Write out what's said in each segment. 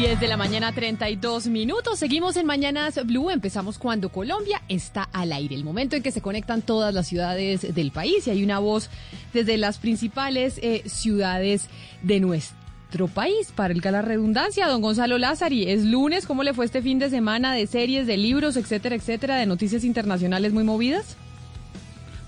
10 de la mañana, 32 minutos. Seguimos en Mañanas Blue. Empezamos cuando Colombia está al aire. El momento en que se conectan todas las ciudades del país y hay una voz desde las principales eh, ciudades de nuestro país. Para el la redundancia, don Gonzalo Lázari, es lunes. ¿Cómo le fue este fin de semana de series, de libros, etcétera, etcétera, de noticias internacionales muy movidas?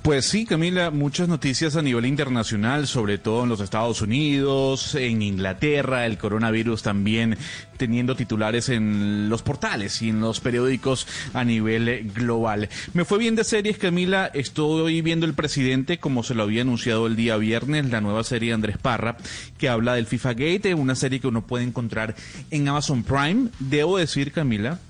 Pues sí, Camila, muchas noticias a nivel internacional, sobre todo en los Estados Unidos, en Inglaterra, el coronavirus también teniendo titulares en los portales y en los periódicos a nivel global. Me fue bien de series, Camila, estoy viendo El Presidente, como se lo había anunciado el día viernes, la nueva serie de Andrés Parra, que habla del FIFA Gate, una serie que uno puede encontrar en Amazon Prime. Debo decir, Camila,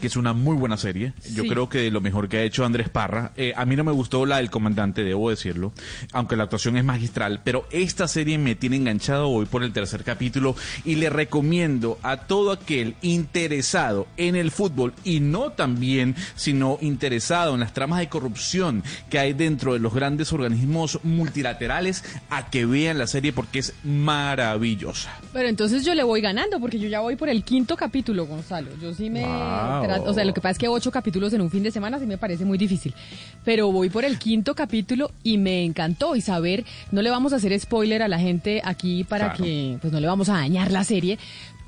que es una muy buena serie. Yo creo que lo mejor que ha hecho Andrés Parra. Eh, a mí no me gustó la del comandante, debo decirlo, aunque la actuación es magistral, pero esta serie me tiene enganchado hoy por el tercer capítulo y le recomiendo a todo aquel interesado en el fútbol y no también, sino interesado en las tramas de corrupción que hay dentro de los grandes organismos multilaterales a que vean la serie porque es maravillosa. Pero entonces yo le voy ganando porque yo ya voy por el quinto capítulo, Gonzalo. Yo sí me o sea, lo que pasa es que ocho capítulos en un fin de semana sí me parece muy difícil. Pero voy por el quinto capítulo y me encantó. Y saber, no le vamos a hacer spoiler a la gente aquí para que, pues no le vamos a dañar la serie,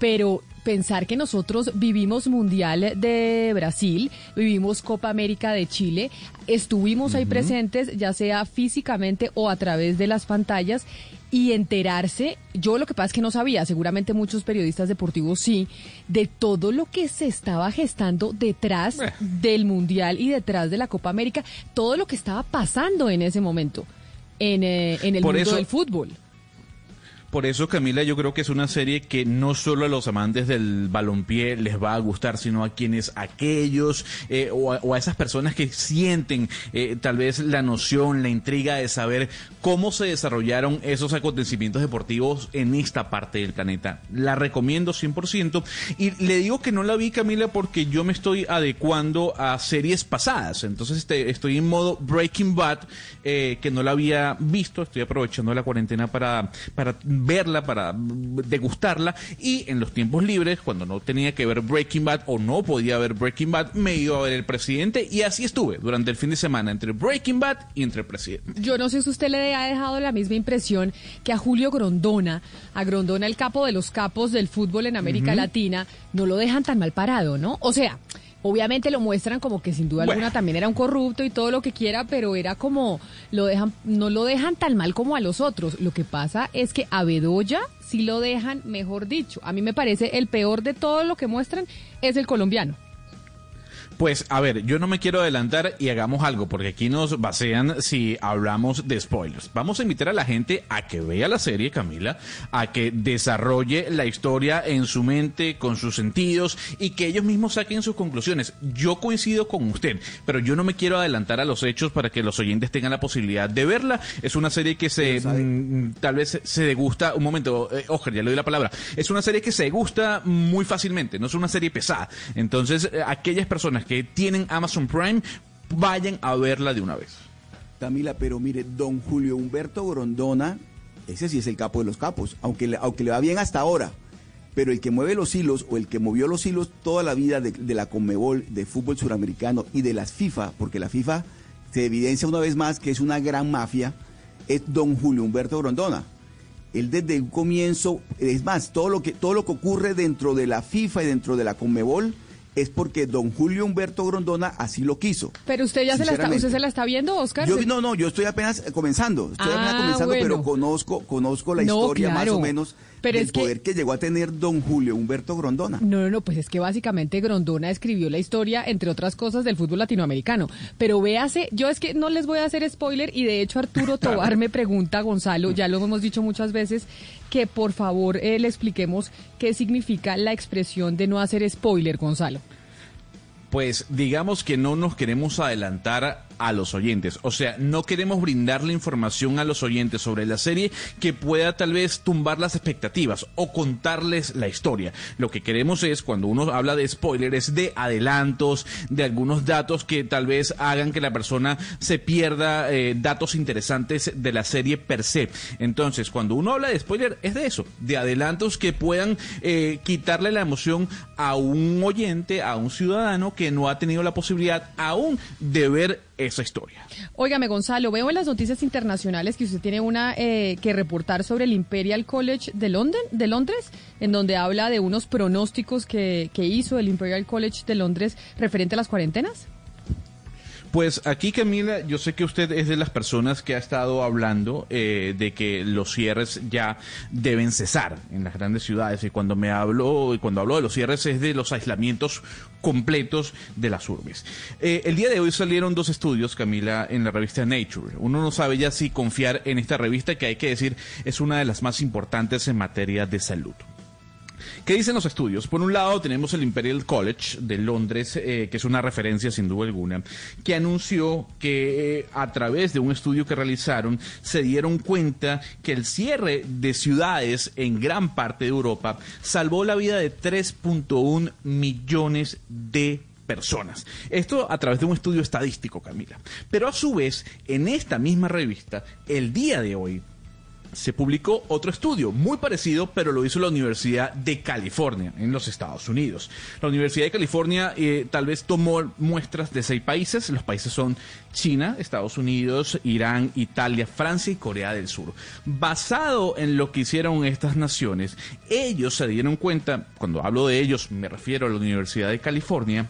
pero pensar que nosotros vivimos Mundial de Brasil, vivimos Copa América de Chile, estuvimos ahí presentes, ya sea físicamente o a través de las pantallas, y enterarse, yo lo que pasa es que no sabía, seguramente muchos periodistas deportivos sí, de todo lo que se estaba gestando detrás eh. del Mundial y detrás de la Copa América, todo lo que estaba pasando en ese momento en, eh, en el mundo del fútbol. Por eso, Camila, yo creo que es una serie que no solo a los amantes del balompié les va a gustar, sino a quienes aquellos eh, o, a, esas personas que sienten eh, tal vez la noción, la intriga de saber cómo se desarrollaron esos acontecimientos deportivos en esta parte del planeta. La recomiendo 100% y le digo que no la vi, Camila, porque yo me estoy adecuando a series pasadas. Entonces este, estoy en modo Breaking Bad, eh, que no la había visto. Estoy aprovechando la cuarentena para, para verla, para degustarla y en los tiempos libres, cuando no tenía que ver Breaking Bad o no podía ver Breaking Bad, me iba a ver El Presidente y así estuve durante el fin de semana entre Breaking Bad y entre El Presidente. Yo no sé si usted le ha dejado la misma impresión que a Julio Grondona, a Grondona el capo de los capos del fútbol en América Latina, no lo dejan tan mal parado, ¿no? O sea, Obviamente lo muestran como que sin duda alguna también era un corrupto y todo lo que quiera, pero era como lo dejan, no lo dejan tan mal como a los otros. Lo que pasa es que a Bedoya sí lo dejan, mejor dicho. A mí me parece el peor de todo lo que muestran es el colombiano. Pues a ver, yo no me quiero adelantar y hagamos algo, porque aquí nos basean si hablamos de spoilers. Vamos a invitar a la gente a que vea la serie, Camila, a que desarrolle la historia en su mente, con sus sentidos y que ellos mismos saquen sus conclusiones. Yo coincido con usted, pero yo no me quiero adelantar a los hechos para que los oyentes tengan la posibilidad de verla. Es una serie que se mm, tal vez se degusta. Un momento, eh, Oscar, ya le doy la palabra. Es una serie que se gusta muy fácilmente, no es una serie pesada. Entonces, eh, aquellas personas que que tienen Amazon Prime, vayan a verla de una vez. Camila, pero mire, don Julio Humberto Grondona, ese sí es el capo de los capos, aunque le, aunque le va bien hasta ahora. Pero el que mueve los hilos o el que movió los hilos toda la vida de, de la Conmebol, de fútbol suramericano y de las FIFA, porque la FIFA se evidencia una vez más que es una gran mafia, es don Julio Humberto Grondona. Él desde un comienzo, es más, todo lo que, todo lo que ocurre dentro de la FIFA y dentro de la Conmebol, es porque don Julio Humberto Grondona así lo quiso. Pero usted ya se la está, usted se la está viendo, Oscar. Yo, no, no, yo estoy apenas comenzando, estoy apenas ah, comenzando, pero conozco, conozco la historia más o menos pero del poder que... llegó a tener don Julio Humberto Grondona. No, no, no, pues es que básicamente Grondona escribió la historia, entre otras cosas, del fútbol latinoamericano. Pero véase, yo es que no les voy a hacer spoiler y de hecho Arturo Tobar me pregunta, Gonzalo, ya lo hemos dicho muchas veces, que por favor eh, le expliquemos qué significa la expresión de no hacer spoiler, Gonzalo. Pues digamos que no nos queremos adelantar a los oyentes. O sea, no queremos brindarle información a los oyentes sobre la serie que pueda tal vez tumbar las expectativas o contarles la historia. Lo que queremos es, cuando uno habla de spoilers, de adelantos, de algunos datos que tal vez hagan que la persona se pierda eh, datos interesantes de la serie per se. Entonces, cuando uno habla de spoiler, es de eso, de adelantos que puedan eh, quitarle la emoción a un oyente, a un ciudadano que no ha tenido la posibilidad aún de ver esa historia. Óigame, Gonzalo, veo en las noticias internacionales que usted tiene una eh, que reportar sobre el Imperial College de, de Londres, en donde habla de unos pronósticos que, que hizo el Imperial College de Londres referente a las cuarentenas. Pues aquí, Camila, yo sé que usted es de las personas que ha estado hablando eh, de que los cierres ya deben cesar en las grandes ciudades. Y cuando me hablo, cuando hablo de los cierres es de los aislamientos completos de las urbes. Eh, el día de hoy salieron dos estudios, Camila, en la revista Nature. Uno no sabe ya si confiar en esta revista, que hay que decir es una de las más importantes en materia de salud. ¿Qué dicen los estudios? Por un lado tenemos el Imperial College de Londres, eh, que es una referencia sin duda alguna, que anunció que eh, a través de un estudio que realizaron se dieron cuenta que el cierre de ciudades en gran parte de Europa salvó la vida de 3.1 millones de personas. Esto a través de un estudio estadístico, Camila. Pero a su vez, en esta misma revista, el día de hoy, se publicó otro estudio muy parecido, pero lo hizo la Universidad de California en los Estados Unidos. La Universidad de California eh, tal vez tomó muestras de seis países. Los países son China, Estados Unidos, Irán, Italia, Francia y Corea del Sur. Basado en lo que hicieron estas naciones, ellos se dieron cuenta, cuando hablo de ellos me refiero a la Universidad de California,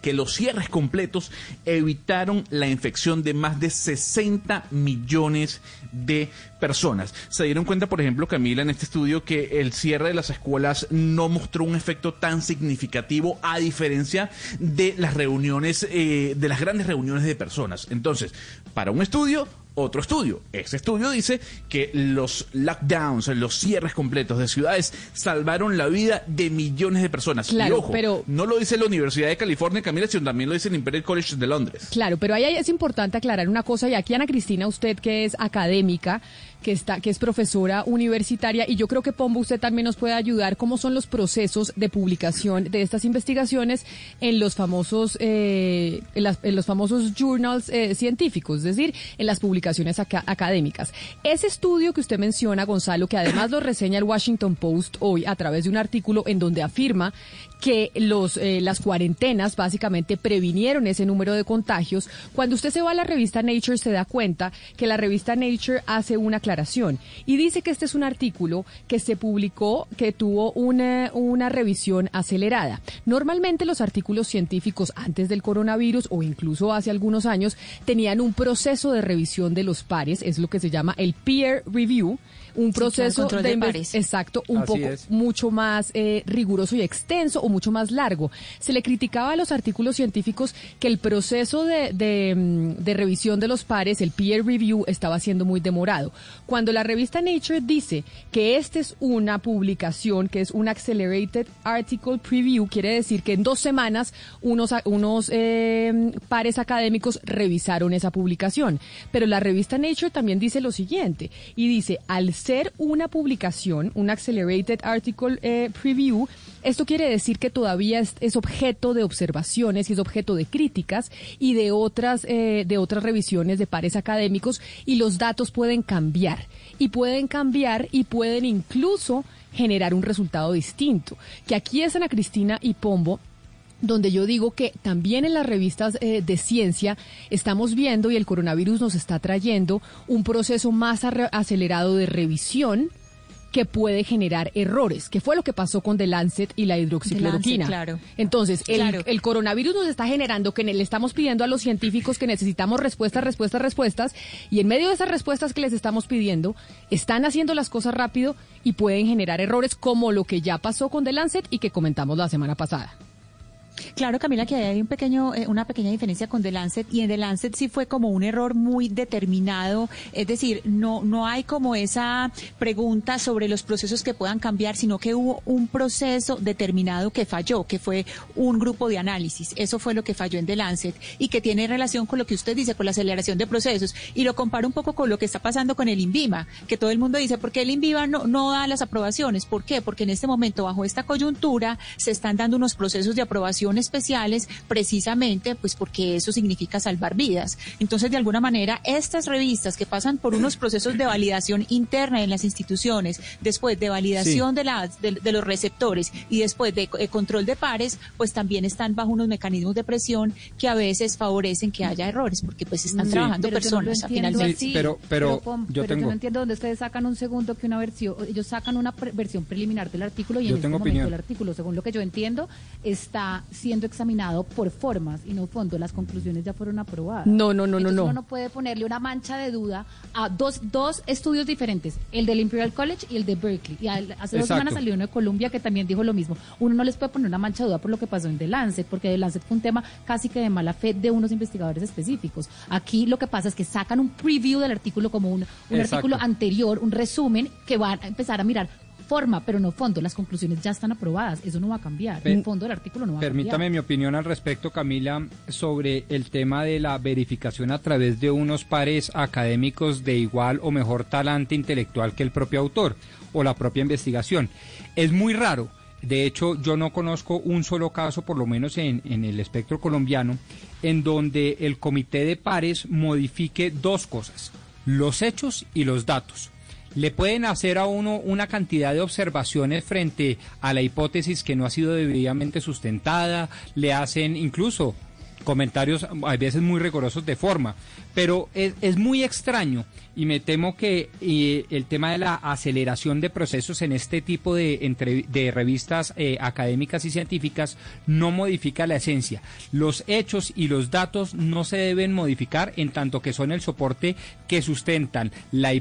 que los cierres completos evitaron la infección de más de 60 millones de personas. Se dieron cuenta, por ejemplo, Camila, en este estudio, que el cierre de las escuelas no mostró un efecto tan significativo a diferencia de las reuniones, eh, de las grandes reuniones de personas. Entonces, para un estudio, otro estudio. Este estudio dice que los lockdowns, los cierres completos de ciudades salvaron la vida de millones de personas. Claro, y ojo, pero no lo dice la Universidad de California, Camila, sino también lo dice el Imperial College de Londres. Claro, pero ahí es importante aclarar una cosa y aquí Ana Cristina, usted que es académica, que está que es profesora universitaria y yo creo que Pombo usted también nos puede ayudar cómo son los procesos de publicación de estas investigaciones en los famosos eh, en, los famosos journals eh, científicos, es decir, en las publicaciones académicas. Ese estudio que usted menciona, Gonzalo, que además lo reseña el Washington Post hoy a través de un artículo en donde afirma que los, eh, las cuarentenas básicamente previnieron ese número de contagios. Cuando usted se va a la revista Nature se da cuenta que la revista Nature hace una aclaración y dice que este es un artículo que se publicó, que tuvo una, una revisión acelerada. Normalmente los artículos científicos antes del coronavirus o incluso hace algunos años tenían un proceso de revisión de los pares, es lo que se llama el peer review un proceso de, exacto un poco mucho más eh, riguroso y extenso o mucho más largo. Se le criticaba a los artículos científicos que el proceso de, de, mm, de revisión de los pares, el peer review, estaba siendo muy demorado. Cuando la revista Nature dice que esta es una publicación, que es un Accelerated Article Preview, quiere decir que en dos semanas unos, unos eh, pares académicos revisaron esa publicación. Pero la revista Nature también dice lo siguiente, y dice, al ser una publicación, un Accelerated Article eh, Preview, esto quiere decir que todavía es, objeto de observaciones y es objeto de críticas y de otras, eh, de otras revisiones de pares académicos y los datos pueden cambiar y pueden cambiar y pueden incluso generar un resultado distinto. Que aquí es Ana Cristina y Pombo donde yo digo que también en las revistas eh, de ciencia estamos viendo y el coronavirus nos está trayendo un proceso más acelerado de revisión que puede generar errores, que fue lo que pasó con The Lancet y la hidroxicloroquina. claro. Entonces, el, coronavirus nos está generando que le estamos pidiendo a los científicos que necesitamos respuestas, respuestas, respuestas, y en medio de esas respuestas que les estamos pidiendo, están haciendo las cosas rápido y pueden generar errores como lo que ya pasó con The Lancet y que comentamos la semana pasada. Claro, Camila, que hay un pequeño, eh, una pequeña diferencia con The Lancet y en The Lancet sí fue como un error muy determinado, es decir, no, no hay como esa pregunta sobre los procesos que puedan cambiar, sino que hubo un proceso determinado que falló, que fue un grupo de análisis. Eso fue lo que falló en The Lancet y que tiene relación con lo que usted dice, con la aceleración de procesos. Y lo comparo un poco con lo que está pasando con el INVIMA, que todo el mundo dice, ¿por qué el INVIMA no, no da las aprobaciones? ¿Por qué? Porque en este momento, bajo esta coyuntura, se están dando unos procesos de aprobación especiales precisamente pues porque eso significa salvar vidas. Entonces, de alguna manera, estas revistas que pasan por unos procesos de validación interna en las instituciones, después de validación de, las, de, los receptores y después de eh, control de pares, pues también están bajo unos mecanismos de presión que a veces favorecen que haya errores, porque pues están trabajando personas a final Sí, pero, pero, yo, tengo... no entiendo dónde ustedes sacan un segundo que una versión, ellos sacan una versión preliminar del artículo y en este momento el artículo, según lo que yo entiendo, está siendo examinado por formas y no fondo. Las conclusiones ya fueron aprobadas. No, no, no, no, no. Uno no puede ponerle una mancha de duda a dos, dos estudios diferentes, el del Imperial College y el de Berkeley. Y hace dos semanas salió uno de Columbia que también dijo lo mismo. Uno no les puede poner una mancha de duda por lo que pasó en The Lancet, porque The Lancet fue un tema casi que de mala fe de unos investigadores específicos. Aquí lo que pasa es que sacan un preview del artículo como un, un artículo anterior, un resumen, que van a empezar a mirar forma, pero no fondo. Las conclusiones ya están aprobadas, eso no va a cambiar. el fondo del artículo no va a cambiar. Permítame mi opinión al respecto, Camila, sobre el tema de la verificación a través de unos pares académicos de igual o mejor talante intelectual que el propio autor o la propia investigación. Es muy raro. De hecho, yo no conozco un solo caso, por lo menos en, en el espectro colombiano, en donde el comité de pares modifique dos cosas, los hechos y los datos le pueden hacer a uno una cantidad de observaciones frente a la hipótesis que no ha sido debidamente sustentada, le hacen incluso comentarios a veces muy rigurosos de forma, pero es, es muy extraño y me temo que el tema de la aceleración de procesos en este tipo de, de revistas eh, académicas y científicas no modifica la esencia. Los hechos y los datos no se deben modificar en tanto que son el soporte que sustentan la,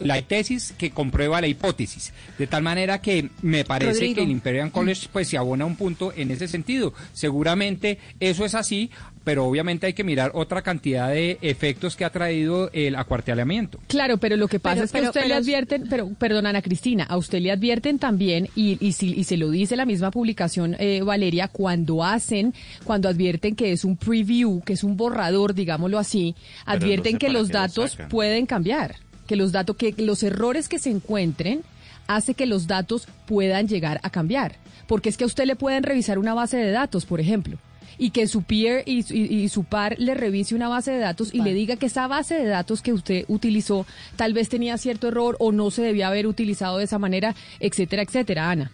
la tesis que comprueba la hipótesis. De tal manera que me parece que el Imperial College pues se abona un punto en ese sentido. Seguramente eso es así, pero obviamente hay que mirar otra cantidad de efectos que ha traído el acuartelamiento. Claro, pero lo que pasa es que a usted le advierten, pero perdón Ana Cristina, a usted le advierten también, y, y, si, y se lo dice la misma publicación, eh, Valeria, cuando hacen, cuando advierten que es un preview, que es un borrador, digámoslo así, advierten que los datos pueden cambiar, que los datos, que los errores que se encuentren hace que los datos puedan llegar a cambiar. Porque es que a usted le pueden revisar una base de datos, por ejemplo y que su peer y, su par le revise una base de datos y le diga que esa base de datos que usted utilizó tal vez tenía cierto error o no se debía haber utilizado de esa manera, etcétera, etcétera, Ana.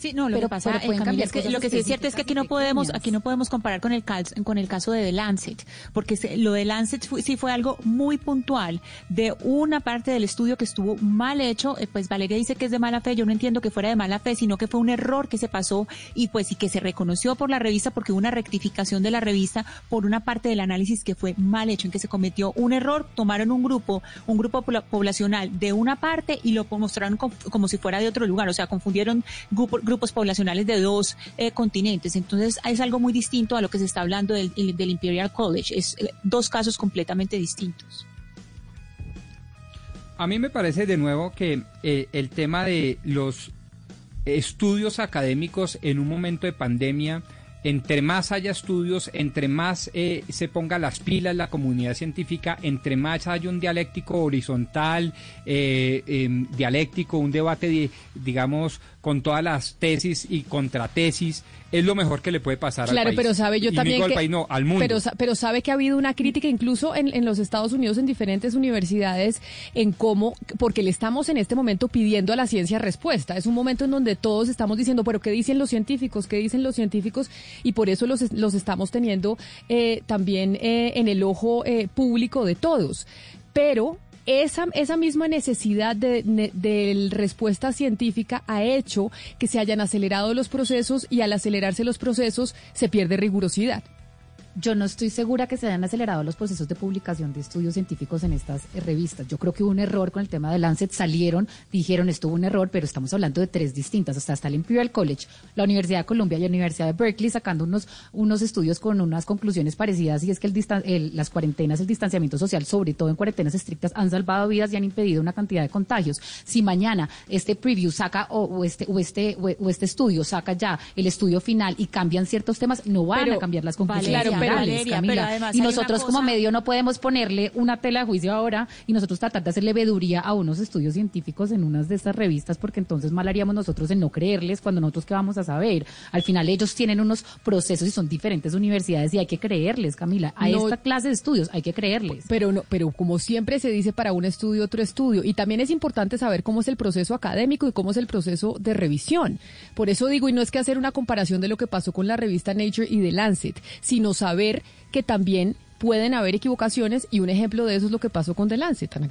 Sí, no, lo que pasa, es que lo que sí es cierto es que aquí no podemos, aquí no podemos comparar con el caso, con el caso de The Lancet, porque lo de Lancet sí fue algo muy puntual. De una parte del estudio que estuvo mal hecho, eh, pues Valeria dice que es de mala fe, yo no entiendo que fuera de mala fe, sino que fue un error que se pasó y pues y que se reconoció por la revista porque hubo una rectificación de la revista por una parte del análisis que fue mal hecho, en que se cometió un error, tomaron un grupo, un grupo poblacional de una parte y lo mostraron como, como si fuera de otro lugar, o sea, confundieron grupos grupos poblacionales de dos eh, continentes. Entonces es algo muy distinto a lo que se está hablando del, Imperial College. Es eh, dos casos completamente distintos. A mí me parece de nuevo que eh, el tema de los estudios académicos en un momento de pandemia entre más haya estudios, entre más eh, se ponga las pilas la comunidad científica, entre más haya un dialéctico horizontal, eh, em, dialéctico, un debate, digamos, con todas las tesis y contratesis, es lo mejor que le puede pasar al país. Claro, pero sabe yo también que, no, al mundo. Pero, pero, sabe que ha habido una crítica incluso en, en, los Estados Unidos, en diferentes universidades, en cómo, porque le estamos en este momento pidiendo a la ciencia respuesta. Es un momento en donde todos estamos diciendo, pero ¿qué dicen los científicos? ¿Qué dicen los científicos? Y por eso los, los estamos teniendo eh, también eh, en el ojo eh, público de todos. Pero esa, esa misma necesidad de, de, respuesta científica ha hecho que se hayan acelerado los procesos y al acelerarse los procesos se pierde rigurosidad. Yo no estoy segura que se hayan acelerado los procesos de publicación de estudios científicos en estas eh, revistas. Yo creo que hubo un error con el tema de Lancet. Salieron, dijeron estuvo un error, pero estamos hablando de tres distintas. O sea, está el Imperial College, la Universidad de Columbia y la Universidad de Berkeley sacando unos, unos estudios con unas conclusiones parecidas. Y es que el, las cuarentenas, el distanciamiento social, sobre todo en cuarentenas estrictas, han salvado vidas y han impedido una cantidad de contagios. Si mañana este preview saca o, este o este o, este estudio saca ya el estudio final y cambian ciertos temas, no van a cambiar las conclusiones y nosotros como medio no podemos ponerle una tela de juicio ahora y nosotros tratar de hacerle veduría a unos estudios científicos en unas de estas revistas porque entonces mal haríamos nosotros en no creerles cuando nosotros qué vamos a saber. Al final ellos tienen unos procesos y son diferentes universidades y hay que creerles, Camila. A esta clase de estudios hay que creerles. Pero no, pero como siempre se dice para un estudio otro estudio y también es importante saber cómo es el proceso académico y cómo es el proceso de revisión. Por eso digo y no es que hacer una comparación de lo que pasó con la revista Nature y The Lancet, sino saber que también pueden haber equivocaciones y un ejemplo de eso es lo que pasó con The Lancet, Ana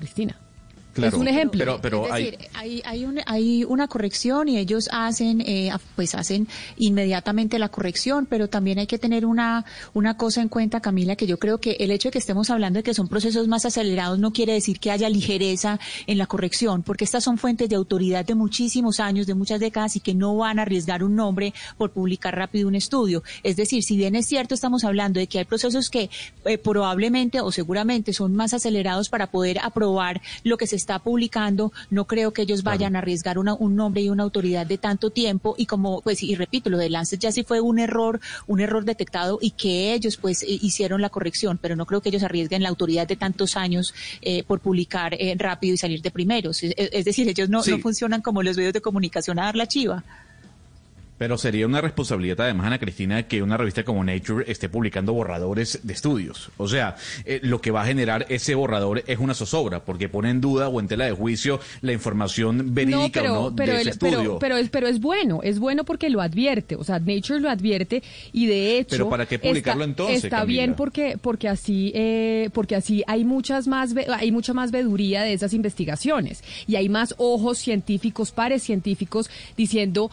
Es un ejemplo. Pero, es decir, hay, hay, una corrección y ellos hacen, eh, pues hacen inmediatamente la corrección, pero también hay que tener una, una cosa en cuenta, Camila, que yo creo que el hecho de que estemos hablando de que son procesos más acelerados no quiere decir que haya ligereza en la corrección, porque estas son fuentes de autoridad de muchísimos años, de muchas décadas y que no van a arriesgar un nombre por publicar rápido un estudio. Es decir, si bien es cierto, estamos hablando de que hay procesos que eh, probablemente o seguramente son más acelerados para poder aprobar lo que se está publicando, no creo que ellos vayan a arriesgar un nombre y una autoridad de tanto tiempo y como, pues, y repito, lo de Lancet ya sí fue un error, un error detectado y que ellos, pues, hicieron la corrección, pero no creo que ellos arriesguen la autoridad de tantos años eh, por publicar eh, rápido y salir de primeros. Es, decir, ellos no, no funcionan como los medios de comunicación a dar la chiva. Pero sería una responsabilidad además, Ana Cristina, que una revista como Nature esté publicando borradores de estudios. O sea, eh, lo que va a generar ese borrador es una zozobra, porque pone en duda o en tela de juicio la información verídica pero, o no de ese estudio. Pero, es, pero es bueno, es bueno porque lo advierte. O sea, Nature lo advierte y de hecho... Pero ¿para qué publicarlo está, entonces, Está bien porque, porque, así, eh, porque así hay, muchas más, hay mucha más veduría de esas investigaciones y hay más ojos científicos, pares científicos, diciendo,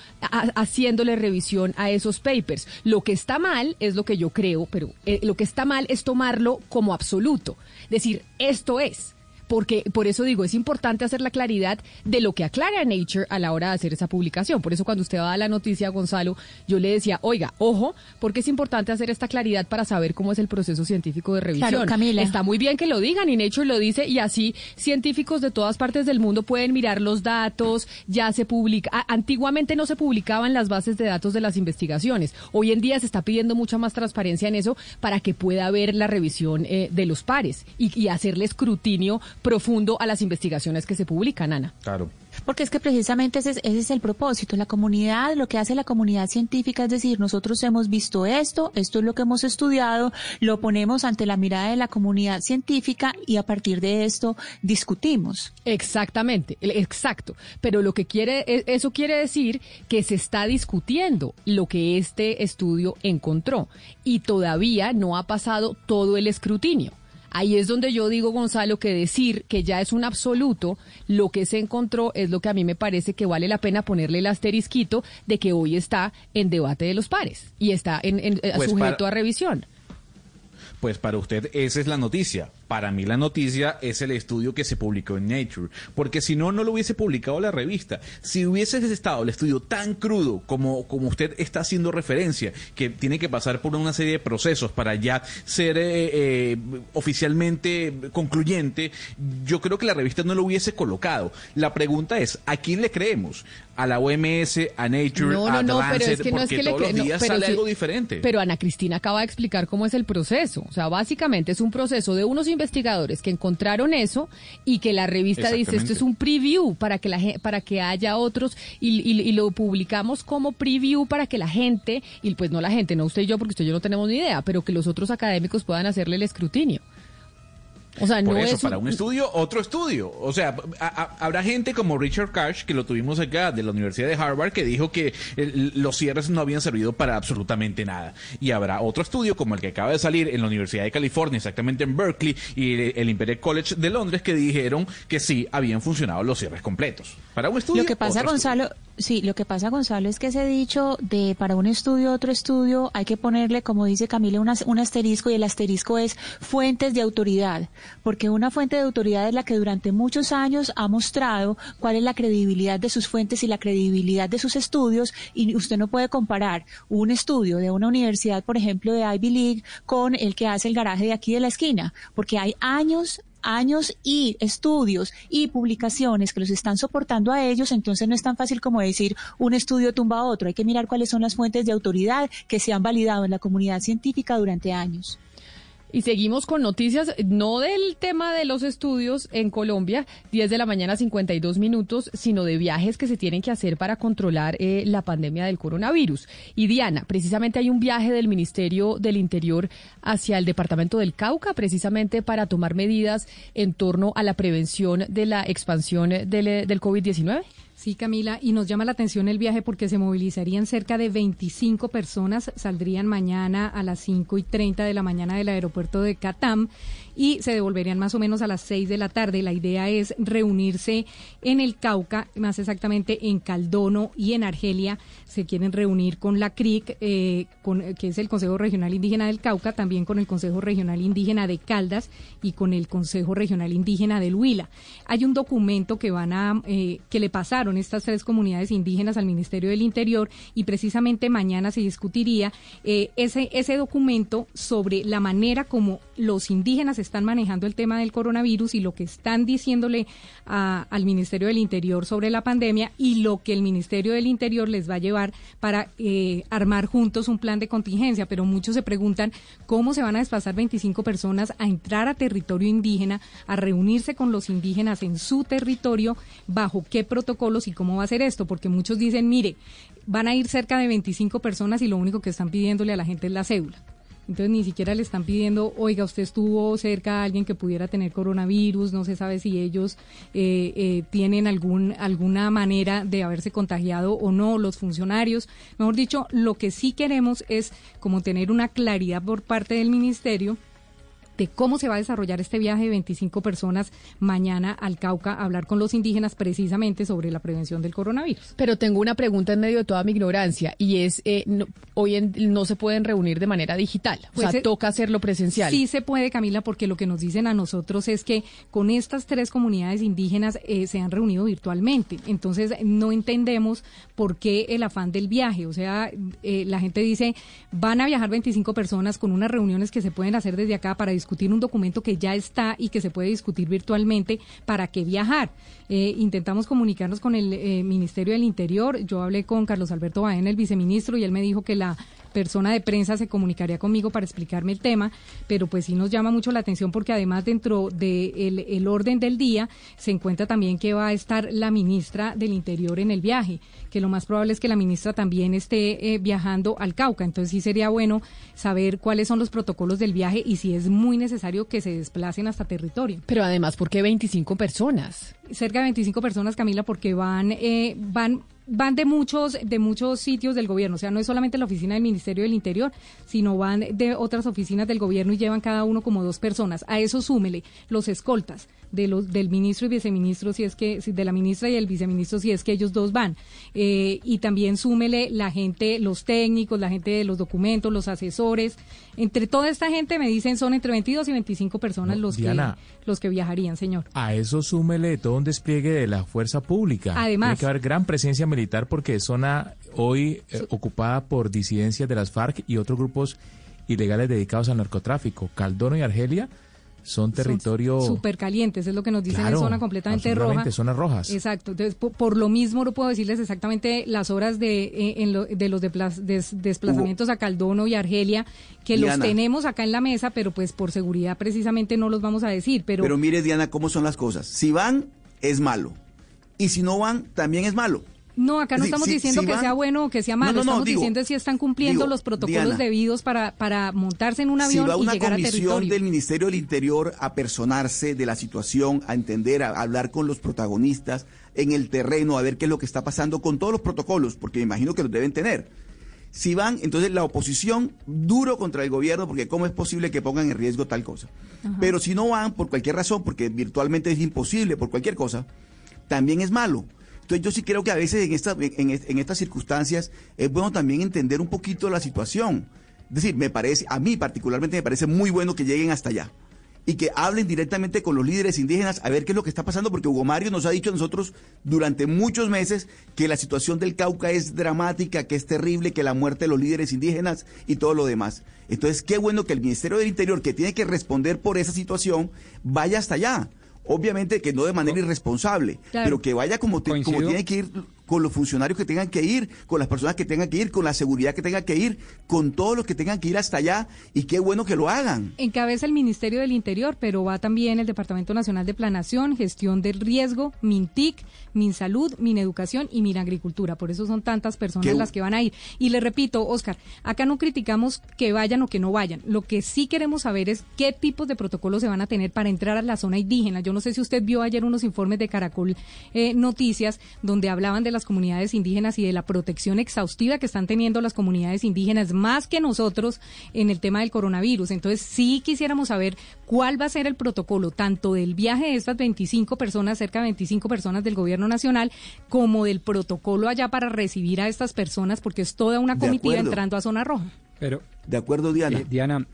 haciendo revisión a esos papers. Lo que está mal es lo que yo creo, pero eh, lo que está mal es tomarlo como absoluto. Decir, esto es porque por eso digo, es importante hacer la claridad de lo que aclara Nature a la hora de hacer esa publicación. Por eso cuando usted va a la noticia, Gonzalo, yo le decía, oiga, ojo, porque es importante hacer esta claridad para saber cómo es el proceso científico de revisión. Camila. Está muy bien que lo digan y Nature lo dice y así científicos de todas partes del mundo pueden mirar los datos, ya se publica, antiguamente no se publicaban las bases de datos de las investigaciones. Hoy en día se está pidiendo mucha más transparencia en eso para que pueda haber la revisión eh, de los pares y, y hacerle escrutinio profundo a las investigaciones que se publican, Ana. Claro. Porque es que precisamente ese es, el propósito. La comunidad, lo que hace la comunidad científica es decir, nosotros hemos visto esto, esto es lo que hemos estudiado, lo ponemos ante la mirada de la comunidad científica y a partir de esto discutimos. Exactamente, exacto. Pero lo que quiere, e, eso quiere decir que se está discutiendo lo que este estudio encontró y todavía no ha pasado todo el escrutinio. Ahí es donde yo digo, Gonzalo, que decir que ya es un absoluto, lo que se encontró es lo que a mí me parece que vale la pena ponerle el asterisquito de que hoy está en debate de los pares y está en, pues sujeto a revisión. Pues para usted esa es la noticia. Para mí la noticia es el estudio que se publicó en Nature, porque si no, no lo hubiese publicado la revista. Si hubiese estado el estudio tan crudo como, como usted está haciendo referencia, que tiene que pasar por una serie de procesos para ya ser eh, eh, oficialmente concluyente, yo creo que la revista no lo hubiese colocado. La pregunta es, ¿a quién le creemos? ¿A la OMS, a Nature, a no, pero es que no es que todos le los días sale algo diferente. Pero Ana Cristina acaba de explicar cómo es el proceso. O sea, básicamente es un proceso de unos investigadores que encontraron eso y que la revista dice esto es un preview para que la para que haya otros y, lo publicamos como preview para que la gente y pues no la gente, no usted y yo porque usted y yo no tenemos ni idea, pero que los otros académicos puedan hacerle el escrutinio. O sea, no eso, para un estudio, otro estudio. O sea, habrá gente como Richard Cash, que lo tuvimos acá de la Universidad de Harvard, que dijo que los cierres no habían servido para absolutamente nada. Y habrá otro estudio como el que acaba de salir en la Universidad de California, exactamente en Berkeley, y el Imperial College de Londres, que dijeron que sí habían funcionado los cierres completos. Para un estudio. Lo que pasa, Gonzalo, Sí, lo que pasa, Gonzalo, es que ese dicho de para un estudio, otro estudio, hay que ponerle, como dice Camila, un asterisco y el asterisco es fuentes de autoridad, porque una fuente de autoridad es la que durante muchos años ha mostrado cuál es la credibilidad de sus fuentes y la credibilidad de sus estudios y usted no puede comparar un estudio de una universidad, por ejemplo, de Ivy League con el que hace el garaje de aquí de la esquina, porque hay años años y estudios y publicaciones que los están soportando a ellos, entonces no es tan fácil como decir un estudio tumba a otro. Hay que mirar cuáles son las fuentes de autoridad que se han validado en la comunidad científica durante años. Y seguimos con noticias, no del tema de los estudios en Colombia, 10 de la mañana 52 minutos, sino de viajes que se tienen que hacer para controlar eh, la pandemia del coronavirus. Y Diana, precisamente hay un viaje del Ministerio del Interior hacia el departamento del Cauca, precisamente para tomar medidas en torno a la prevención de la expansión del, del COVID-19. Sí, Camila, y nos llama la atención el viaje porque se movilizarían cerca de 25 personas, saldrían mañana a las 5 y 30 de la mañana del aeropuerto de Catam y se devolverían más o menos a las 6 de la tarde. La idea es reunirse en el Cauca, más exactamente en Caldono y en Argelia. Se quieren reunir con la CRIC, eh, con, que es el Consejo Regional Indígena del Cauca, también con el Consejo Regional Indígena de Caldas y con el Consejo Regional Indígena del Huila. Hay un documento que van a, eh, que le pasaron estas tres comunidades indígenas al Ministerio del Interior y precisamente mañana se discutiría eh, ese, ese documento sobre la manera como los indígenas están manejando el tema del coronavirus y lo que están diciéndole al Ministerio del Interior sobre la pandemia y lo que el Ministerio del Interior les va a llevar para eh, armar juntos un plan de contingencia. Pero muchos se preguntan cómo se van a desplazar 25 personas a entrar a territorio indígena, a reunirse con los indígenas en su territorio, bajo qué protocolos y cómo va a ser esto, porque muchos dicen, mire, van a ir cerca de 25 personas y lo único que están pidiéndole a la gente es la cédula. Entonces ni siquiera le están pidiendo, oiga, usted estuvo cerca a alguien que pudiera tener coronavirus, no se sabe si ellos eh, eh, tienen algún, alguna manera de haberse contagiado o no, los funcionarios. Mejor dicho, lo que sí queremos es como tener una claridad por parte del ministerio de cómo se va a desarrollar este viaje de 25 personas mañana al Cauca a hablar con los indígenas precisamente sobre la prevención del coronavirus. Pero tengo una pregunta en medio de toda mi ignorancia y es, eh, hoy no se pueden reunir de manera digital, o sea, pues, eh, toca hacerlo presencial. Sí se puede, Camila, porque lo que nos dicen a nosotros es que con estas tres comunidades indígenas eh, se han reunido virtualmente, entonces no entendemos por qué el afán del viaje, o sea, la gente dice, van a viajar 25 personas con unas reuniones que se pueden hacer desde acá para discutir discutir un documento que ya está y que se puede discutir virtualmente, ¿para qué viajar? Eh, intentamos comunicarnos con el eh, Ministerio del Interior. Yo hablé con Carlos Alberto Baena, el viceministro, y él me dijo que la persona de prensa se comunicaría conmigo para explicarme el tema, pero pues sí nos llama mucho la atención porque además dentro del de el orden del día se encuentra también que va a estar la ministra del Interior en el viaje, que lo más probable es que la ministra también esté eh, viajando al Cauca, entonces sí sería bueno saber cuáles son los protocolos del viaje y si es muy necesario que se desplacen hasta territorio. Pero además, ¿por qué 25 personas? Cerca de 25 personas, Camila, porque van, eh, van van de muchos de muchos sitios del gobierno, o sea, no es solamente la oficina del Ministerio del Interior, sino van de otras oficinas del gobierno y llevan cada uno como dos personas. A eso súmele los escoltas de los del ministro y viceministro si es que de la ministra y el viceministro si es que ellos dos van. Eh, y también súmele la gente los técnicos la gente de los documentos los asesores. Entre toda esta gente me dicen son entre 22 y 25 personas los que los que viajarían señor. A eso súmele todo un despliegue de la fuerza pública. Además. Tiene que haber gran presencia militar porque es zona hoy eh, ocupada por disidencias de las FARC y otros grupos ilegales dedicados al narcotráfico. Caldono y Argelia son territorios súper calientes, es lo que nos dicen, en zona completamente roja. zonas rojas. Exacto, entonces por, lo mismo no puedo decirles exactamente las horas de, eh, en de los desplazamientos a Caldono y Argelia, que los tenemos acá en la mesa, pero pues por seguridad precisamente no los vamos a decir. Pero, pero mire, Diana, cómo son las cosas. Si van, es malo. Y si no van, también es malo. No, acá no estamos diciendo que sea bueno o que sea malo, estamos diciendo si están cumpliendo los protocolos debidos para, para montarse en un avión y llegar a territorio. Si va una comisión del Ministerio del Interior a personarse de la situación, a entender, a hablar con los protagonistas en el terreno, a ver qué es lo que está pasando con todos los protocolos, porque me imagino que los deben tener. Si van, entonces la oposición duro contra el gobierno, porque cómo es posible que pongan en riesgo tal cosa. Pero si no van por cualquier razón, porque virtualmente es imposible, por cualquier cosa, también es malo Entonces yo sí creo que a veces en, esta, en, estas circunstancias es bueno también entender un poquito la situación. Es decir, me parece, a mí particularmente me parece muy bueno que lleguen hasta allá y que hablen directamente con los líderes indígenas a ver qué es lo que está pasando, porque Hugo Mario nos ha dicho a nosotros durante muchos meses que la situación del Cauca es dramática, que es terrible, que la muerte de los líderes indígenas y todo lo demás. Entonces, qué bueno que el Ministerio del Interior, que tiene que responder por esa situación, vaya hasta allá. Obviamente que no de manera irresponsable, pero que vaya como, como tiene que ir con los funcionarios que tengan que ir, con las personas que tengan que ir, con la seguridad que tengan que ir, con todos los que tengan que ir hasta allá y qué bueno que lo hagan. Encabeza el Ministerio del Interior, pero va también el Departamento Nacional de Planación, Gestión del Riesgo, MINTIC, MinSalud, MinEducación y MinAgricultura. Por eso son tantas personas las que van a ir. Y le repito, Oscar, acá no criticamos que vayan o que no vayan. Lo que sí queremos saber es qué tipos de protocolos se van a tener para entrar a la zona indígena. Yo no sé si usted vio ayer unos informes de Caracol eh, Noticias donde hablaban de las comunidades indígenas y de la protección exhaustiva que están teniendo las comunidades indígenas más que nosotros en el tema del coronavirus. Entonces, sí quisiéramos saber cuál va a ser el protocolo, tanto del viaje de estas 25 personas, cerca de 25 personas del gobierno nacional, como del protocolo allá para recibir a estas personas, porque es toda una comitiva entrando a zona roja. Pero, de acuerdo, Diana. Eh, Diana,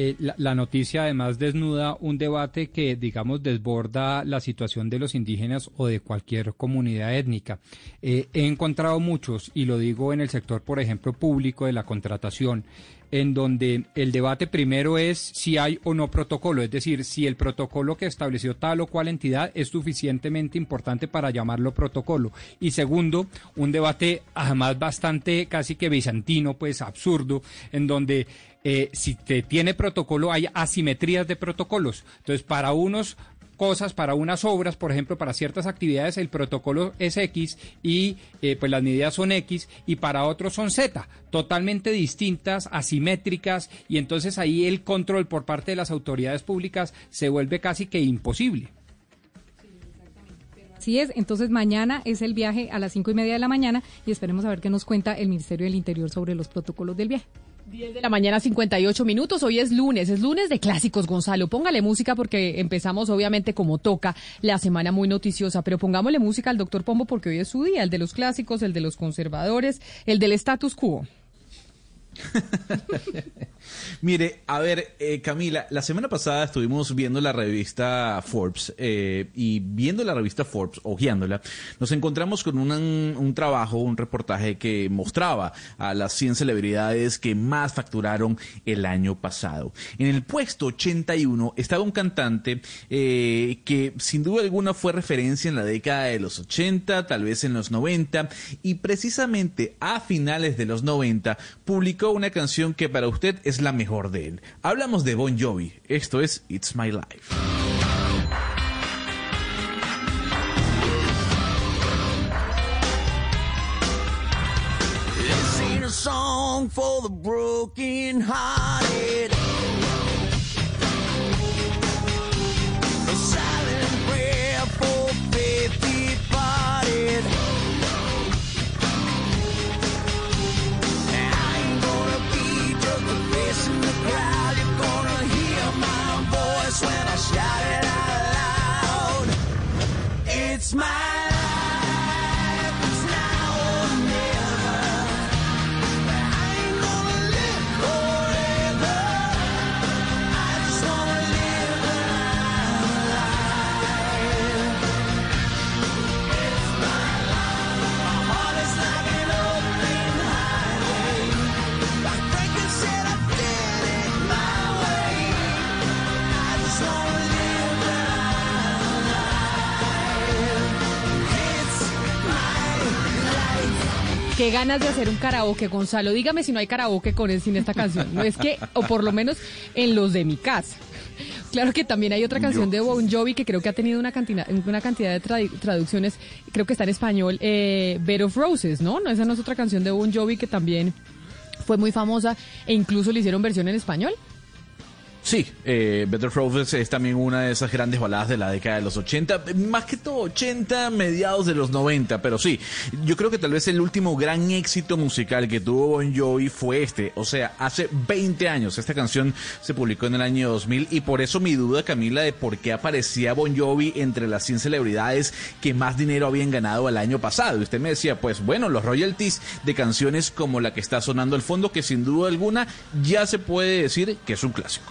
eh, la, noticia además desnuda un debate que, digamos, desborda la situación de los indígenas o de cualquier comunidad étnica. Eh, he encontrado muchos, y lo digo en el sector, por ejemplo, público de la contratación, en donde el debate primero es si hay o no protocolo, es decir, si el protocolo que estableció tal o cual entidad es suficientemente importante para llamarlo protocolo. Y segundo, un debate además bastante casi que bizantino, pues absurdo, en donde eh, si te tiene protocolo, hay asimetrías de protocolos. Entonces, para unos cosas, para unas obras, por ejemplo, para ciertas actividades, el protocolo es X y eh, pues las medidas son X y para otros son Z, totalmente distintas, asimétricas y entonces ahí el control por parte de las autoridades públicas se vuelve casi que imposible. Así es, entonces mañana es el viaje a las cinco y media de la mañana y esperemos a ver qué nos cuenta el Ministerio del Interior sobre los protocolos del viaje. 10 de la mañana, 58 minutos. Hoy es lunes, es lunes de clásicos, Gonzalo. Póngale música porque empezamos, obviamente, como toca la semana muy noticiosa, pero pongámosle música al doctor Pombo porque hoy es su día, el de los clásicos, el de los conservadores, el del status quo. Mire, a ver, eh, Camila, la semana pasada estuvimos viendo la revista Forbes eh, y viendo la revista Forbes, ojeándola, nos encontramos con un, trabajo, un reportaje que mostraba a las 100 celebridades que más facturaron el año pasado. En el puesto 81 estaba un cantante eh, que sin duda alguna fue referencia en la década de los 80, tal vez en los 90, y precisamente a finales de los 90 publicó una canción que para usted es la mejor de él. Hablamos de Bon Jovi. Esto es It's My Life. It's my Qué ganas de hacer un karaoke, Gonzalo. Dígame si no hay karaoke con él sin esta canción. No es que, o por lo menos en los de mi casa. Claro que también hay otra canción de Bon Jovi que creo que ha tenido una cantidad, una cantidad de traducciones, creo que está en español, eh, Bed of Roses, ¿no? ¿no? Esa no es otra canción de Bon Jovi que también fue muy famosa e incluso le hicieron versión en español. Sí, eh, Better Roses es también una de esas grandes baladas de la década de los 80, más que todo 80, mediados de los 90, pero sí, yo creo que tal vez el último gran éxito musical que tuvo Bon Jovi fue este, o sea, hace 20 años, esta canción se publicó en el año 2000 y por eso mi duda, Camila, de por qué aparecía Bon Jovi entre las 100 celebridades que más dinero habían ganado el año pasado. Usted me decía, pues bueno, los royalties de canciones como la que está sonando al fondo, que sin duda alguna ya se puede decir que es un clásico.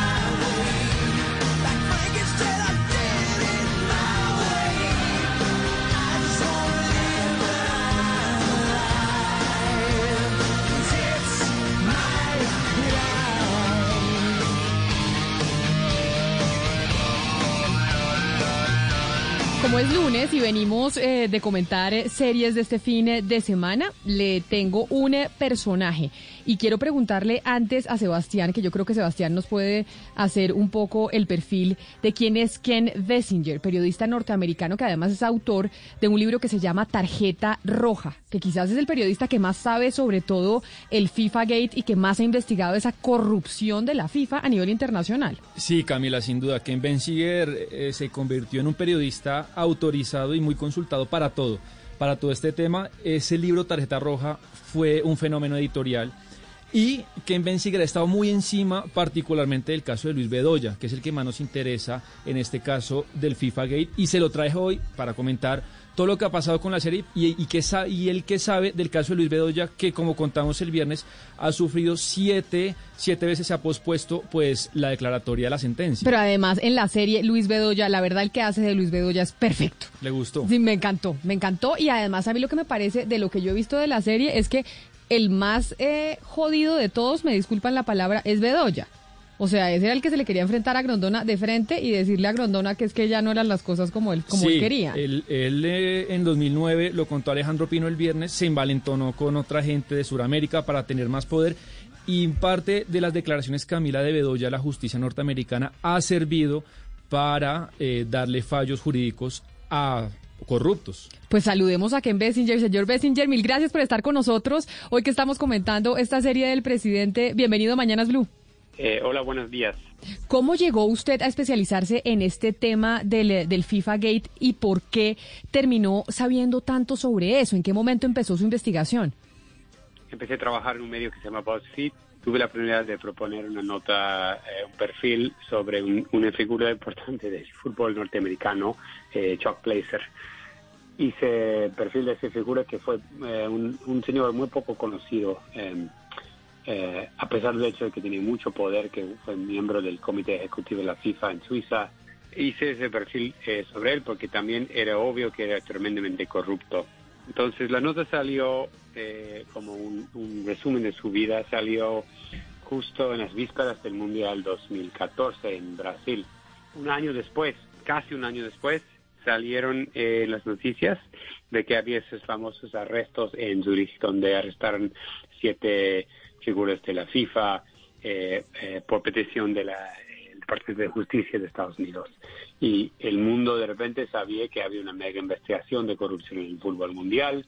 lunes y venimos eh, de comentar eh, series de este fin eh, de semana, le tengo un personaje y quiero preguntarle antes a Sebastián, que yo creo que Sebastián nos puede hacer un poco el perfil de quién es Ken Bessinger, periodista norteamericano que además es autor de un libro que se llama Tarjeta Roja, que quizás es el periodista que más sabe sobre todo el FIFA Gate y que más ha investigado esa corrupción de la FIFA a nivel internacional. Sí, Camila, sin duda. Ken Bessinger se convirtió en un periodista autorizado y muy consultado para todo, para todo este tema. Ese libro Tarjeta Roja fue un fenómeno editorial y Ken Benziger ha estado muy encima, particularmente del caso de Luis Bedoya, que es el que más nos interesa en este caso del FIFA Gate, y se lo traje hoy para comentar todo lo que ha pasado con la serie y, y, que, y el que sabe del caso de Luis Bedoya, que como contamos el viernes, ha sufrido siete, siete veces se ha pospuesto pues la declaratoria de la sentencia. Pero además en la serie Luis Bedoya, la verdad el que hace de Luis Bedoya es perfecto. ¿Le gustó? Sí, me encantó, me encantó y además a mí lo que me parece de lo que yo he visto de la serie es que el más eh, jodido de todos, me disculpan la palabra, es Bedoya. O sea, ese era el que se le quería enfrentar a Grondona de frente y decirle a Grondona que es que ya no eran las cosas como él, como él quería. Él, él eh, en 2009 lo contó Alejandro Pino el viernes, se envalentonó con otra gente de Sudamérica para tener más poder y parte de las declaraciones Camila de Bedoya la justicia norteamericana ha servido para eh, darle fallos jurídicos a corruptos. Pues saludemos a Ken Bessinger. Señor Bessinger, mil gracias por estar con nosotros. Hoy que estamos comentando esta serie del presidente. Bienvenido a Mañanas Blue. Eh, hola, buenos días. ¿Cómo llegó usted a especializarse en este tema del, del, FIFA Gate y por qué terminó sabiendo tanto sobre eso? ¿En qué momento empezó su investigación? Empecé a trabajar en un medio que se llama BuzzFeed. Tuve la oportunidad de proponer una nota, eh, un perfil sobre un, una figura importante del fútbol norteamericano, eh, Chuck Blazer. Hice perfil de esa figura que fue eh, un, un, señor muy poco conocido. Eh, a pesar del hecho de que tiene mucho poder, que fue miembro del comité ejecutivo de la FIFA en Suiza, hice ese perfil eh, sobre él porque también era obvio que era tremendamente corrupto. Entonces la nota salió eh, como un, un, resumen de su vida, salió justo en las vísperas del Mundial 2014 en Brasil. Un año después, casi un año después, salieron eh, las noticias de que había esos famosos arrestos en Zurich, donde arrestaron siete figuras de la FIFA eh, eh, por petición de la Departamento de Justicia de Estados Unidos. Y el mundo de repente sabía que había una mega investigación de corrupción en el fútbol mundial.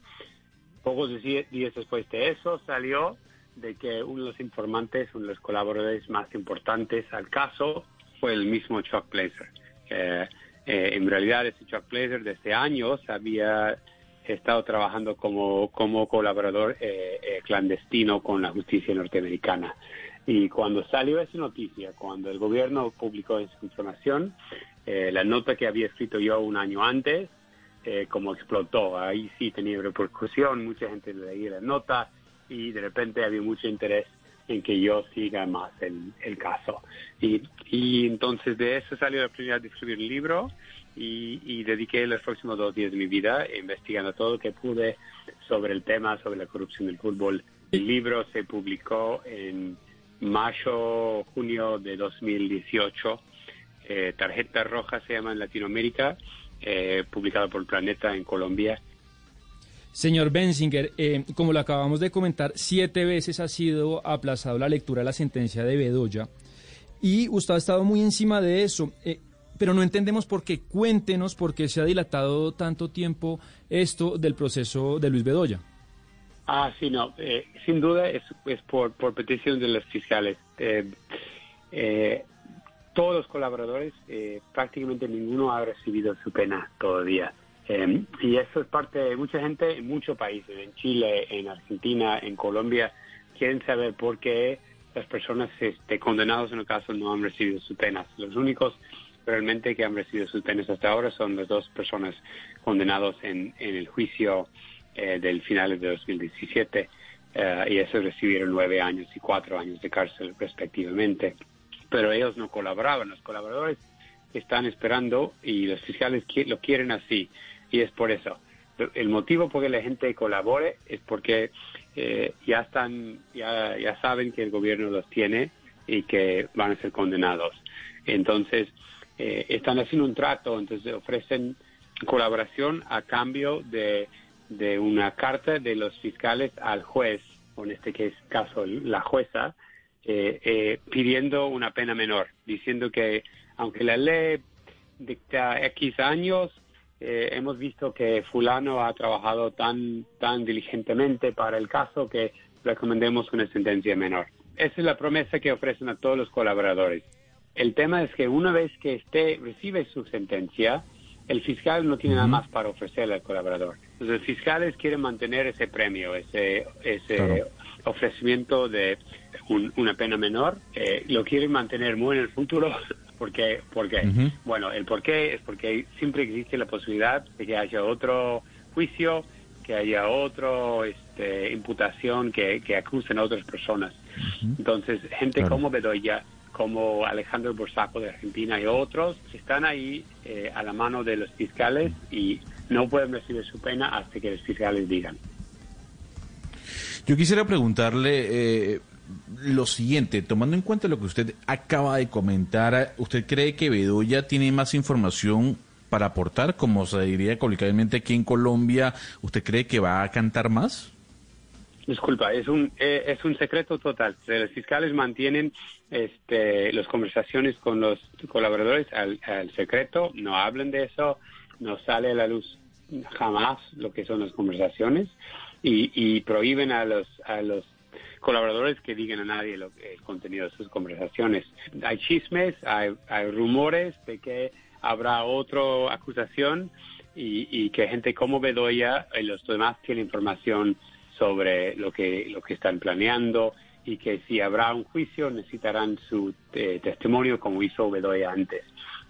Pocos días después de eso salió de que uno de los informantes, uno de los colaboradores más importantes al caso, fue el mismo Chuck Blazer. Eh, en realidad, ese Chuck Blazer desde años había estado trabajando como, como colaborador eh, eh, clandestino con la justicia norteamericana. Y cuando salió esa noticia, cuando el gobierno publicó esa información, eh, la nota que había escrito yo un año antes, como explotó, ahí sí tenía repercusión, mucha gente leía la nota y de repente había mucho interés en que yo siga más el, caso. Y, y entonces de eso salió la oportunidad de escribir un libro y, y, dediqué los próximos dos días de mi vida investigando todo lo que pude sobre el tema, sobre la corrupción del fútbol. El libro se publicó en mayo, junio de 2018. Eh, Tarjeta Roja se llama en Latinoamérica, eh, publicado por Planeta en Colombia. Señor Benzinger, eh, como lo acabamos de comentar, siete veces ha sido aplazado la lectura de la sentencia de Bedoya y usted ha estado muy encima de eso. Eh, pero no entendemos por qué. Cuéntenos por qué se ha dilatado tanto tiempo esto del proceso de Luis Bedoya. Ah, sí, no. Eh, sin duda es, por, petición de los fiscales. Eh, eh, todos los colaboradores, prácticamente ninguno ha recibido su pena todavía. y eso es parte de mucha gente en muchos países, en Chile, en Argentina, en Colombia, quieren saber por qué las personas este, condenadas en el caso no han recibido sus penas. Los únicos realmente que han recibido sus penas hasta ahora son las dos personas condenadas en, en el juicio eh, del final de 2017 eh, y esos recibieron nueve años y cuatro años de cárcel respectivamente. Pero ellos no colaboraban, los colaboradores están esperando y los fiscales lo quieren así y es por eso. El motivo por que la gente colabore es porque eh, ya están, ya, ya saben que el gobierno los tiene y que van a ser condenados. Entonces, están haciendo un trato, entonces ofrecen colaboración a cambio de de una carta de los fiscales al juez, o en este caso la jueza, eh, eh, pidiendo una pena menor, diciendo que aunque la ley dicta X años, eh, hemos visto que fulano ha trabajado tan, tan diligentemente para el caso que recomendemos una sentencia menor. Esa es la promesa que ofrecen a todos los colaboradores. El tema es que una vez que esté, recibe su sentencia, el fiscal no tiene nada más para ofrecerle al colaborador. Los fiscales quieren mantener ese premio, ese, ese ofrecimiento de una pena menor. Eh, lo quieren mantener muy en el futuro. porque porque Bueno, el por qué es porque siempre existe la posibilidad de que haya otro juicio, que haya otra este, imputación, que, que acusen a otras personas. Entonces, gente como Bedoya como Alejandro Borsaco de Argentina y otros, están ahí eh, a la mano de los fiscales y no pueden recibir su pena hasta que los fiscales digan. Yo quisiera preguntarle eh, lo siguiente, tomando en cuenta lo que usted acaba de comentar, ¿usted cree que Bedoya tiene más información para aportar, como se diría coloquialmente aquí en Colombia? ¿Usted cree que va a cantar más? Disculpa, es un eh, es un secreto total. Los fiscales mantienen este las conversaciones con los colaboradores al, secreto, no hablan de eso, no sale a la luz jamás lo que son las conversaciones y, prohíben a los a los colaboradores que digan a nadie lo, el contenido de sus conversaciones. Hay chismes, hay, hay rumores de que habrá otra acusación y, y que gente como Bedoya y los demás tienen información sobre lo que, lo que están planeando y que si habrá un juicio necesitarán su eh, testimonio como hizo Bedoya antes.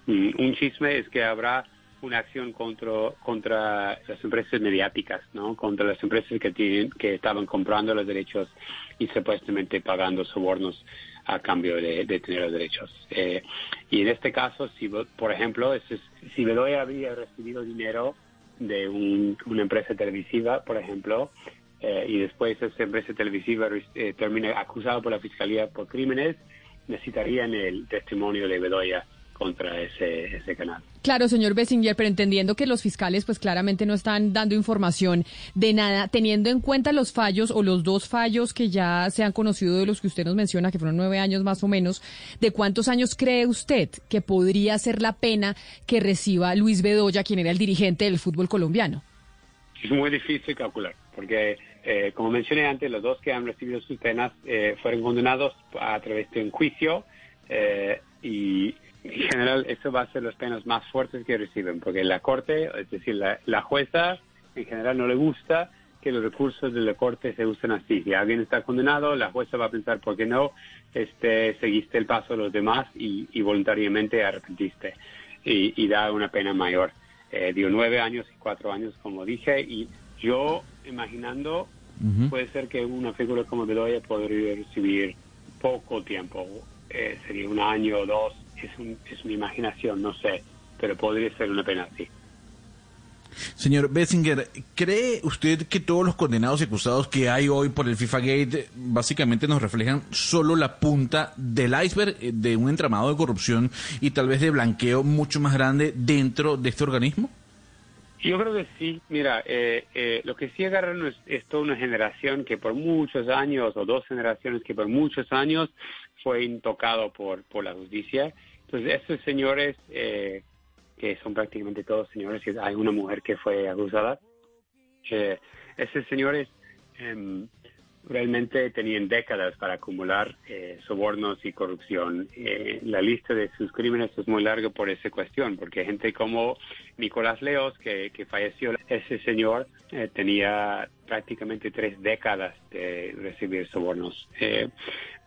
Mm, un chisme es que habrá una acción contra, contra las empresas mediáticas, ¿no? contra las empresas que, tienen, que estaban comprando los derechos y supuestamente pagando sobornos a cambio de, tener los derechos. Eh, y en este caso, si por ejemplo, si Bedoya había recibido dinero de una empresa televisiva, por ejemplo, eh, y después esa empresa televisiva eh, termina acusado por la fiscalía por crímenes, necesitarían el testimonio de Bedoya contra ese, ese canal. Claro, señor Bessinger, pero entendiendo que los fiscales pues claramente no están dando información de nada, teniendo en cuenta los fallos o los dos fallos que ya se han conocido de los que usted nos menciona, que fueron nueve años más o menos, ¿de cuántos años cree usted que podría ser la pena que reciba Luis Bedoya, quien era el dirigente del fútbol colombiano? Es muy difícil calcular, porque eh, como mencioné antes, los dos que han recibido sus penas eh, fueron condenados a través de un juicio eh, y en general eso va a ser las penas más fuertes que reciben, porque la corte, es decir, la, jueza en general no le gusta que los recursos de la corte se usen así. Si alguien está condenado, la jueza va a pensar, ¿por qué no este, seguiste el paso de los demás y, voluntariamente arrepentiste? Y, y, da una pena mayor. dio nueve años y cuatro años, como dije, y yo imaginando, puede ser que una figura como Bedoya podría recibir poco tiempo, eh, sería un año o dos, es, un, es una imaginación, no sé, pero podría ser una pena así. Señor Bessinger, ¿cree usted que todos los condenados y acusados que hay hoy por el FIFA Gate básicamente nos reflejan solo la punta del iceberg eh, de un entramado de corrupción y tal vez de blanqueo mucho más grande dentro de este organismo? Yo creo que sí. Mira, eh, eh, lo que sí agarraron es, toda una generación que por muchos años, o dos generaciones que por muchos años fue intocado por, por la justicia. Entonces, estos señores, eh, que son prácticamente todos señores, hay una mujer que fue abusada, esos señores em, realmente tenían décadas para acumular eh, sobornos y corrupción. Eh, la lista de sus crímenes es muy larga por esa cuestión, porque gente como Nicolás Leos, que, falleció, ese señor eh, tenía prácticamente tres décadas de recibir sobornos.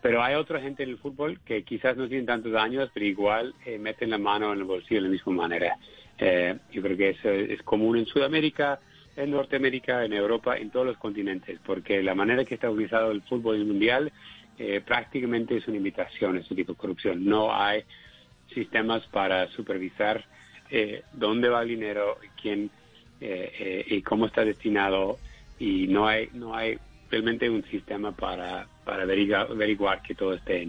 pero hay otra gente en el fútbol que quizás no tienen tantos años, pero igual meten la mano en el bolsillo de la misma manera. yo creo que eso es común en Sudamérica en Norteamérica, en Europa, en todos los continentes, porque la manera que está organizado el fútbol mundial eh, prácticamente es una invitación a ese tipo de corrupción. No hay sistemas para supervisar eh, dónde va el dinero, quién eh, y cómo está destinado, y no hay no hay realmente un sistema para, para averiguar, que todo esté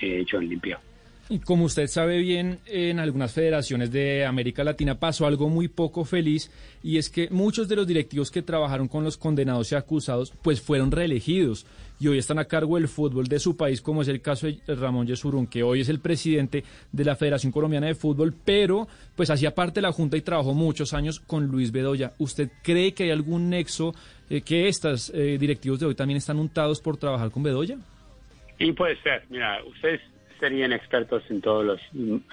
hecho en limpio. Como usted sabe bien, en algunas federaciones de América Latina pasó algo muy poco feliz y es que muchos de los directivos que trabajaron con los condenados y acusados pues fueron reelegidos y hoy están a cargo del fútbol de su país, como es el caso de Ramón Yesurún, que hoy es el presidente de la Federación Colombiana de Fútbol, pero pues hacía parte de la Junta y trabajó muchos años con Luis Bedoya. ¿Usted cree que hay algún nexo eh, que estos eh, directivos de hoy también están untados por trabajar con Bedoya? Y puede ser, mira, ustedes serían expertos en todos los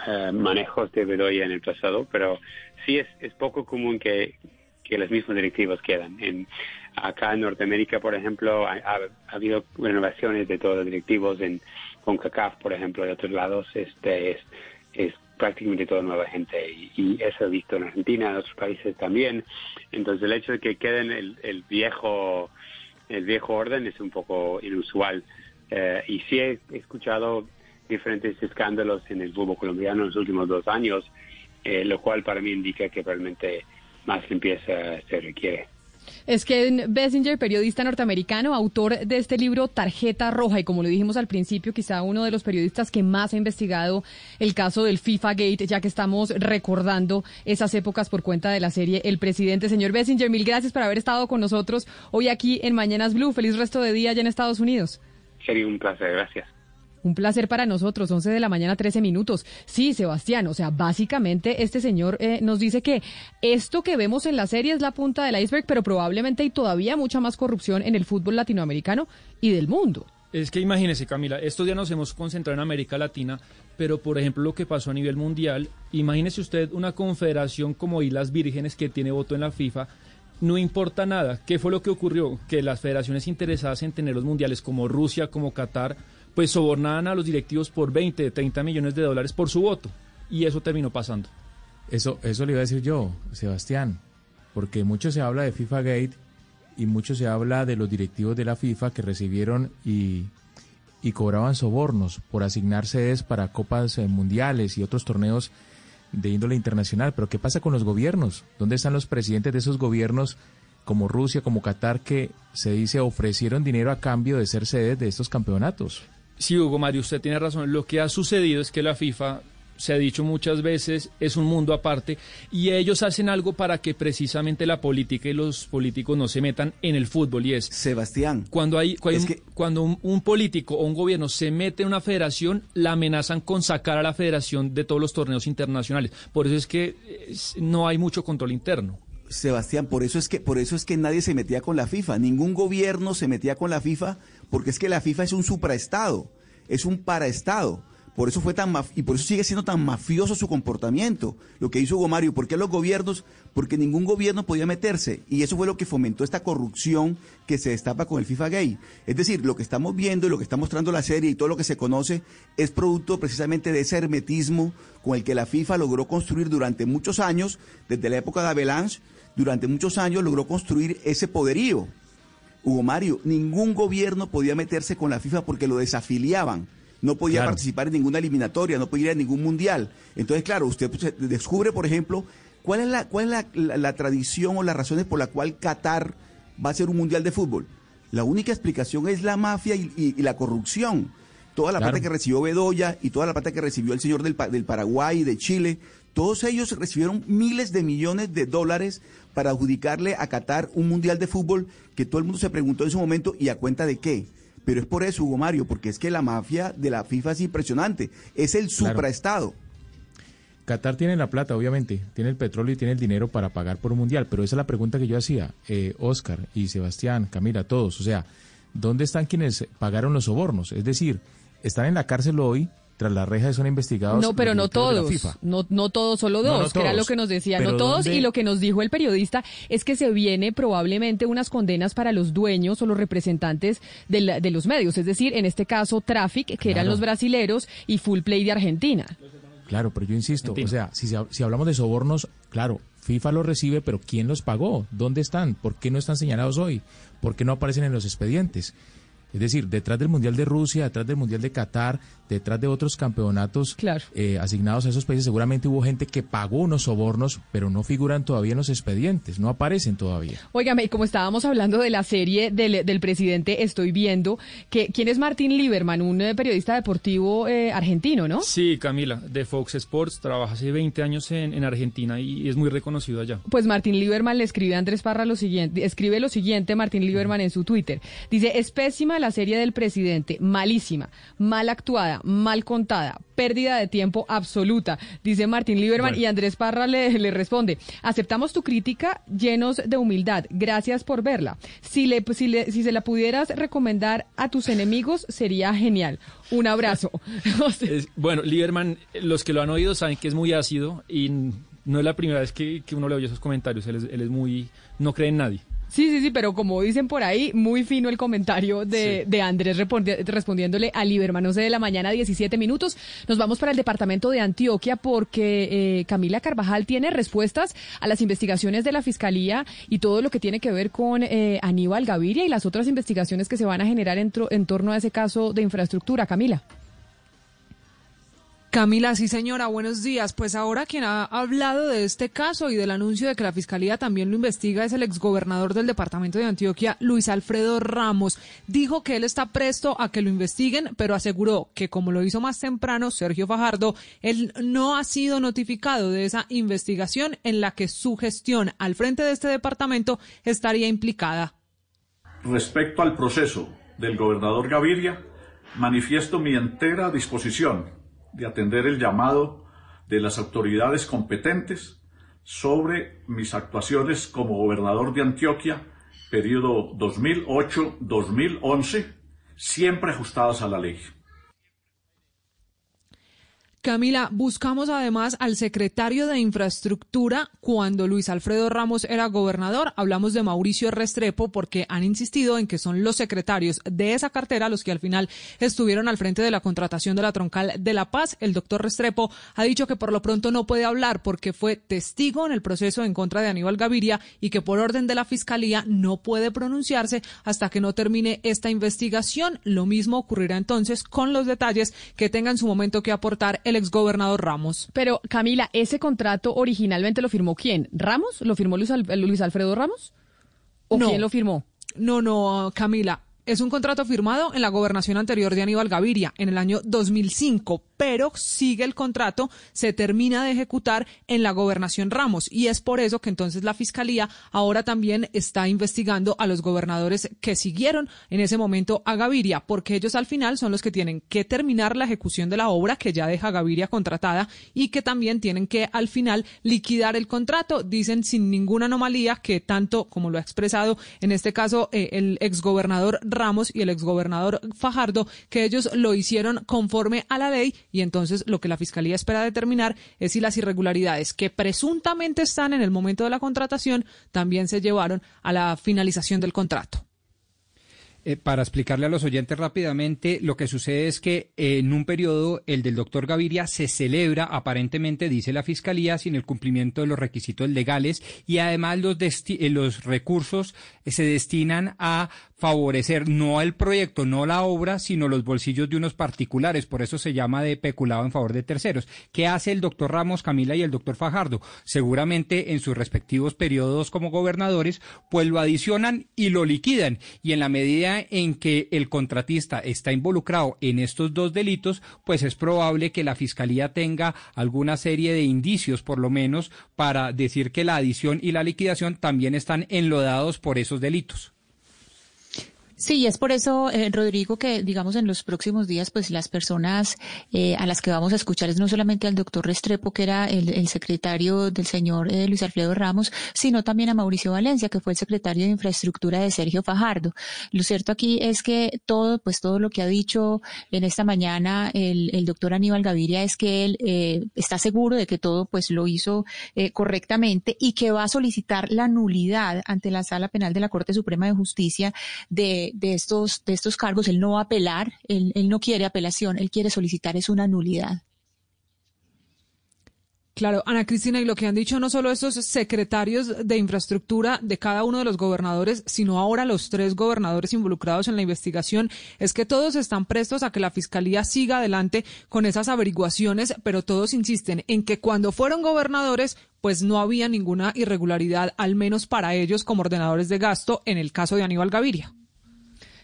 eh, manejos de Bedoya en el pasado, pero sí es, es poco común que, que los mismos directivos quedan. Acá en Norteamérica, por ejemplo, ha, habido renovaciones de todos los directivos en CONCACAF, por ejemplo, de otros lados, este es, es prácticamente toda nueva gente y, eso he visto en Argentina, en otros países también. Entonces el hecho de que queden el, el viejo el viejo orden es un poco inusual. Eh, y sí he escuchado diferentes escándalos en el fútbol colombiano en los últimos dos años, eh, lo cual para mí indica que realmente más limpieza se requiere. Es que Bessinger, periodista norteamericano, autor de este libro Tarjeta Roja, y como lo dijimos al principio, quizá uno de los periodistas que más ha investigado el caso del FIFA Gate, ya que estamos recordando esas épocas por cuenta de la serie El Presidente. Señor Bessinger, mil gracias por haber estado con nosotros hoy aquí en Mañanas Blue. Feliz resto de día allá en Estados Unidos. Sería un placer, gracias. Un placer para nosotros, 11 de la mañana, 13 minutos. Sí, Sebastián, o sea, básicamente este señor eh, nos dice que esto que vemos en la serie es la punta del iceberg, pero probablemente hay todavía mucha más corrupción en el fútbol latinoamericano y del mundo. Es que imagínese, Camila, estos días nos hemos concentrado en América Latina, pero por ejemplo lo que pasó a nivel mundial, imagínese usted una confederación como Islas Vírgenes que tiene voto en la FIFA, no importa nada. ¿Qué fue lo que ocurrió? Que las federaciones interesadas en tener los mundiales como Rusia, como Qatar, pues sobornaban a los directivos por 20, 30 millones de dólares por su voto. Y eso terminó pasando. Eso, eso le iba a decir yo, Sebastián, porque mucho se habla de FIFA Gate y mucho se habla de los directivos de la FIFA que recibieron y, y cobraban sobornos por asignar sedes para copas eh, mundiales y otros torneos de índole internacional. Pero ¿qué pasa con los gobiernos? ¿Dónde están los presidentes de esos gobiernos como Rusia, como Qatar, que se dice ofrecieron dinero a cambio de ser sedes de estos campeonatos? Sí, Hugo Mario, usted tiene razón. Lo que ha sucedido es que la FIFA se ha dicho muchas veces, es un mundo aparte y ellos hacen algo para que precisamente la política y los políticos no se metan en el fútbol y es Sebastián. Cuando hay, cuando, un, político o un gobierno se mete en una federación, la amenazan con sacar a la federación de todos los torneos internacionales. Por eso es que no hay mucho control interno. Sebastián, por eso es que por eso es que nadie se metía con la FIFA, ningún gobierno se metía con la FIFA porque es que la FIFA es un supraestado, es un paraestado. Por eso fue tan y por eso sigue siendo tan mafioso su comportamiento. Lo que hizo Hugo Mario, ¿por qué los gobiernos? Porque ningún gobierno podía meterse y eso fue lo que fomentó esta corrupción que se destapa con el FIFA Gay. Es decir, lo que estamos viendo y lo que está mostrando la serie y todo lo que se conoce es producto precisamente de ese hermetismo con el que la FIFA logró construir durante muchos años, desde la época de Avalanche, durante muchos años logró construir ese poderío. Hugo Mario, ningún gobierno podía meterse con la FIFA porque lo desafiliaban. No podía participar en ninguna eliminatoria, no podía ir a ningún mundial. Entonces, claro, usted pues, descubre, por ejemplo, cuál es, la, cuál es la, tradición o las razones por la cual Qatar va a ser un mundial de fútbol. La única explicación es la mafia y, la corrupción. Toda la plata que recibió Bedoya y toda la plata que recibió el señor del, del Paraguay y de Chile, todos ellos recibieron miles de millones de dólares para adjudicarle a Qatar un mundial de fútbol que todo el mundo se preguntó en su momento y a cuenta de qué. Pero es por eso, Hugo Mario, porque es que la mafia de la FIFA es impresionante, es el supraestado. Qatar tiene la plata, obviamente, tiene el petróleo y tiene el dinero para pagar por un mundial, pero esa es la pregunta que yo hacía, eh, Oscar y Sebastián, Camila, todos, o sea, ¿dónde están quienes pagaron los sobornos? Es decir, están en la cárcel hoy, tras la reja son investigados. No, pero no todos. No, no todos, solo dos, que era lo que nos decía. no todos. Y lo que nos dijo el periodista es que se viene probablemente unas condenas para los dueños o los representantes de, de los medios. Es decir, en este caso, Traffic, que eran los brasileros, y Full Play de Argentina. Claro, pero yo insisto, o sea, si, si hablamos de sobornos, claro, FIFA los recibe, pero ¿quién los pagó? ¿Dónde están? ¿Por qué no están señalados hoy? ¿Por qué no aparecen en los expedientes? Es decir, detrás del Mundial de Rusia, detrás del Mundial de Qatar, detrás de otros campeonatos eh, asignados a esos países, seguramente hubo gente que pagó unos sobornos, pero no figuran todavía en los expedientes, no aparecen todavía. Óigame, y como estábamos hablando de la serie del, presidente, estoy viendo que quién es Martín Lieberman, un eh, periodista deportivo eh, argentino, ¿no? Sí, Camila, de Fox Sports, trabaja hace 20 años en, Argentina y es muy reconocido allá. Pues Martín Lieberman le escribe a Andrés Parra lo siguiente, escribe lo siguiente Martín Lieberman en su Twitter. Dice, es pésima la serie del presidente, malísima, mal actuada, mal contada, pérdida de tiempo absoluta, dice Martín Lieberman y Andrés Parra le, le, responde, aceptamos tu crítica llenos de humildad, gracias por verla. Si, le, si, le, si se la pudieras recomendar a tus enemigos, sería genial. Un abrazo. bueno, Lieberman, los que lo han oído saben que es muy ácido y no es la primera vez que, uno le oye esos comentarios, él es, él es muy, no cree en nadie. Sí, sí, sí, pero como dicen por ahí, muy fino el comentario de, de Andrés respondiéndole a Lieberman, 11 de la mañana, 17 minutos. Nos vamos para el departamento de Antioquia porque eh, Camila Carvajal tiene respuestas a las investigaciones de la Fiscalía y todo lo que tiene que ver con eh, Aníbal Gaviria y las otras investigaciones que se van a generar en torno a ese caso de infraestructura. Camila. Camila, sí señora, buenos días. Pues ahora quien ha hablado de este caso y del anuncio de que la Fiscalía también lo investiga es el exgobernador del departamento de Antioquia, Luis Alfredo Ramos. Dijo que él está presto a que lo investiguen, pero aseguró que como lo hizo más temprano Sergio Fajardo, él no ha sido notificado de esa investigación en la que su gestión al frente de este departamento estaría implicada. Respecto al proceso del gobernador Gaviria, manifiesto mi entera disposición de atender el llamado de las autoridades competentes sobre mis actuaciones como gobernador de Antioquia, periodo 2008-2011, siempre ajustadas a la ley. Camila, buscamos además al secretario de Infraestructura cuando Luis Alfredo Ramos era gobernador. Hablamos de Mauricio Restrepo porque han insistido en que son los secretarios de esa cartera los que al final estuvieron al frente de la contratación de la troncal de La Paz. El doctor Restrepo ha dicho que por lo pronto no puede hablar porque fue testigo en el proceso en contra de Aníbal Gaviria y que por orden de la Fiscalía no puede pronunciarse hasta que no termine esta investigación. Lo mismo ocurrirá entonces con los detalles que tenga en su momento que aportar el exgobernador Ramos. Pero Camila, ¿ese contrato originalmente lo firmó quién? ¿Ramos? ¿Lo firmó Luis, Alfredo Ramos? ¿O quién lo firmó? No, no, Camila. Es un contrato firmado en la gobernación anterior de Aníbal Gaviria en el año 2005, pero sigue el contrato, se termina de ejecutar en la gobernación Ramos. Y es por eso que entonces la Fiscalía ahora también está investigando a los gobernadores que siguieron en ese momento a Gaviria, porque ellos al final son los que tienen que terminar la ejecución de la obra que ya deja Gaviria contratada y que también tienen que al final liquidar el contrato, dicen sin ninguna anomalía que tanto como lo ha expresado en este caso eh, el exgobernador Ramos y el exgobernador Fajardo, que ellos lo hicieron conforme a la ley y entonces lo que la Fiscalía espera determinar es si las irregularidades que presuntamente están en el momento de la contratación también se llevaron a la finalización del contrato. Eh, para explicarle a los oyentes rápidamente, lo que sucede es que en un periodo, el del doctor Gaviria, se celebra, aparentemente, dice la Fiscalía, sin el cumplimiento de los requisitos legales y además los, eh, los recursos eh, se destinan a favorecer no el proyecto, no la obra, sino los bolsillos de unos particulares. Por eso se llama de peculado en favor de terceros. ¿Qué hace el doctor Ramos, Camila y el doctor Fajardo? Seguramente en sus respectivos periodos como gobernadores, pues lo adicionan y lo liquidan. Y en la medida en que el contratista está involucrado en estos dos delitos, pues es probable que la fiscalía tenga alguna serie de indicios, por lo menos, para decir que la adición y la liquidación también están enlodados por esos delitos. Sí, es por eso, eh, Rodrigo, que digamos en los próximos días, pues las personas eh, a las que vamos a escuchar es no solamente al doctor Restrepo, que era el, secretario del señor eh, Luis Alfredo Ramos, sino también a Mauricio Valencia, que fue el secretario de Infraestructura de Sergio Fajardo. Lo cierto aquí es que todo, pues todo lo que ha dicho en esta mañana el, el doctor Aníbal Gaviria es que él está seguro de que todo, pues lo hizo correctamente y que va a solicitar la nulidad ante la Sala Penal de la Corte Suprema de Justicia de de, estos, de estos cargos, él no va a apelar, él, él no quiere apelación, él quiere solicitar es una nulidad. Claro, Ana Cristina, y lo que han dicho no solo estos secretarios de infraestructura de cada uno de los gobernadores, sino ahora los tres gobernadores involucrados en la investigación, es que todos están prestos a que la Fiscalía siga adelante con esas averiguaciones, pero todos insisten en que cuando fueron gobernadores, pues no había ninguna irregularidad, al menos para ellos como ordenadores de gasto, en el caso de Aníbal Gaviria.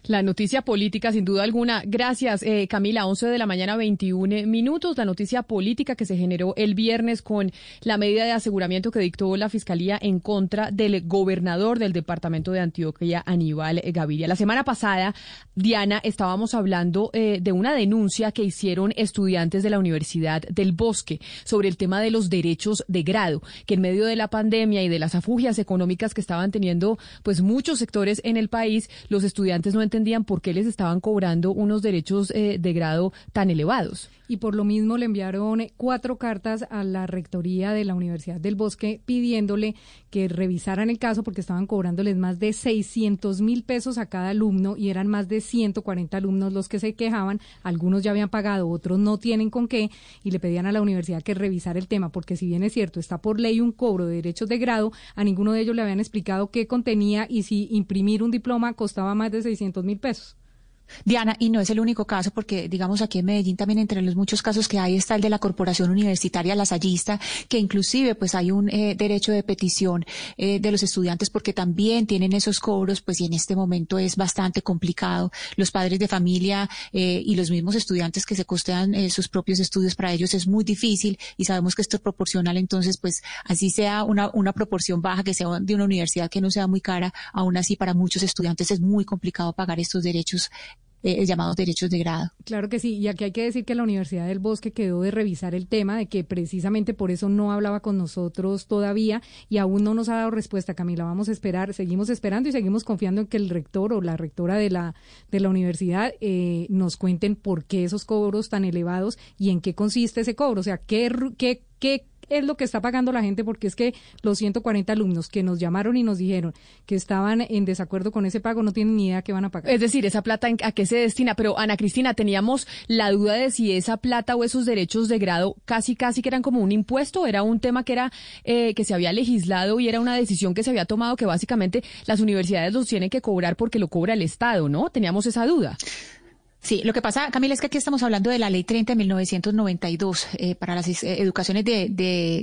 La noticia política, sin duda alguna. Gracias, eh, Camila. 11 de la mañana, 21 minutos. La noticia política que se generó el viernes con la medida de aseguramiento que dictó la Fiscalía en contra del gobernador del departamento de Antioquia, Aníbal Gaviria. La semana pasada, Diana, estábamos hablando eh, de una denuncia que hicieron estudiantes de la Universidad del Bosque sobre el tema de los derechos de grado, que en medio de la pandemia y de las afugias económicas que estaban teniendo pues muchos sectores en el país, los estudiantes no entendían por qué les estaban cobrando unos derechos eh, de grado tan elevados y por lo mismo le enviaron cuatro cartas a la rectoría de la Universidad del Bosque pidiéndole que revisaran el caso porque estaban cobrándoles más de 600 mil pesos a cada alumno y eran más de 140 alumnos los que se quejaban. Algunos ya habían pagado, otros no tienen con qué y le pedían a la universidad que revisara el tema porque si bien es cierto, está por ley un cobro de derechos de grado, a ninguno de ellos le habían explicado qué contenía y si imprimir un diploma costaba más de 600 mil pesos. Diana, y no es el único caso, porque digamos aquí en Medellín también entre los muchos casos que hay está el de la Corporación Universitaria Lasallista, que inclusive pues hay un eh, derecho de petición eh, de los estudiantes porque también tienen esos cobros, pues y en este momento es bastante complicado. Los padres de familia eh, y los mismos estudiantes que se costean sus propios estudios para ellos es muy difícil y sabemos que esto es proporcional, entonces pues así sea una, una proporción baja, que sea de una universidad que no sea muy cara, aún así para muchos estudiantes es muy complicado pagar estos derechos eh, llamados derechos de grado. Claro que sí, y aquí hay que decir que la Universidad del Bosque quedó de revisar el tema, de que precisamente por eso no hablaba con nosotros todavía y aún no nos ha dado respuesta, Camila. Vamos a esperar, seguimos esperando y seguimos confiando en que el rector o la rectora de la, de la universidad eh, nos cuenten por qué esos cobros tan elevados y en qué consiste ese cobro, o sea, qué, qué, qué es lo que está pagando la gente porque es que los 140 alumnos que nos llamaron y nos dijeron que estaban en desacuerdo con ese pago no tienen ni idea qué van a pagar. Es decir, esa plata a qué se destina. Pero Ana Cristina, teníamos la duda de si esa plata o esos derechos de grado casi casi que eran como un impuesto, era un tema que era eh, que se había legislado y era una decisión que se había tomado que básicamente las universidades los tienen que cobrar porque lo cobra el Estado, ¿no? Teníamos esa duda. Sí, lo que pasa, Camila, es que aquí estamos hablando de la Ley 30 de 1992 eh, para las eh, educaciones de, de,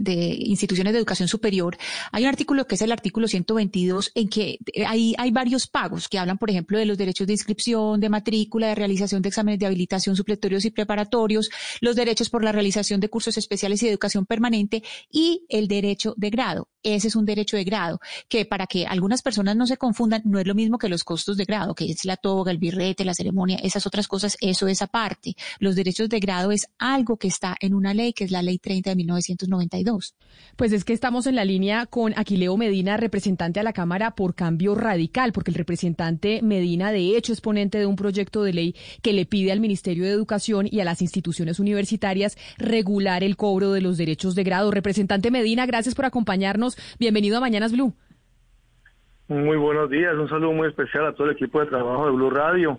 de, instituciones de educación superior. Hay un artículo que es el artículo 122 en que eh, hay, hay varios pagos que hablan, por ejemplo, de los derechos de inscripción, de matrícula, de realización de exámenes de habilitación supletorios y preparatorios, los derechos por la realización de cursos especiales y de educación permanente y el derecho de grado. Ese es un derecho de grado que para que algunas personas no se confundan, no es lo mismo que los costos de grado, que es la toga, el birrete, la ceremonia esas otras cosas, eso es aparte. Los derechos de grado es algo que está en una ley, que es la ley 30 de 1992. Pues es que estamos en la línea con Aquileo Medina, representante a la Cámara por Cambio Radical, porque el representante Medina, de hecho, es ponente de un proyecto de ley que le pide al Ministerio de Educación y a las instituciones universitarias regular el cobro de los derechos de grado. Representante Medina, gracias por acompañarnos. Bienvenido a Mañanas Blue. Muy buenos días, un saludo muy especial a todo el equipo de trabajo de Blue Radio.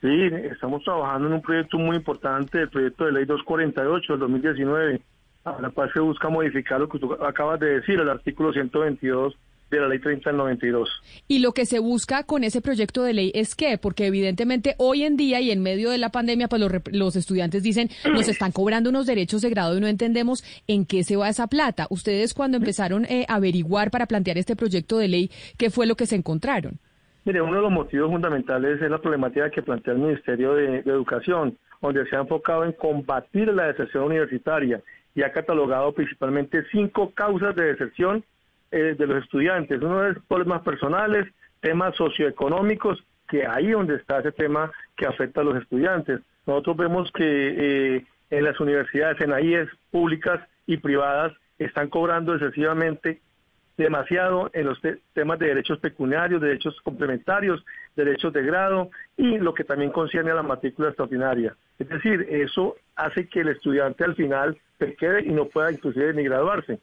Sí, estamos trabajando en un proyecto muy importante, el proyecto de ley 248 del 2019, a la cual se busca modificar lo que tú acabas de decir, el artículo 122 de la ley 30 del 92. Y lo que se busca con ese proyecto de ley es que, porque evidentemente hoy en día y en medio de la pandemia, pues los, estudiantes dicen, nos están cobrando unos derechos de grado y no entendemos en qué se va esa plata. Ustedes cuando empezaron eh, a averiguar para plantear este proyecto de ley, ¿qué fue lo que se encontraron? Mire, uno de los motivos fundamentales es la problemática que plantea el Ministerio de, Educación, donde se ha enfocado en combatir la deserción universitaria y ha catalogado principalmente cinco causas de deserción eh, de los estudiantes. Uno es problemas personales, temas socioeconómicos, que ahí donde está ese tema que afecta a los estudiantes. Nosotros vemos que eh, en las universidades, en AIES públicas y privadas, están cobrando excesivamente demasiado en los temas de derechos pecuniarios, derechos complementarios, derechos de grado y lo que también concierne a la matrícula extraordinaria. Es decir, eso hace que el estudiante al final se quede y no pueda inclusive ni graduarse.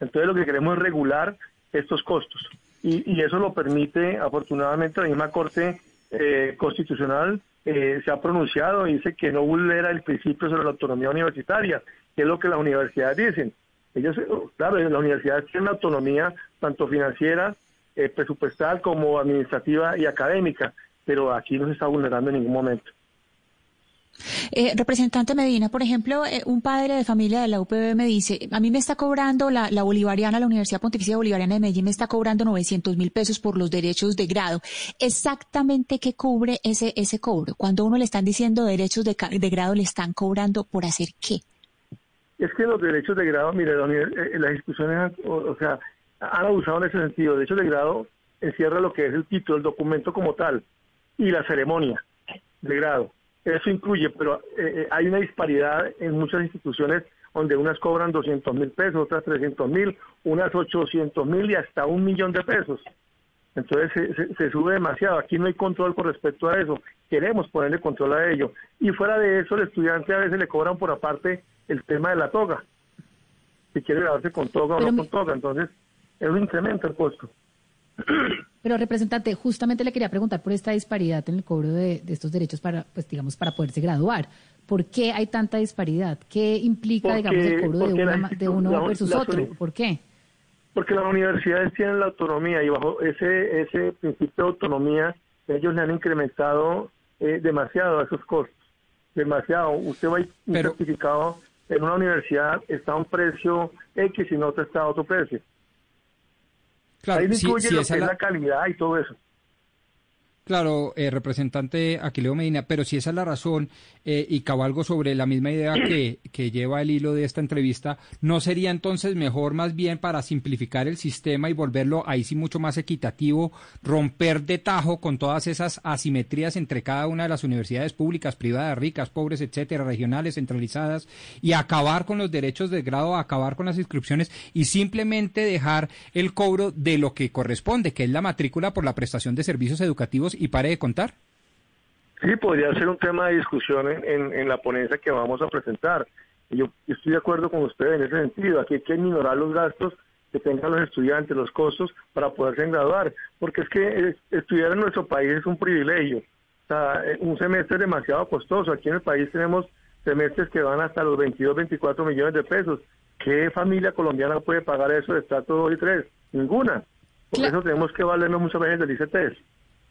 Entonces lo que queremos es regular estos costos y, eso lo permite afortunadamente la misma Corte eh, Constitucional eh, se ha pronunciado y dice que no vulnera el principio sobre la autonomía universitaria, que es lo que las universidades dicen. Ellos, claro, la universidad tiene una autonomía tanto financiera, eh, presupuestal como administrativa y académica, pero aquí no se está vulnerando en ningún momento. Eh, representante Medina, por ejemplo, eh, un padre de familia de la UPB me dice, a mí me está cobrando la, la Bolivariana, la Universidad Pontificia Bolivariana de Medellín, me está cobrando 900 mil pesos por los derechos de grado. ¿Exactamente qué cubre ese, ese cobro? Cuando uno le están diciendo derechos de, de grado, ¿le están cobrando por hacer qué? Es que los derechos de grado, mire, eh, las instituciones, o, sea, han abusado en ese sentido. Derechos de grado encierra lo que es el título, el documento como tal, y la ceremonia de grado. Eso incluye, pero eh, eh, hay una disparidad en muchas instituciones donde unas cobran 200 mil pesos, otras 300 mil, unas 800 mil y hasta un millón de pesos. Entonces se, se, sube demasiado. Aquí no hay control con respecto a eso. Queremos ponerle control a ello. Y fuera de eso, el estudiante a veces le cobran por aparte el tema de la toga. Si quiere grabarse con toga o no con toga. Entonces, es un incremento el costo. Pero representante, justamente le quería preguntar por esta disparidad en el cobro de, estos derechos para, pues digamos, para poderse graduar. ¿Por qué hay tanta disparidad? ¿Qué implica, digamos, el cobro de, uno versus otro? ¿Por qué? Porque las universidades tienen la autonomía y bajo ese, ese principio de autonomía ellos le han incrementado eh, demasiado esos costos. Demasiado. Usted va a certificado en una universidad, está a un precio X y en otra está a otro precio. Claro, Ahí incluye lo que es la calidad y todo eso. Claro, eh, representante Aquileo Medina, pero si esa es la razón eh, y cabalgo sobre la misma idea que, que, lleva el hilo de esta entrevista, ¿no sería entonces mejor más bien para simplificar el sistema y volverlo ahí sí mucho más equitativo, romper de tajo con todas esas asimetrías entre cada una de las universidades públicas, privadas, ricas, pobres, etcétera, regionales, centralizadas, y acabar con los derechos de grado, acabar con las inscripciones y simplemente dejar el cobro de lo que corresponde, que es la matrícula por la prestación de servicios educativos y pare de contar? Sí, podría ser un tema de discusión en, en, la ponencia que vamos a presentar. Yo, estoy de acuerdo con usted en ese sentido. Aquí hay que minorar los gastos que tengan los estudiantes, los costos para poderse graduar, porque es que estudiar en nuestro país es un privilegio. O sea, eh, un semestre es demasiado costoso. Aquí en el país tenemos semestres que van hasta los 22, 24 millones de pesos. ¿Qué familia colombiana puede pagar eso de estrato 2 y 3? Ninguna. Por eso tenemos que valernos muchas veces del ICT.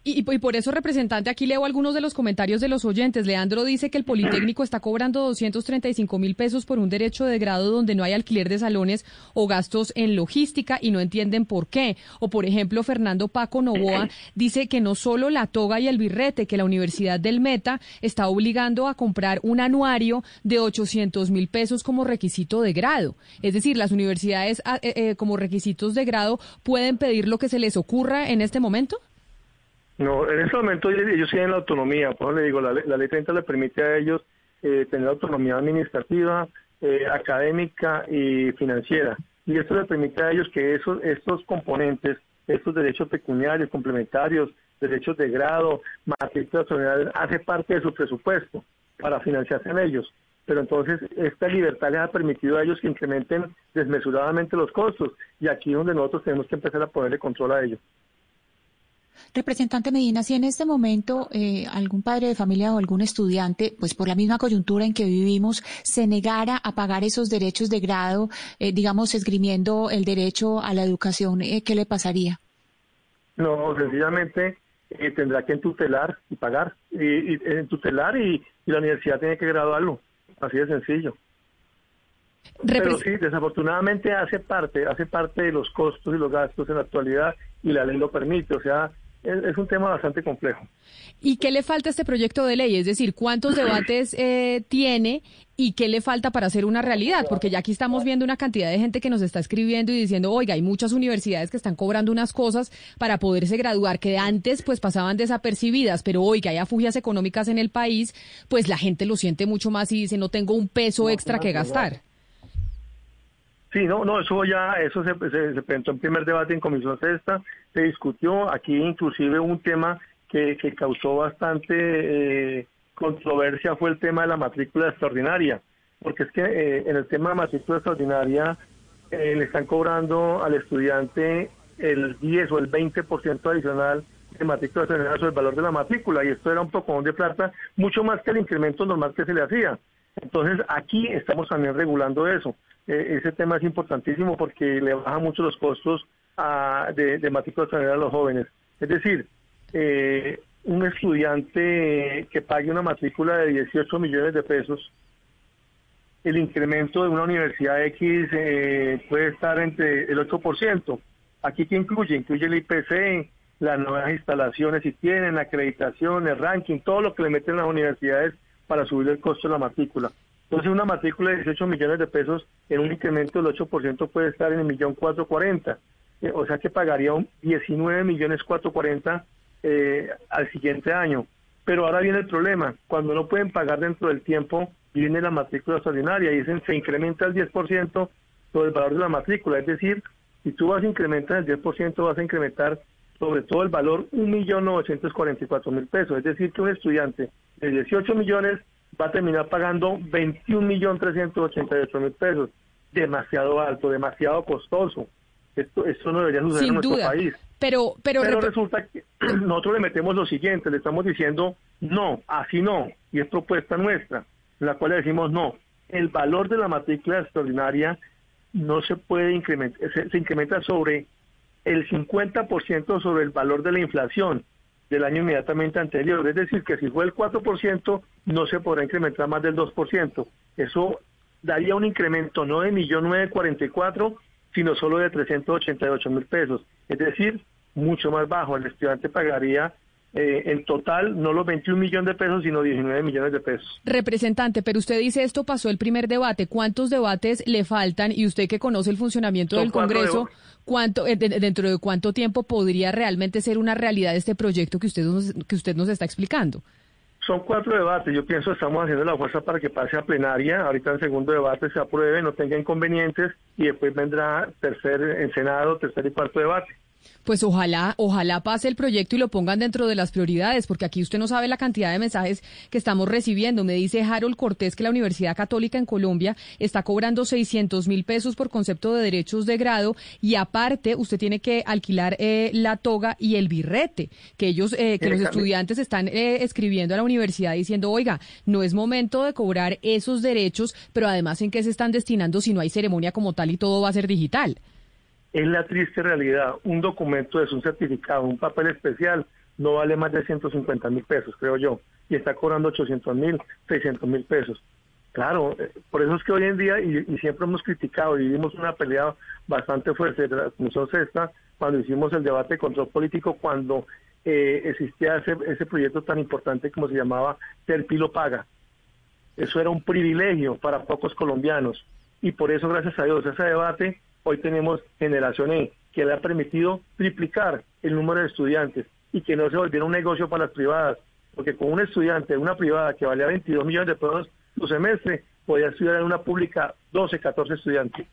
Y, por eso, representante, aquí leo algunos de los comentarios de los oyentes. Leandro dice que el Politécnico está cobrando 235 mil pesos por un derecho de grado donde no hay alquiler de salones o gastos en logística y no entienden por qué. O, por ejemplo, Fernando Paco Novoa dice que no solo la toga y el birrete, que la Universidad del Meta está obligando a comprar un anuario de 800 mil pesos como requisito de grado. Es decir, las universidades ah, eh, eh, como requisitos de grado pueden pedir lo que se les ocurra en este momento. No, en este momento ellos, tienen la autonomía, por eso le digo, la, ley 30 le permite a ellos eh, tener autonomía administrativa, eh, académica y financiera. Y esto le permite a ellos que esos, estos componentes, estos derechos pecuniarios, complementarios, derechos de grado, matrícula nacional, hace parte de su presupuesto para financiarse en ellos. Pero entonces esta libertad les ha permitido a ellos que incrementen desmesuradamente los costos y aquí es donde nosotros tenemos que empezar a ponerle control a ellos. Representante Medina, si en este momento eh, algún padre de familia o algún estudiante, pues por la misma coyuntura en que vivimos, se negara a pagar esos derechos de grado, eh, digamos, esgrimiendo el derecho a la educación, eh, ¿qué le pasaría? No, sencillamente tendrá que entutelar y pagar, y, y entutelar y, la universidad tiene que graduarlo, así de sencillo. Pero sí, desafortunadamente hace parte, hace parte de los costos y los gastos en la actualidad y la ley lo permite, o sea, es, un tema bastante complejo. ¿Y qué le falta a este proyecto de ley? Es decir, ¿cuántos debates eh, tiene y qué le falta para hacer una realidad, porque ya aquí estamos viendo una cantidad de gente que nos está escribiendo y diciendo, oiga, hay muchas universidades que están cobrando unas cosas para poderse graduar que antes pues pasaban desapercibidas, pero hoy que hay afugias económicas en el país, pues la gente lo siente mucho más y dice, no tengo un peso extra que gastar. Sí, no, no, eso ya, eso se, se, presentó en primer debate en Comisión Sexta, se discutió, aquí inclusive un tema que, que causó bastante eh, controversia fue el tema de la matrícula extraordinaria, porque es que eh, en el tema de matrícula extraordinaria eh, le están cobrando al estudiante el 10 o el 20% adicional de matrícula extraordinaria sobre el valor de la matrícula, y esto era un poco de plata, mucho más que el incremento normal que se le hacía. Entonces aquí estamos también regulando eso. Eh, ese tema es importantísimo porque le baja mucho los costos a, de, de matrícula a los jóvenes. Es decir, eh, un estudiante que pague una matrícula de 18 millones de pesos, el incremento de una universidad X eh, puede estar entre el 8%. Aquí que incluye? Incluye el IPC, las nuevas instalaciones si tienen, acreditación, el ranking, todo lo que le meten las universidades para subir el costo de la matrícula. Entonces una matrícula de 18 millones de pesos en un incremento del 8% puede estar en el millón 440. Eh, o sea que pagaría un 19 millones 440 eh, al siguiente año. Pero ahora viene el problema, cuando no pueden pagar dentro del tiempo, viene la matrícula extraordinaria y se incrementa el 10% sobre el valor de la matrícula. Es decir, si tú vas a incrementar el 10%, vas a incrementar sobre todo el valor 1.944.000 pesos. Es decir, que un estudiante de 18 millones va a terminar pagando 21.388.000 pesos. Demasiado alto, demasiado costoso. Esto, esto no debería suceder en nuestro país. Pero, pero, resulta que nosotros le metemos lo siguiente, le estamos diciendo no, así no, y es propuesta nuestra, en la cual le decimos no, el valor de la matrícula extraordinaria no se puede incrementar, se, incrementa sobre el 50% sobre el valor de la inflación del año inmediatamente anterior, es decir, que si fue el 4%, no se podrá incrementar más del 2%. Eso daría un incremento no de 1.944, sino solo de 388 mil pesos. Es decir, mucho más bajo. El estudiante pagaría eh, en total no los 21 millones de pesos, sino 19 millones de pesos. Representante, pero usted dice esto pasó el primer debate. ¿Cuántos debates le faltan? Y usted que conoce el funcionamiento del Congreso, ¿cuánto, eh, dentro de cuánto tiempo podría realmente ser una realidad este proyecto que usted que usted nos está explicando? Son cuatro debates. Yo pienso estamos haciendo la fuerza para que pase a plenaria. Ahorita en segundo debate se apruebe, no tenga inconvenientes y después vendrá tercer en Senado, tercer y cuarto debate. Pues ojalá, ojalá pase el proyecto y lo pongan dentro de las prioridades, porque aquí usted no sabe la cantidad de mensajes que estamos recibiendo. Me dice Harold Cortés que la Universidad Católica en Colombia está cobrando 600 mil pesos por concepto de derechos de grado y aparte usted tiene que alquilar eh, la toga y el birrete, que ellos, eh, que los estudiantes están eh, escribiendo a la universidad diciendo, oiga, no es momento de cobrar esos derechos, pero además en qué se están destinando si no hay ceremonia como tal y todo va a ser digital. Es la triste realidad. Un documento es un certificado, un papel especial, no vale más de 150 mil pesos, creo yo, y está cobrando 800 mil, 600 mil pesos. Claro, eh, por eso es que hoy en día, y, siempre hemos criticado y vivimos una pelea bastante fuerte de la Comisión Sexta, cuando hicimos el debate de control político, cuando eh, existía ese, ese proyecto tan importante como se llamaba Terpilo Paga. Eso era un privilegio para pocos colombianos. Y por eso, gracias a Dios, ese debate Hoy tenemos Generación E, que le ha permitido triplicar el número de estudiantes y que no se volviera un negocio para las privadas, porque con un estudiante de una privada que valía 22 millones de pesos su semestre, podía estudiar en una pública 12, 14 estudiantes.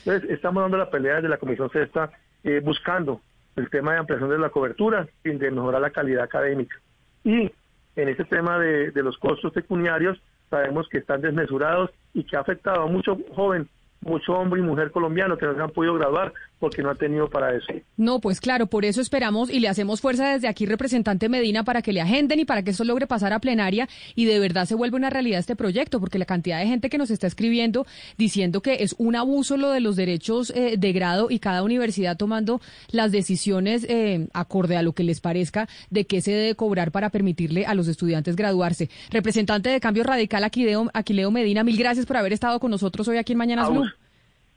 Entonces, estamos dando la pelea de la Comisión Sexta eh, buscando el tema de ampliación de la cobertura y de mejorar la calidad académica. Y en este tema de, de los costos pecuniarios, sabemos que están desmesurados y que ha afectado a muchos jóvenes mucho hombre y mujer colombiano que no se han podido graduar porque no han tenido para eso. No, pues claro, por eso esperamos y le hacemos fuerza desde aquí, representante Medina, para que le agenden y para que esto logre pasar a plenaria y de verdad se vuelva una realidad este proyecto, porque la cantidad de gente que nos está escribiendo diciendo que es un abuso lo de los derechos eh, de grado y cada universidad tomando las decisiones eh, acorde a lo que les parezca de qué se debe cobrar para permitirle a los estudiantes graduarse. Representante de Cambio Radical, Aquileo, Aquileo Medina, mil gracias por haber estado con nosotros hoy aquí en Mañana Blue.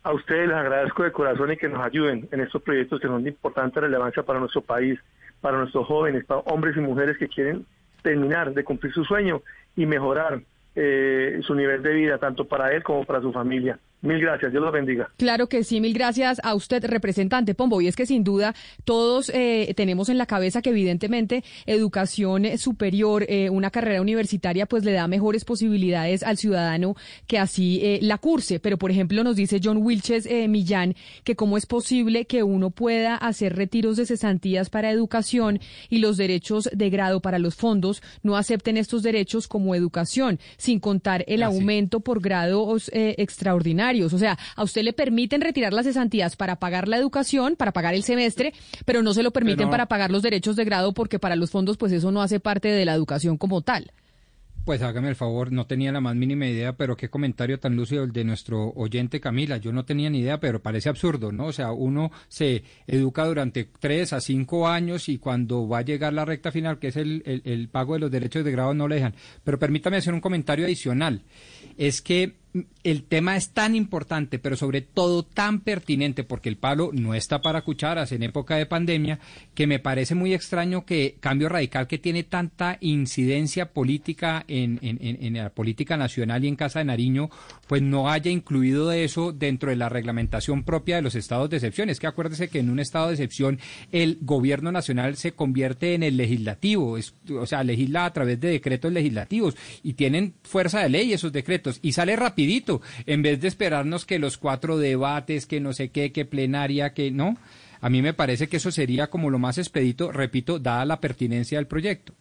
A ustedes les agradezco de corazón y que nos ayuden en estos proyectos que son de importante relevancia para nuestro país, para nuestros jóvenes, para hombres y mujeres que quieren terminar de cumplir su sueño y mejorar eh, su nivel de vida, tanto para él como para su familia. Mil gracias, Dios los bendiga. Claro que sí, mil gracias a usted, representante Pombo. Y es que sin duda todos eh, tenemos en la cabeza que evidentemente educación superior, eh, una carrera universitaria, pues le da mejores posibilidades al ciudadano que así eh, la curse. Pero, por ejemplo, nos dice John Wilches Millán que cómo es posible que uno pueda hacer retiros de cesantías para educación y los derechos de grado para los fondos no acepten estos derechos como educación, sin contar el ah, aumento por grados extraordinarios o sea, a usted le permiten retirar las cesantías para pagar la educación, para pagar el semestre, pero no se lo permiten para pagar los derechos de grado porque para los fondos pues eso no hace parte de la educación como tal. Pues hágame el favor, no tenía la más mínima idea, pero qué comentario tan lúcido el de nuestro oyente Camila. Yo no tenía ni idea, pero parece absurdo, ¿no? O sea, uno se educa durante tres a cinco años y cuando va a llegar la recta final, que es el, el pago de los derechos de grado, no le dejan. Pero permítame hacer un comentario adicional. Es que el tema es tan importante, pero sobre todo tan pertinente, porque el palo no está para cucharas en época de pandemia, que me parece muy extraño que Cambio Radical, que tiene tanta incidencia política en, la política nacional y en Casa de Nariño, pues no haya incluido eso dentro de la reglamentación propia de los estados de excepción. Es que acuérdese que en un estado de excepción el gobierno nacional se convierte en el legislativo, o sea, legisla a través de decretos legislativos y tienen fuerza de ley esos decretos y sale rápido en vez de esperarnos que los cuatro debates, que no sé qué, que plenaria, que no. A mí me parece que eso sería como lo más expedito, repito, dada la pertinencia del proyecto.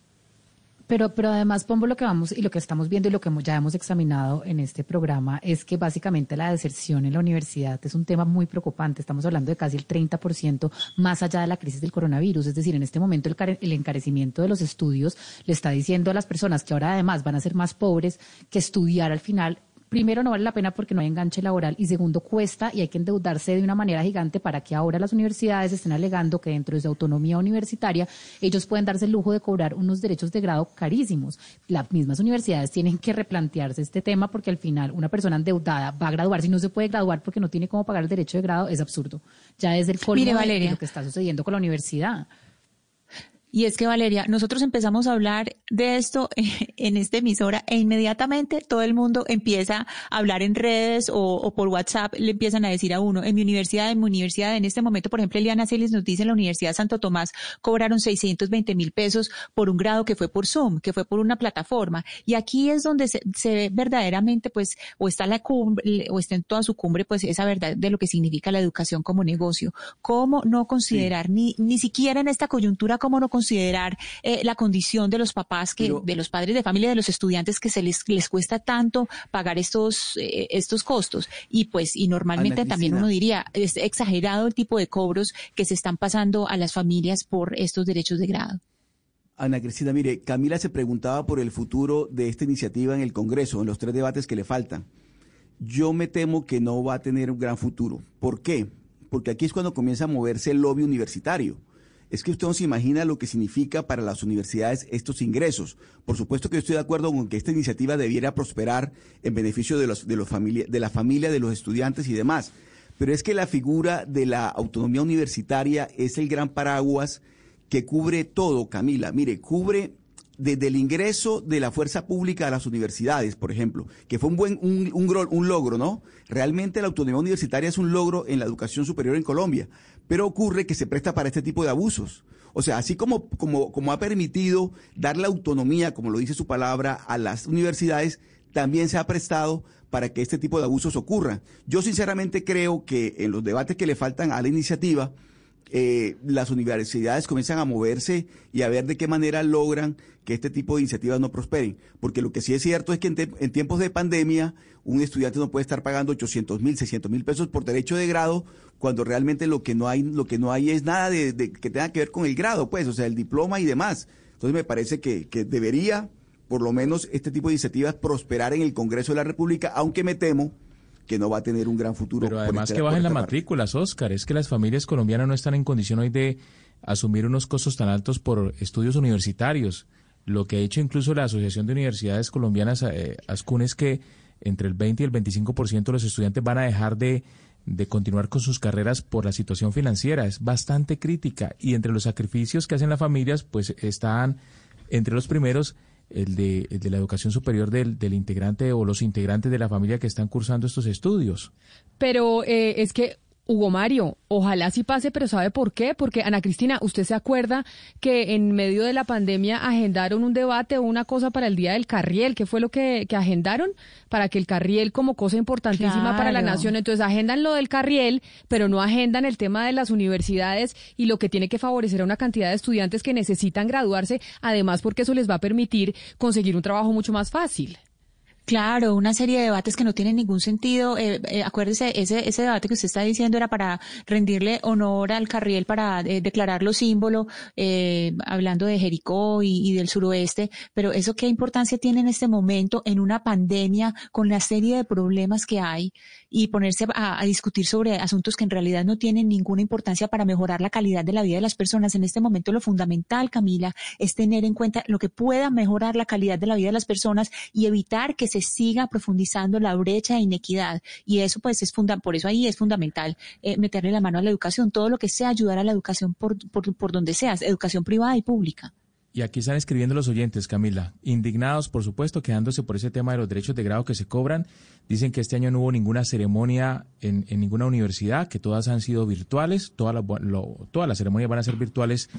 Pero, pero además, Pombo, lo que vamos y lo que estamos viendo y lo que ya hemos examinado en este programa es que básicamente la deserción en la universidad es un tema muy preocupante. Estamos hablando de casi el 30% más allá de la crisis del coronavirus. Es decir, en este momento el, el encarecimiento de los estudios le está diciendo a las personas que ahora además van a ser más pobres que estudiar al final primero no vale la pena porque no hay enganche laboral y segundo cuesta y hay que endeudarse de una manera gigante para que ahora las universidades estén alegando que dentro de su autonomía universitaria ellos pueden darse el lujo de cobrar unos derechos de grado carísimos. Las mismas universidades tienen que replantearse este tema porque al final una persona endeudada va a graduar si no se puede graduar porque no tiene cómo pagar el derecho de grado es absurdo. Ya es el colmo de lo que está sucediendo con la universidad. Y es que, Valeria, nosotros empezamos a hablar de esto en esta emisora e inmediatamente todo el mundo empieza a hablar en redes o, por WhatsApp, le empiezan a decir a uno, en mi universidad, en mi universidad, en este momento, por ejemplo, Eliana Celis nos dice en la Universidad de Santo Tomás cobraron 620 mil pesos por un grado que fue por Zoom, que fue por una plataforma. Y aquí es donde se, ve verdaderamente, pues, o está la cumbre, o está en toda su cumbre, pues, esa verdad de lo que significa la educación como negocio. ¿Cómo no considerar, ni, ni siquiera en esta coyuntura, cómo no considerar considerar eh, la condición de los papás, que, de los padres de familia, de los estudiantes que se les, les cuesta tanto pagar estos, eh, estos costos. Y pues, y normalmente también uno diría, es exagerado el tipo de cobros que se están pasando a las familias por estos derechos de grado. Ana Cristina, mire, Camila se preguntaba por el futuro de esta iniciativa en el Congreso, en los tres debates que le faltan. Yo me temo que no va a tener un gran futuro. ¿Por qué? Porque aquí es cuando comienza a moverse el lobby universitario es que usted no se imagina lo que significa para las universidades estos ingresos. Por supuesto que yo estoy de acuerdo con que esta iniciativa debiera prosperar en beneficio de, los, de, los familia, de la familia, de los estudiantes y demás. Pero es que la figura de la autonomía universitaria es el gran paraguas que cubre todo, Camila. Mire, cubre desde el ingreso de la fuerza pública a las universidades, por ejemplo, que fue un buen un, un, un, logro, ¿no? Realmente la autonomía universitaria es un logro en la educación superior en Colombia, pero ocurre que se presta para este tipo de abusos. O sea, así como, como, ha permitido dar la autonomía, como lo dice su palabra, a las universidades, también se ha prestado para que este tipo de abusos ocurran. Yo sinceramente creo que en los debates que le faltan a la iniciativa, eh, las universidades comienzan a moverse y a ver de qué manera logran que este tipo de iniciativas no prosperen. Porque lo que sí es cierto es que en, tiempos de pandemia un estudiante no puede estar pagando 800 mil, 600 mil pesos por derecho de grado cuando realmente lo que no hay, lo que no hay es nada de, que tenga que ver con el grado, pues, o sea, el diploma y demás. Entonces me parece que debería, por lo menos, este tipo de iniciativas prosperar en el Congreso de la República, aunque me temo que no va a tener un gran futuro. Pero además que bajen las matrículas, Oscar, es que las familias colombianas no están en condición hoy de asumir unos costos tan altos por estudios universitarios. Lo que ha hecho incluso la Asociación de Universidades Colombianas, eh, ASCUN, es que entre el 20 y el 25% de los estudiantes van a dejar de, de continuar con sus carreras por la situación financiera. Es bastante crítica y entre los sacrificios que hacen las familias, pues están entre los primeros el de, el de la educación superior del, integrante o los integrantes de la familia que están cursando estos estudios. Pero eh, es que Hugo Mario, ojalá sí pase, pero ¿sabe por qué? Porque Ana Cristina, ¿usted se acuerda que en medio de la pandemia agendaron un debate o una cosa para el Día del Carriel? ¿Qué fue lo que, agendaron? Para que el Carriel como cosa importantísima para la nación. Entonces agendan lo del Carriel, pero no agendan el tema de las universidades y lo que tiene que favorecer a una cantidad de estudiantes que necesitan graduarse, además porque eso les va a permitir conseguir un trabajo mucho más fácil. Claro, una serie de debates que no tienen ningún sentido. Eh, eh, acuérdese, ese, ese debate que usted está diciendo era para rendirle honor al Carriel, para eh, declararlo símbolo, eh, hablando de Jericó y, del suroeste. Pero eso qué importancia tiene en este momento, en una pandemia, con la serie de problemas que hay, y ponerse a, discutir sobre asuntos que en realidad no tienen ninguna importancia para mejorar la calidad de la vida de las personas. En este momento lo fundamental, Camila, es tener en cuenta lo que pueda mejorar la calidad de la vida de las personas y evitar que se siga profundizando la brecha de inequidad. Y eso pues es fundamental, por eso ahí es fundamental eh, meterle la mano a la educación, todo lo que sea ayudar a la educación por, por, por donde sea, educación privada y pública. Y aquí están escribiendo los oyentes, Camila, indignados, por supuesto, quedándose por ese tema de los derechos de grado que se cobran. Dicen que este año no hubo ninguna ceremonia en, en ninguna universidad, que todas han sido virtuales, todas las, las ceremonias van a ser virtuales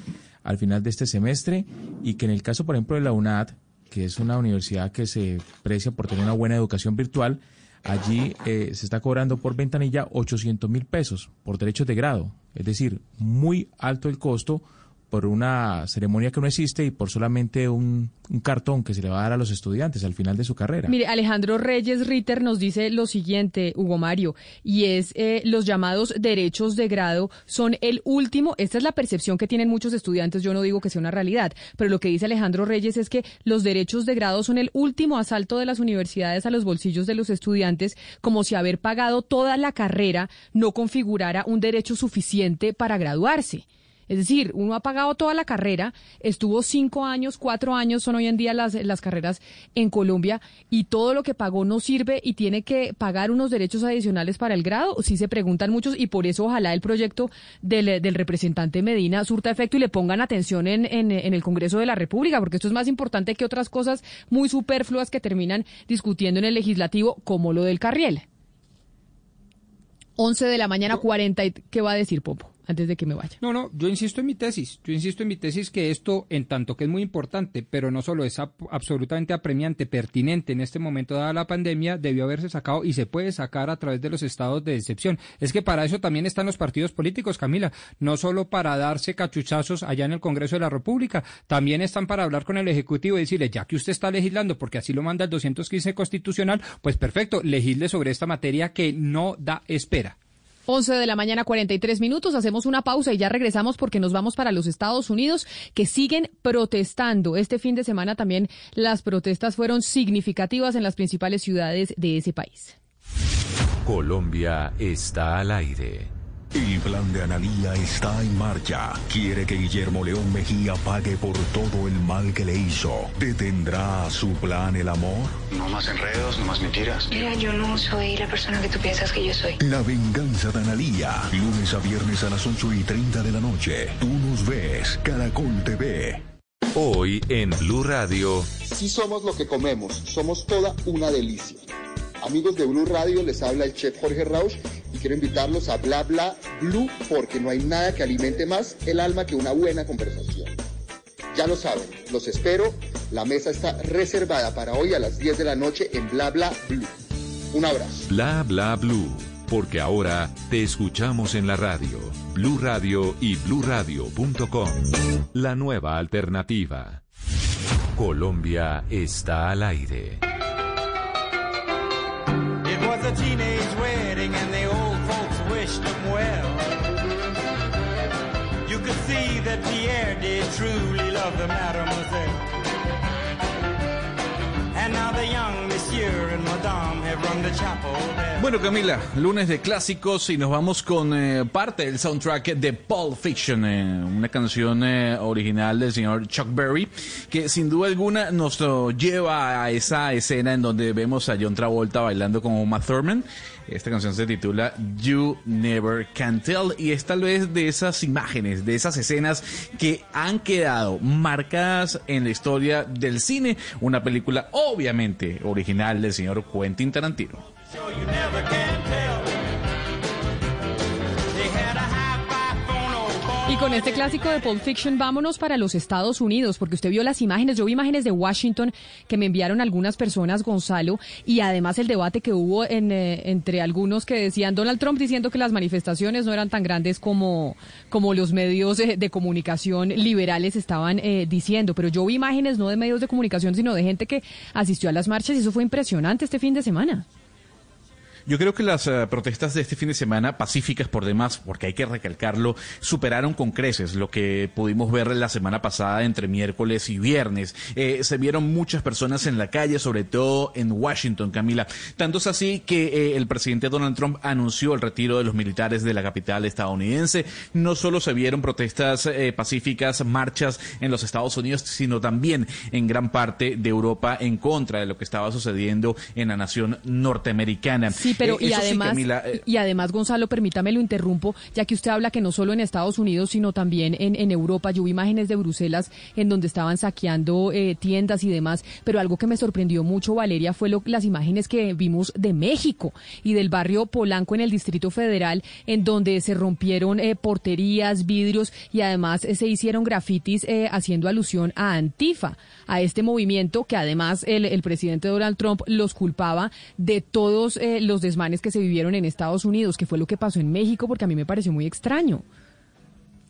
al final de este semestre y que en el caso, por ejemplo, de la UNAD, que es una universidad que se precia por tener una buena educación virtual, allí eh, se está cobrando por ventanilla 800 mil pesos por derechos de grado. Es decir, muy alto el costo por una ceremonia que no existe y por solamente un, cartón que se le va a dar a los estudiantes al final de su carrera. Mire, Alejandro Reyes Ritter nos dice lo siguiente, Hugo Mario, y es eh, los llamados derechos de grado son el último, esta es la percepción que tienen muchos estudiantes, yo no digo que sea una realidad, pero lo que dice Alejandro Reyes es que los derechos de grado son el último asalto de las universidades a los bolsillos de los estudiantes, como si haber pagado toda la carrera no configurara un derecho suficiente para graduarse. Es decir, uno ha pagado toda la carrera, estuvo cinco años, cuatro años son hoy en día las, las carreras en Colombia y todo lo que pagó no sirve y tiene que pagar unos derechos adicionales para el grado. Sí se preguntan muchos y por eso ojalá el proyecto del, del representante Medina surta efecto y le pongan atención en, en, en el Congreso de la República, porque esto es más importante que otras cosas muy superfluas que terminan discutiendo en el legislativo, como lo del Carriel. 11 de la mañana, 40. ¿Qué va a decir Popo? Antes de que me vaya. No, no, yo insisto en mi tesis. Yo insisto en mi tesis que esto, en tanto que es muy importante, pero no solo es absolutamente apremiante, pertinente en este momento dada la pandemia, debió haberse sacado y se puede sacar a través de los estados de excepción. Es que para eso también están los partidos políticos, Camila, no solo para darse cachuchazos allá en el Congreso de la República, también están para hablar con el Ejecutivo y decirle, ya que usted está legislando, porque así lo manda el 215 constitucional, pues perfecto, legisle sobre esta materia que no da espera. 11 de la mañana, 43 minutos. Hacemos una pausa y ya regresamos porque nos vamos para los Estados Unidos que siguen protestando. Este fin de semana también las protestas fueron significativas en las principales ciudades de ese país. Colombia está al aire. El plan de Analía está en marcha. Quiere que Guillermo León Mejía pague por todo el mal que le hizo. ¿Detendrá su plan el amor? No más enredos, no más mentiras. Mira, yo no soy la persona que tú piensas que yo soy. La venganza de Analía. Lunes a viernes a las 8 y 30 de la noche. Tú nos ves. Caracol TV. Hoy en Blue Radio. Si somos lo que comemos, somos toda una delicia. Amigos de Blue Radio, les habla el chef Jorge Rausch y quiero invitarlos a Bla Bla Blue porque no hay nada que alimente más el alma que una buena conversación. Ya lo saben, los espero. La mesa está reservada para hoy a las 10 de la noche en Bla Bla Blue. Un abrazo. Bla Bla Blue, porque ahora te escuchamos en la radio. Blue Radio y bluradio.com. La nueva alternativa. Colombia está al aire. Teenage wedding and the old folks wished them well. You could see that Pierre did truly love the mademoiselle. And now the young Bueno, Camila, lunes de clásicos y nos vamos con eh, parte del soundtrack de Pulp Fiction, eh, una canción eh, original del señor Chuck Berry, que sin duda alguna nos lleva a esa escena en donde vemos a John Travolta bailando con Uma Thurman. Esta canción se titula You Never Can Tell y es tal vez de esas imágenes, de esas escenas que han quedado marcadas en la historia del cine. Una película obviamente original del señor Quentin Tarantino. Con este clásico de Pulp Fiction, vámonos para los Estados Unidos, porque usted vio las imágenes, yo vi imágenes de Washington que me enviaron algunas personas, Gonzalo, y además el debate que hubo en, eh, entre algunos que decían Donald Trump diciendo que las manifestaciones no eran tan grandes como, como los medios de, comunicación liberales estaban eh, diciendo. Pero yo vi imágenes no de medios de comunicación, sino de gente que asistió a las marchas y eso fue impresionante este fin de semana. Yo creo que las eh, protestas de este fin de semana, pacíficas por demás, porque hay que recalcarlo, superaron con creces lo que pudimos ver la semana pasada entre miércoles y viernes. Eh, se vieron muchas personas en la calle, sobre todo en Washington, Camila. Tanto es así que eh, el presidente Donald Trump anunció el retiro de los militares de la capital estadounidense. No solo se vieron protestas pacíficas, marchas en los Estados Unidos, sino también en gran parte de Europa en contra de lo que estaba sucediendo en la nación norteamericana pero eh, y además, eh, y además, Gonzalo, permítame lo interrumpo, ya que usted habla que no solo en Estados Unidos, sino también en, en Europa. Yo vi imágenes de Bruselas en donde estaban saqueando eh, tiendas y demás, pero algo que me sorprendió mucho, Valeria, fue lo, las imágenes que vimos de México y del barrio Polanco en el Distrito Federal, en donde se rompieron porterías, vidrios y además se hicieron grafitis haciendo alusión a Antifa, a este movimiento que además el, el presidente Donald Trump los culpaba de todos los desmanes que se vivieron en Estados Unidos, que fue lo que pasó en México, porque a mí me pareció muy extraño.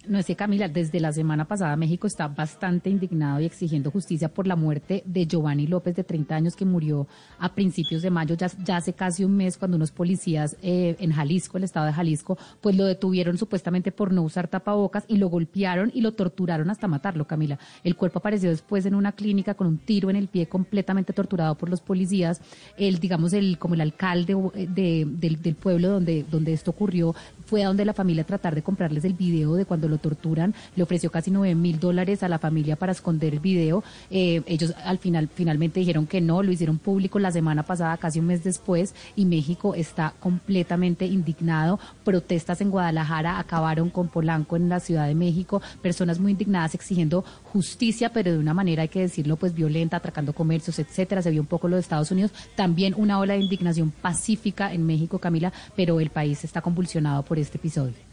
No sé, Camila, desde la semana pasada México está bastante indignado y exigiendo justicia por la muerte de Giovanni López, de 30 años, que murió a principios de mayo, ya, hace casi un mes, cuando unos policías eh, en Jalisco, el estado de Jalisco, pues lo detuvieron supuestamente por no usar tapabocas y lo golpearon y lo torturaron hasta matarlo, Camila. El cuerpo apareció después en una clínica con un tiro en el pie, completamente torturado por los policías. El, digamos, el, como el alcalde eh, del, del pueblo donde, donde esto ocurrió, fue a donde la familia tratar de comprarles el video de cuando lo torturan, le ofreció casi 9 mil dólares a la familia para esconder el video. Eh, ellos al final finalmente dijeron que no, lo hicieron público la semana pasada, casi un mes después, y México está completamente indignado. Protestas en Guadalajara acabaron con Polanco en la Ciudad de México, personas muy indignadas exigiendo justicia, pero de una manera, hay que decirlo, pues violenta, atracando comercios, etcétera. Se vio un poco lo de Estados Unidos. También una ola de indignación pacífica en México, Camila, pero el país está convulsionado por este episodio.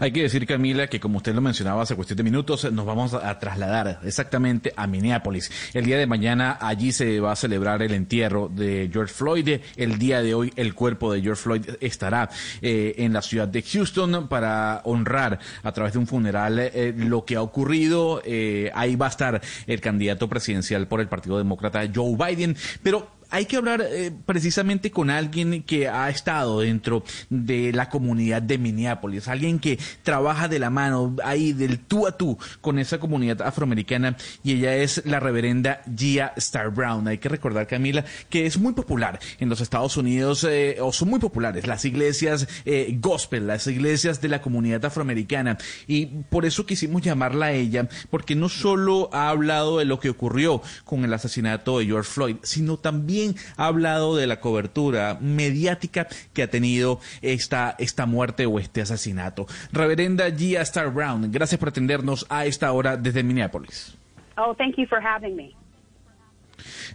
Hay que decir, Camila, que como usted lo mencionaba hace cuestión de minutos, nos vamos a trasladar exactamente a Minneapolis. El día de mañana allí se va a celebrar el entierro de George Floyd. El día de hoy el cuerpo de George Floyd estará eh, en la ciudad de Houston para honrar a través de un funeral eh, lo que ha ocurrido. Eh, ahí va a estar el candidato presidencial por el Partido Demócrata, Joe Biden. Pero hay que hablar eh, precisamente con alguien que ha estado dentro de la comunidad de Minneapolis, alguien que trabaja de la mano ahí del tú a tú con esa comunidad afroamericana y ella es la reverenda Gia Star Brown. Hay que recordar, Camila, que es muy popular en los Estados Unidos, eh, o son muy populares las iglesias eh, gospel, las iglesias de la comunidad afroamericana y por eso quisimos llamarla a ella, porque no solo ha hablado de lo que ocurrió con el asesinato de George Floyd, sino también ha hablado de la cobertura mediática que ha tenido esta, esta muerte o este asesinato. Reverenda Gia Star Brown, gracias por atendernos a esta hora desde Minneapolis. Oh, thank you for having me.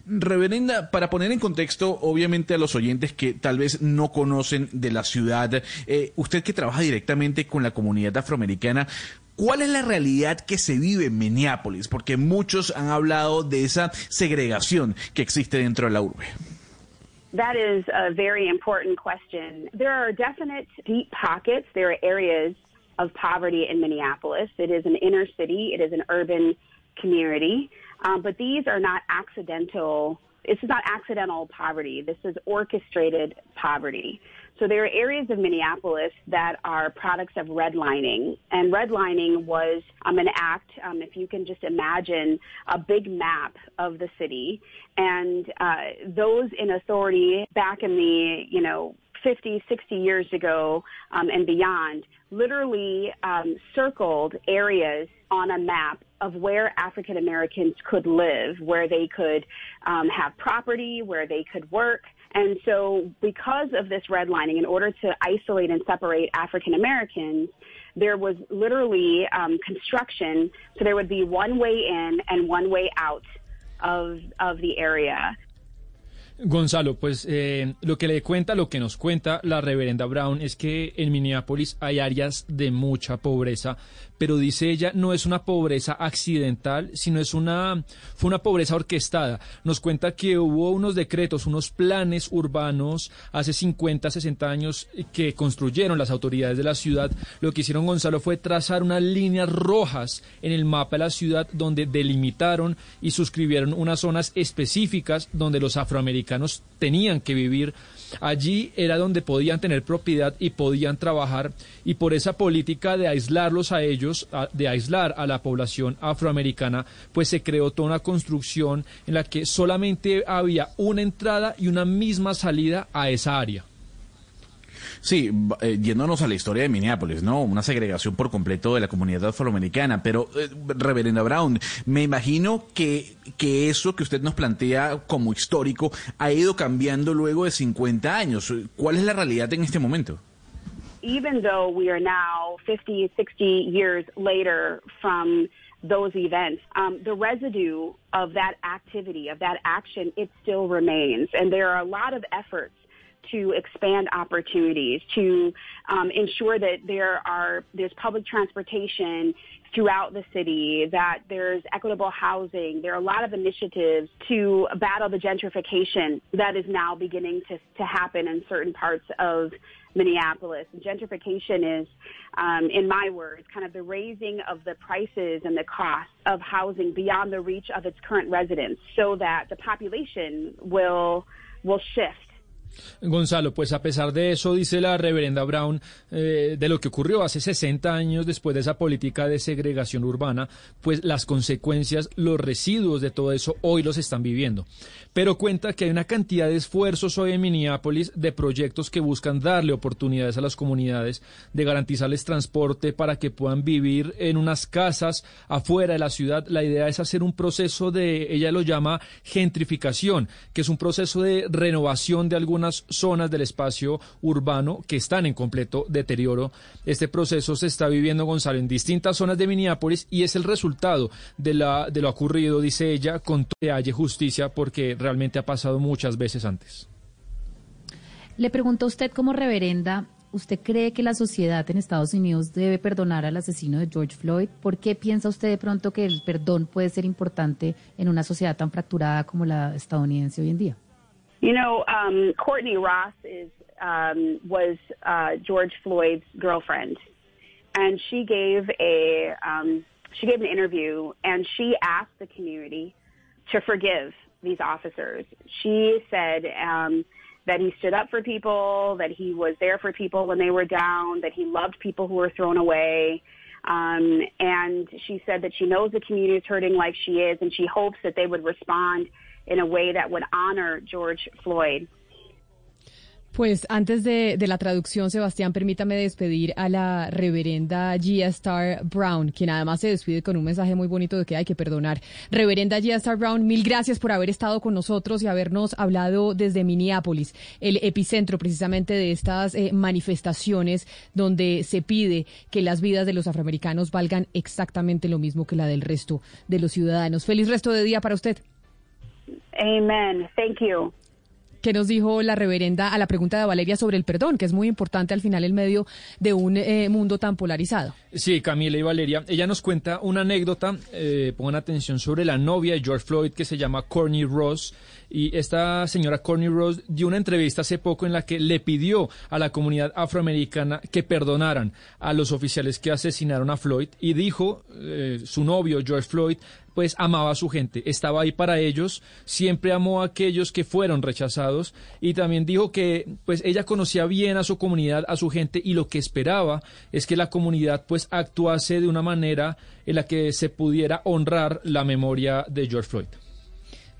Reverenda, para poner en contexto, obviamente, a los oyentes que tal vez no conocen de la ciudad, eh, usted que trabaja directamente con la comunidad afroamericana, ¿Cuál es la realidad que se vive en Minneapolis? Porque muchos han hablado de esa segregación que existe dentro de la urbe. That is a very important question. There are definite deep pockets. There are areas of poverty in Minneapolis. It is an inner city. It is an urban community. Um, but these are not accidental this is not accidental poverty. This is orchestrated poverty. So there are areas of Minneapolis that are products of redlining, and redlining was um, an act. Um, if you can just imagine a big map of the city, and uh, those in authority back in the you know 50, 60 years ago um, and beyond, literally um, circled areas on a map of where African Americans could live, where they could um, have property, where they could work. And so, because of this redlining, in order to isolate and separate African Americans, there was literally um, construction. So there would be one way in and one way out of of the area. Gonzalo, pues eh, lo que le cuenta, lo que nos cuenta la reverenda Brown es que en Minneapolis hay áreas de mucha pobreza, pero dice ella, no es una pobreza accidental, sino es una, fue una pobreza orquestada. Nos cuenta que hubo unos decretos, unos planes urbanos hace 50, 60 años que construyeron las autoridades de la ciudad. Lo que hicieron Gonzalo fue trazar unas líneas rojas en el mapa de la ciudad donde delimitaron y suscribieron unas zonas específicas donde los afroamericanos tenían que vivir Allí era donde podían tener propiedad y podían trabajar y por esa política de aislarlos a ellos, de aislar a la población afroamericana, pues se creó toda una construcción en la que solamente había una entrada y una misma salida a esa área. Sí, eh, yéndonos a la historia de Minneapolis, ¿no? Una segregación por completo de la comunidad afroamericana. Pero, eh, Reverenda Brown, me imagino que, que eso que usted nos plantea como histórico ha ido cambiando luego de 50 años. ¿Cuál es la realidad en este momento? Even though we are now 50, 60 years later from those events, um, the residue of that activity, of that action, it still remains. And there are a lot of efforts to expand opportunities, to um, ensure that there are there's public transportation throughout the city, that there's equitable housing. There are a lot of initiatives to battle the gentrification that is now beginning to, to happen in certain parts of Minneapolis. Gentrification is, um, in my words, kind of the raising of the prices and the costs of housing beyond the reach of its current residents so that the population will will shift Gonzalo, pues a pesar de eso, dice la reverenda Brown, eh, de lo que ocurrió hace 60 años después de esa política de segregación urbana, pues las consecuencias, los residuos de todo eso hoy los están viviendo. Pero cuenta que hay una cantidad de esfuerzos hoy en Minneapolis de proyectos que buscan darle oportunidades a las comunidades, de garantizarles transporte para que puedan vivir en unas casas afuera de la ciudad. La idea es hacer un proceso de, ella lo llama gentrificación, que es un proceso de renovación de algunas zonas del espacio urbano que están en completo deterioro. Este proceso se está viviendo, Gonzalo, en distintas zonas de Minneapolis y es el resultado de, la, de lo ocurrido, dice ella, con que haya justicia porque realmente ha pasado muchas veces antes. Le pregunto a usted como reverenda, ¿usted cree que la sociedad en Estados Unidos debe perdonar al asesino de George Floyd? ¿Por qué piensa usted de pronto que el perdón puede ser importante en una sociedad tan fracturada como la estadounidense hoy en día? You know, um, Courtney Ross is um, was uh, George Floyd's girlfriend, and she gave a um, she gave an interview, and she asked the community to forgive these officers. She said um, that he stood up for people, that he was there for people when they were down, that he loved people who were thrown away. Um, and she said that she knows the community is hurting like she is, and she hopes that they would respond in a way that would honor George Floyd. Pues antes de, la traducción, Sebastián, permítame despedir a la reverenda Gia Star Brown, quien además se despide con un mensaje muy bonito de que hay que perdonar. Reverenda Gia Star Brown, mil gracias por haber estado con nosotros y habernos hablado desde Minneapolis, el epicentro precisamente de estas eh, manifestaciones donde se pide que las vidas de los afroamericanos valgan exactamente lo mismo que la del resto de los ciudadanos. Feliz resto de día para usted. Amen. Thank you. ¿Qué nos dijo la reverenda a la pregunta de Valeria sobre el perdón, que es muy importante al final en medio de un eh, mundo tan polarizado? Sí, Camila y Valeria. Ella nos cuenta una anécdota, eh, pongan atención, sobre la novia de George Floyd que se llama Courtney Ross. Y esta señora Courtney Ross dio una entrevista hace poco en la que le pidió a la comunidad afroamericana que perdonaran a los oficiales que asesinaron a Floyd y dijo, eh, su novio George Floyd pues amaba a su gente, estaba ahí para ellos, siempre amó a aquellos que fueron rechazados y también dijo que pues ella conocía bien a su comunidad, a su gente y lo que esperaba es que la comunidad pues actuase de una manera en la que se pudiera honrar la memoria de George Floyd.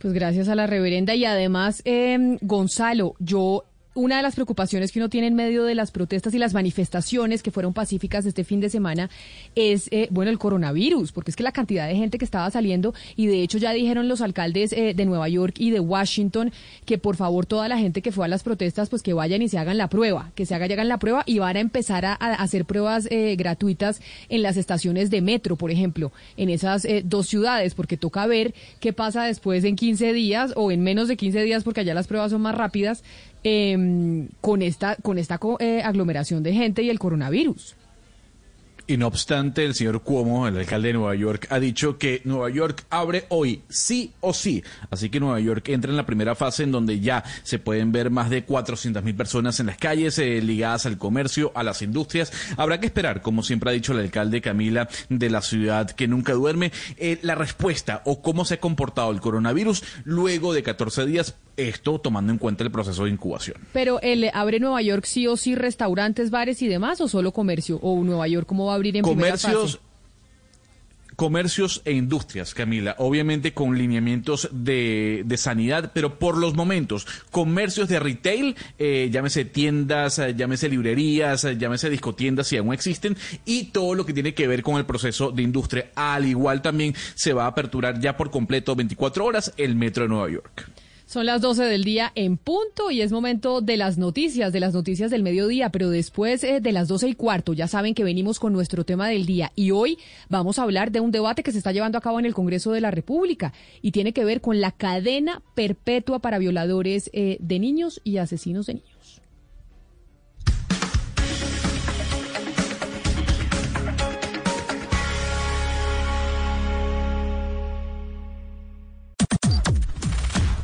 Pues gracias a la reverenda y además, eh, Gonzalo, yo una de las preocupaciones que uno tiene en medio de las protestas y las manifestaciones que fueron pacíficas este fin de semana es, eh, bueno, el coronavirus, porque es que la cantidad de gente que estaba saliendo, y de hecho ya dijeron los alcaldes eh, de Nueva York y de Washington que por favor toda la gente que fue a las protestas, pues que vayan y se hagan la prueba, que se hagan, la prueba y van a empezar a, hacer pruebas eh, gratuitas en las estaciones de metro, por ejemplo, en esas dos ciudades, porque toca ver qué pasa después en 15 días o en menos de 15 días, porque allá las pruebas son más rápidas eh, con esta, con esta eh, aglomeración de gente y el coronavirus. Y no obstante, el señor Cuomo, el alcalde de Nueva York, ha dicho que Nueva York abre hoy, sí o sí. Así que Nueva York entra en la primera fase en donde ya se pueden ver más de 400 mil personas en las calles eh, ligadas al comercio, a las industrias. Habrá que esperar, como siempre ha dicho el alcalde Camila de la ciudad que nunca duerme, eh, la respuesta o cómo se ha comportado el coronavirus luego de 14 días esto tomando en cuenta el proceso de incubación. Pero ¿el abre Nueva York sí o sí restaurantes, bares y demás o solo comercio? ¿O Nueva York cómo va a abrir en Comercios, comercios e industrias, Camila, obviamente con lineamientos de, sanidad, pero por los momentos, comercios de retail, eh, llámese tiendas, eh, llámese librerías, eh, llámese discotiendas si aún existen, y todo lo que tiene que ver con el proceso de industria. Al igual también se va a aperturar ya por completo 24 horas el metro de Nueva York. Son las 12 del día en punto y es momento de las noticias, de las noticias del mediodía, pero después eh, de las 12 y cuarto ya saben que venimos con nuestro tema del día y hoy vamos a hablar de un debate que se está llevando a cabo en el Congreso de la República y tiene que ver con la cadena perpetua para violadores eh, de niños y asesinos de niños.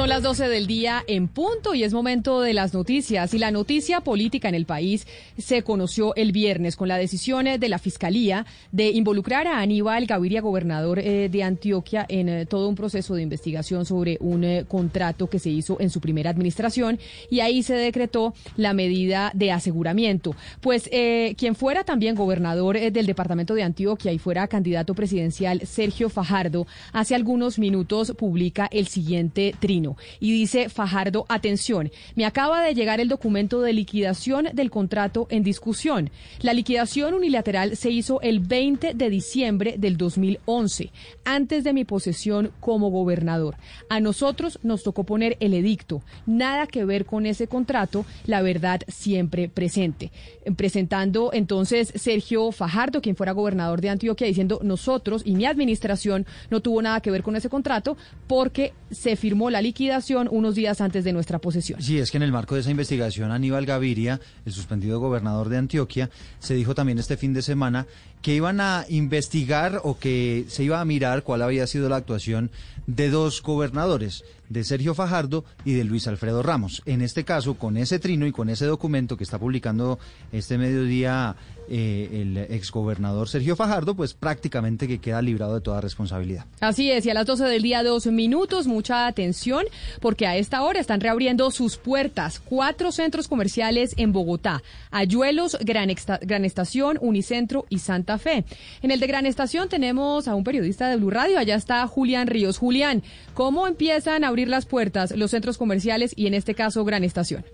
Son las 12 del día en punto y es momento de las noticias. Y la noticia política en el país se conoció el viernes con la decisión de la Fiscalía de involucrar a Aníbal Gaviria, gobernador eh, de Antioquia, en eh, todo un proceso de investigación sobre un eh, contrato que se hizo en su primera administración. Y ahí se decretó la medida de aseguramiento. Pues quien fuera también gobernador del departamento de Antioquia y fuera candidato presidencial, Sergio Fajardo, hace algunos minutos publica el siguiente trino. Y dice Fajardo, atención, me acaba de llegar el documento de liquidación del contrato en discusión. La liquidación unilateral se hizo el 20 de diciembre del 2011, antes de mi posesión como gobernador. A nosotros nos tocó poner el edicto. Nada que ver con ese contrato, la verdad siempre presente. Presentando entonces Sergio Fajardo, quien fuera gobernador de Antioquia, diciendo nosotros y mi administración no tuvo nada que ver con ese contrato porque se firmó la liquidación liquidación unos días antes de nuestra posesión. Sí, es que en el marco de esa investigación, Aníbal Gaviria, el suspendido gobernador de Antioquia, se dijo también este fin de semana que iban a investigar o que se iba a mirar cuál había sido la actuación de dos gobernadores, de Sergio Fajardo y de Luis Alfredo Ramos. En este caso, con ese trino y con ese documento que está publicando este mediodía eh, el exgobernador Sergio Fajardo, pues prácticamente que queda librado de toda responsabilidad. Así es, y a las 12 del día, dos minutos, mucha atención, porque a esta hora están reabriendo sus puertas cuatro centros comerciales en Bogotá, Ayuelos, Gran, Gran Estación, Unicentro y Santa Fe. En el de Gran Estación tenemos a un periodista de Blue Radio, allá está Julián Ríos. Julián, ¿cómo empiezan a abrir las puertas los centros comerciales y en este caso Gran Estación?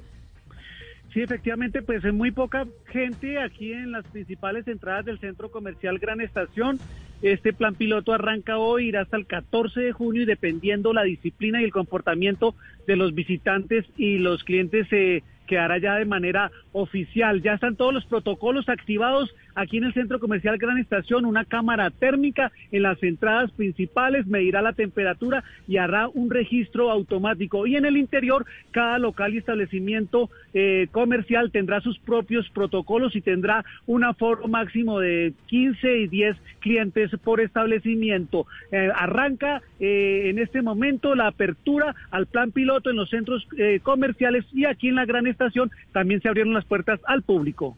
Sí, efectivamente, pues es muy poca gente aquí en las principales entradas del centro comercial Gran Estación. Este plan piloto arranca hoy, irá hasta el 14 de junio y dependiendo la disciplina y el comportamiento de los visitantes y los clientes se quedará ya de manera oficial. Ya están todos los protocolos activados aquí en el centro comercial Gran Estación una cámara térmica en las entradas principales, medirá la temperatura y hará un registro automático. Y en el interior, cada local y establecimiento eh, comercial tendrá sus propios protocolos y tendrá un aforo máximo de 15 y 10 clientes por establecimiento. Eh, arranca eh, en este momento la apertura al plan piloto en los centros comerciales y aquí en la Gran Estación también se abrieron las puertas al público.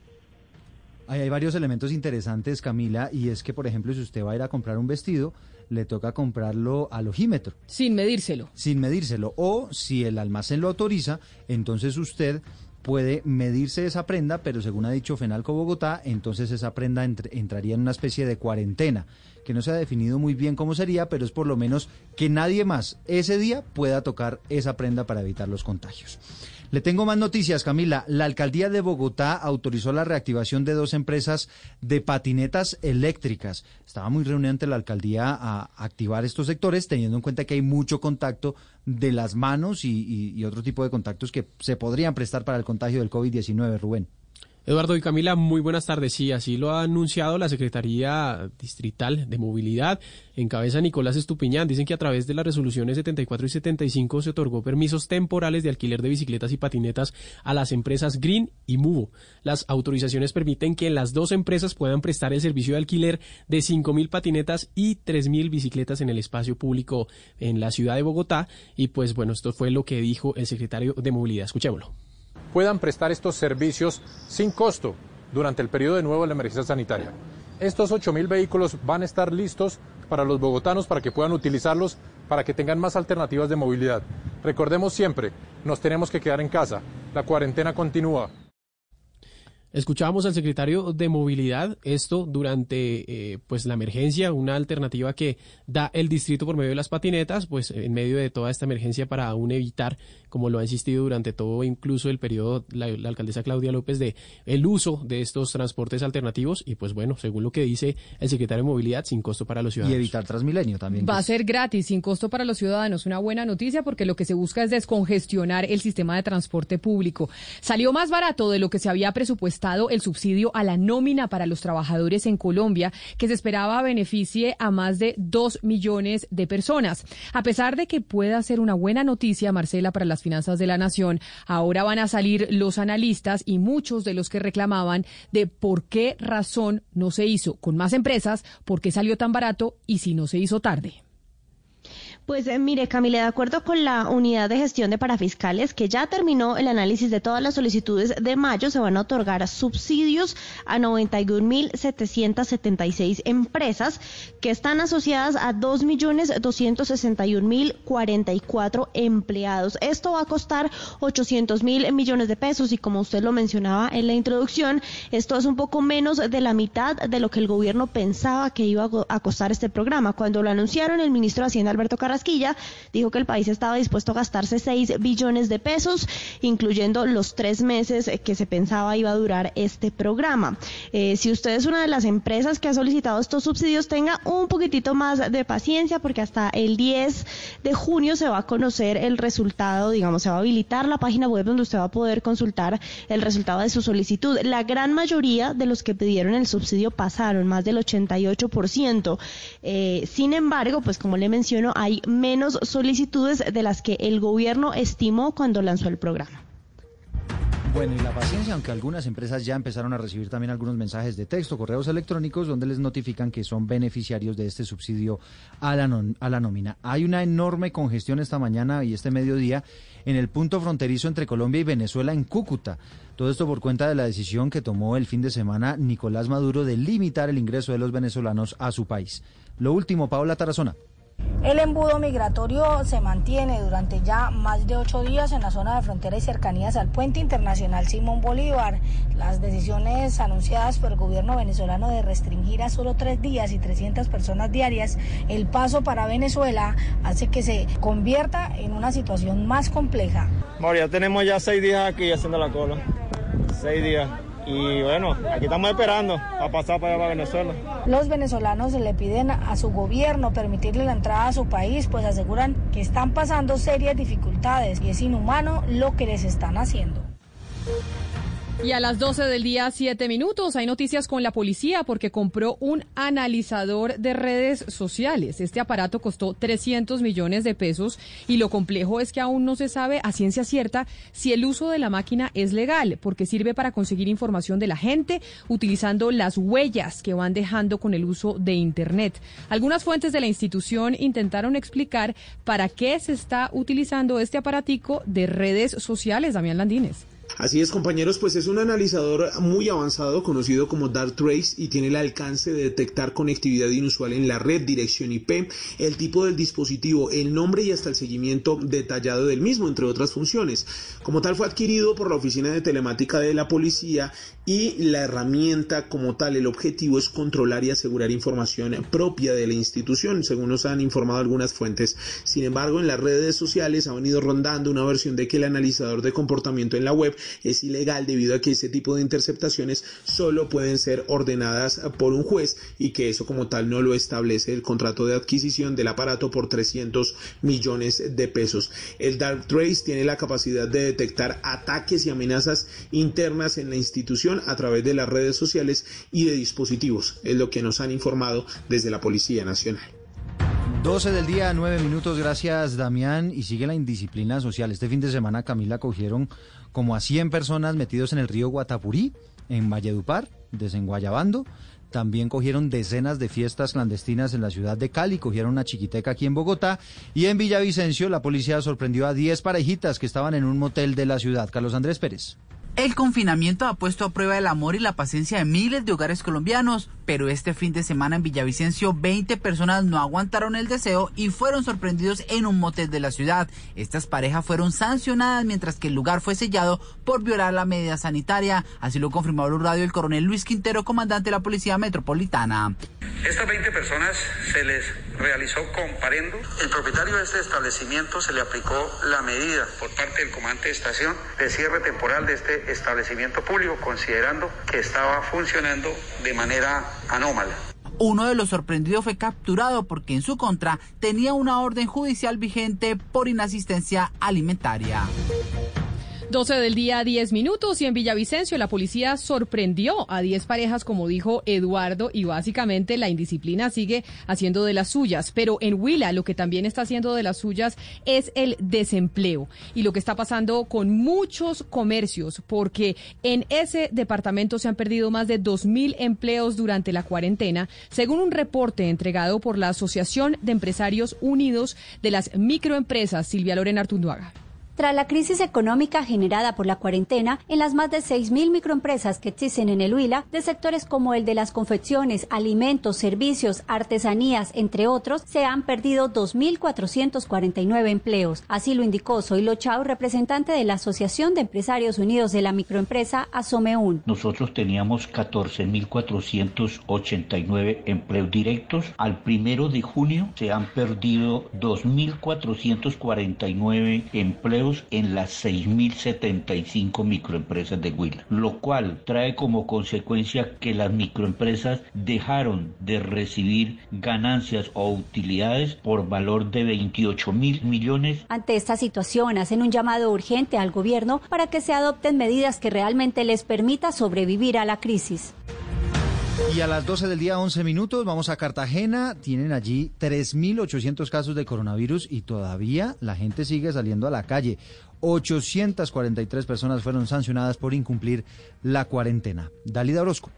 Hay varios elementos interesantes, Camila, y es que, por ejemplo, si usted va a ir a comprar un vestido, le toca comprarlo al ojímetro. Sin medírselo. Sin medírselo. O si el almacén lo autoriza, entonces usted puede medirse esa prenda, pero según ha dicho Fenalco Bogotá, entonces esa prenda entraría en una especie de cuarentena, que no se ha definido muy bien cómo sería, pero es por lo menos que nadie más ese día pueda tocar esa prenda para evitar los contagios. Le tengo más noticias, Camila. La alcaldía de Bogotá autorizó la reactivación de dos empresas de patinetas eléctricas. Estaba muy reuniente la alcaldía a activar estos sectores, teniendo en cuenta que hay mucho contacto de las manos y, y otro tipo de contactos que se podrían prestar para el contagio del COVID-19, Rubén. Eduardo y Camila, muy buenas tardes. Sí, así lo ha anunciado la Secretaría Distrital de Movilidad en cabeza Nicolás Estupiñán. Dicen que a través de las resoluciones 74 y 75 se otorgó permisos temporales de alquiler de bicicletas y patinetas a las empresas Green y Muvo. Las autorizaciones permiten que las dos empresas puedan prestar el servicio de alquiler de 5.000 patinetas y 3.000 bicicletas en el espacio público en la ciudad de Bogotá. Y pues bueno, esto fue lo que dijo el secretario de Movilidad. Escuchémoslo puedan prestar estos servicios sin costo durante el periodo de nuevo de la emergencia sanitaria. Estos 8.000 vehículos van a estar listos para los bogotanos para que puedan utilizarlos, para que tengan más alternativas de movilidad. Recordemos siempre, nos tenemos que quedar en casa. La cuarentena continúa. Escuchábamos al secretario de Movilidad, esto durante eh, pues la emergencia, una alternativa que da el distrito por medio de las patinetas, pues en medio de toda esta emergencia para aún evitar, como lo ha insistido durante todo incluso el periodo la, alcaldesa Claudia López de el uso de estos transportes alternativos y pues bueno, según lo que dice el secretario de Movilidad, sin costo para los ciudadanos. Y evitar Transmilenio también. Va a ser gratis, sin costo para los ciudadanos, una buena noticia porque lo que se busca es descongestionar el sistema de transporte público. Salió más barato de lo que se había presupuestado el subsidio a la nómina para los trabajadores en Colombia, que se esperaba beneficie a más de dos millones de personas. A pesar de que pueda ser una buena noticia, Marcela, para las finanzas de la nación, ahora van a salir los analistas y muchos de los que reclamaban de por qué razón no se hizo con más empresas, por qué salió tan barato y si no se hizo tarde. Pues eh, mire, Camila, de acuerdo con la unidad de gestión de parafiscales, que ya terminó el análisis de todas las solicitudes de mayo, se van a otorgar subsidios a 91.776 empresas que están asociadas a 2.261.044 empleados. Esto va a costar 800 mil millones de pesos y como usted lo mencionaba en la introducción, esto es un poco menos de la mitad de lo que el gobierno pensaba que iba a costar este programa. Cuando lo anunciaron, el ministro de Hacienda, Alberto Carrasco, dijo que el país estaba dispuesto a gastarse 6 billones de pesos, incluyendo los tres meses que se pensaba iba a durar este programa. Eh, si usted es una de las empresas que ha solicitado estos subsidios, tenga un poquitito más de paciencia porque hasta el 10 de junio se va a conocer el resultado, digamos, se va a habilitar la página web donde usted va a poder consultar el resultado de su solicitud. La gran mayoría de los que pidieron el subsidio pasaron, más del 88%. Eh, sin embargo, pues como le menciono, hay menos solicitudes de las que el gobierno estimó cuando lanzó el programa. Bueno, y la paciencia, aunque algunas empresas ya empezaron a recibir también algunos mensajes de texto, correos electrónicos, donde les notifican que son beneficiarios de este subsidio a la, a la nómina. Hay una enorme congestión esta mañana y este mediodía en el punto fronterizo entre Colombia y Venezuela en Cúcuta. Todo esto por cuenta de la decisión que tomó el fin de semana Nicolás Maduro de limitar el ingreso de los venezolanos a su país. Lo último, Paola Tarazona. El embudo migratorio se mantiene durante ya más de ocho días en la zona de frontera y cercanías al puente internacional Simón Bolívar. Las decisiones anunciadas por el gobierno venezolano de restringir a solo tres días y 300 personas diarias el paso para Venezuela hace que se convierta en una situación más compleja. María, tenemos ya seis días aquí haciendo la cola. Seis días. Y bueno, aquí estamos esperando a pasar para allá para Venezuela. Los venezolanos le piden a su gobierno permitirle la entrada a su país, pues aseguran que están pasando serias dificultades y es inhumano lo que les están haciendo. Y a las 12 del día, 7 minutos, hay noticias con la policía porque compró un analizador de redes sociales. Este aparato costó 300 millones de pesos y lo complejo es que aún no se sabe a ciencia cierta si el uso de la máquina es legal, porque sirve para conseguir información de la gente utilizando las huellas que van dejando con el uso de Internet. Algunas fuentes de la institución intentaron explicar para qué se está utilizando este aparatico de redes sociales, Damián Landines. Así es, compañeros, pues es un analizador muy avanzado conocido como Dark Trace y tiene el alcance de detectar conectividad inusual en la red, dirección IP, el tipo del dispositivo, el nombre y hasta el seguimiento detallado del mismo, entre otras funciones. Como tal, fue adquirido por la Oficina de Telemática de la Policía y la herramienta como tal, el objetivo es controlar y asegurar información propia de la institución, según nos han informado algunas fuentes. Sin embargo, en las redes sociales ha venido rondando una versión de que el analizador de comportamiento en la web es ilegal debido a que este tipo de interceptaciones solo pueden ser ordenadas por un juez y que eso como tal no lo establece el contrato de adquisición del aparato por 300 millones de pesos. El Dark Trace tiene la capacidad de detectar ataques y amenazas internas en la institución a través de las redes sociales y de dispositivos, es lo que nos han informado desde la Policía Nacional. 12 del día, 9 minutos, gracias Damián. Y sigue la indisciplina social. Este fin de semana, Camila, cogieron como a 100 personas metidos en el río Guatapurí, en Valledupar, desenguayabando. También cogieron decenas de fiestas clandestinas en la ciudad de Cali, cogieron una chiquiteca aquí en Bogotá y en Villavicencio la policía sorprendió a 10 parejitas que estaban en un motel de la ciudad. Carlos Andrés Pérez. El confinamiento ha puesto a prueba el amor y la paciencia de miles de hogares colombianos, pero este fin de semana en Villavicencio 20 personas no aguantaron el deseo y fueron sorprendidos en un motel de la ciudad. Estas parejas fueron sancionadas mientras que el lugar fue sellado por violar la medida sanitaria, así lo confirmó el radio el coronel Luis Quintero, comandante de la Policía Metropolitana. Estas 20 personas se les realizó comparendo. El propietario de este establecimiento se le aplicó la medida por parte del comandante de estación de cierre temporal de este establecimiento público, considerando que estaba funcionando de manera anómala. Uno de los sorprendidos fue capturado porque en su contra tenía una orden judicial vigente por inasistencia alimentaria. 12 del día, 10 minutos y en Villavicencio la policía sorprendió a 10 parejas, como dijo Eduardo, y básicamente la indisciplina sigue haciendo de las suyas. Pero en Huila lo que también está haciendo de las suyas es el desempleo y lo que está pasando con muchos comercios, porque en ese departamento se han perdido más de 2.000 empleos durante la cuarentena, según un reporte entregado por la Asociación de Empresarios Unidos de las Microempresas, Silvia Lorena Artunduaga. Tras la crisis económica generada por la cuarentena, en las más de 6.000 microempresas que existen en el Huila, de sectores como el de las confecciones, alimentos, servicios, artesanías, entre otros, se han perdido 2.449 empleos. Así lo indicó Zoilo Chau, representante de la Asociación de Empresarios Unidos de la Microempresa Asomeun. Nosotros teníamos 14.489 empleos directos. Al primero de junio se han perdido 2.449 empleos en las 6.075 microempresas de Huila, lo cual trae como consecuencia que las microempresas dejaron de recibir ganancias o utilidades por valor de 28 mil millones. Ante esta situación, hacen un llamado urgente al gobierno para que se adopten medidas que realmente les permita sobrevivir a la crisis. Y a las 12 del día, 11 minutos, vamos a Cartagena. Tienen allí 3.800 casos de coronavirus y todavía la gente sigue saliendo a la calle. 843 personas fueron sancionadas por incumplir la cuarentena. Dalida Orozco.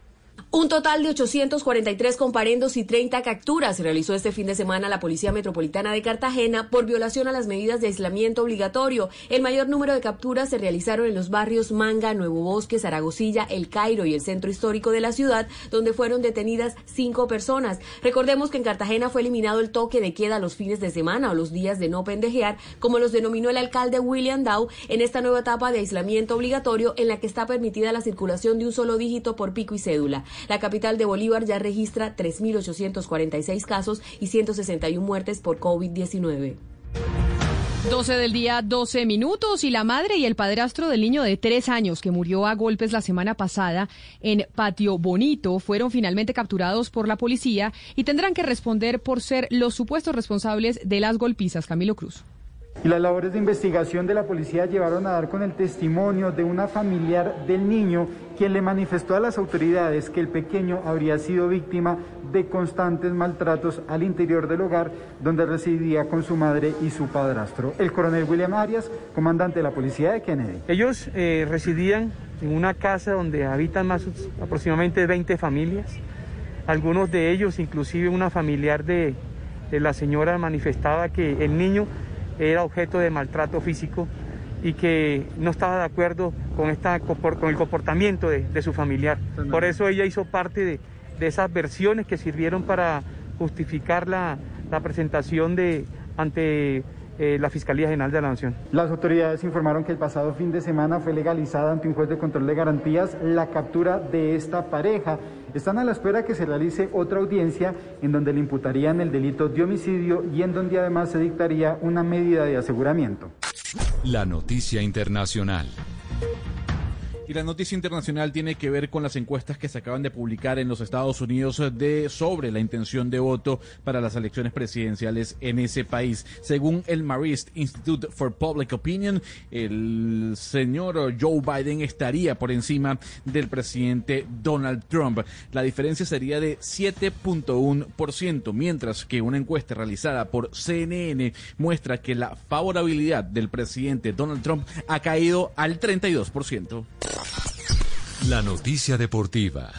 Un total de 843 comparendos y 30 capturas realizó este fin de semana la Policía Metropolitana de Cartagena por violación a las medidas de aislamiento obligatorio. El mayor número de capturas se realizaron en los barrios Manga, Nuevo Bosque, Zaragozilla, El Cairo y el centro histórico de la ciudad, donde fueron detenidas cinco personas. Recordemos que en Cartagena fue eliminado el toque de queda los fines de semana o los días de no pendejear, como los denominó el alcalde William Dow en esta nueva etapa de aislamiento obligatorio en la que está permitida la circulación de un solo dígito por pico y cédula. La capital de Bolívar ya registra 3.846 casos y 161 muertes por COVID-19. 12 del día, 12 minutos, y la madre y el padrastro del niño de tres años que murió a golpes la semana pasada en Patio Bonito fueron finalmente capturados por la policía y tendrán que responder por ser los supuestos responsables de las golpizas. Camilo Cruz. Y las labores de investigación de la policía llevaron a dar con el testimonio de una familiar del niño quien le manifestó a las autoridades que el pequeño habría sido víctima de constantes maltratos al interior del hogar donde residía con su madre y su padrastro. El coronel William Arias, comandante de la policía de Kennedy. Ellos eh, residían en una casa donde habitan más aproximadamente 20 familias. Algunos de ellos, inclusive una familiar de, de la señora manifestaba que el niño era objeto de maltrato físico y que no estaba de acuerdo con, esta, con el comportamiento de, su familiar. Por eso ella hizo parte de, esas versiones que sirvieron para justificar la, presentación de ante eh, la Fiscalía General de la Nación. Las autoridades informaron que el pasado fin de semana fue legalizada ante un juez de control de garantías la captura de esta pareja. Están a la espera que se realice otra audiencia en donde le imputarían el delito de homicidio y en donde además se dictaría una medida de aseguramiento. La noticia internacional. Y la noticia internacional tiene que ver con las encuestas que se acaban de publicar en los Estados Unidos de sobre la intención de voto para las elecciones presidenciales en ese país. Según el Marist Institute for Public Opinion, el señor Joe Biden estaría por encima del presidente Donald Trump. La diferencia sería de 7.1%, mientras que una encuesta realizada por CNN muestra que la favorabilidad del presidente Donald Trump ha caído al 32%. La noticia deportiva.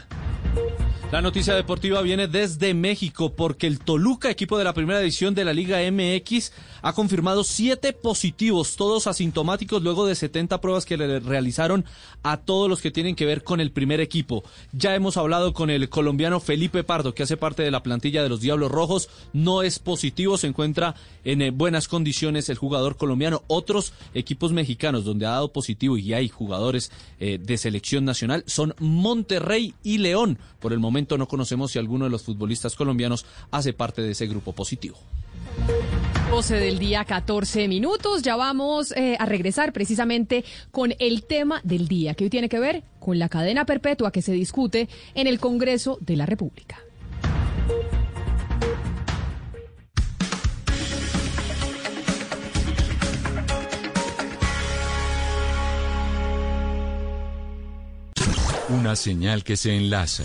La noticia deportiva viene desde México porque el Toluca, equipo de la primera edición de la Liga MX, ha confirmado siete positivos, todos asintomáticos luego de 70 pruebas que le realizaron a todos los que tienen que ver con el primer equipo. Ya hemos hablado con el colombiano Felipe Pardo, que hace parte de la plantilla de los Diablos Rojos, no es positivo, se encuentra en eh, buenas condiciones el jugador colombiano. Otros equipos mexicanos donde ha dado positivo y hay jugadores eh, de selección nacional son Monterrey y León. Por el momento no conocemos si alguno de los futbolistas colombianos hace parte de ese grupo positivo. 12 del día, 14 minutos. Ya vamos eh, a regresar precisamente con el tema del día, que hoy tiene que ver con la cadena perpetua que se discute en el Congreso de la República. Una señal que se enlaza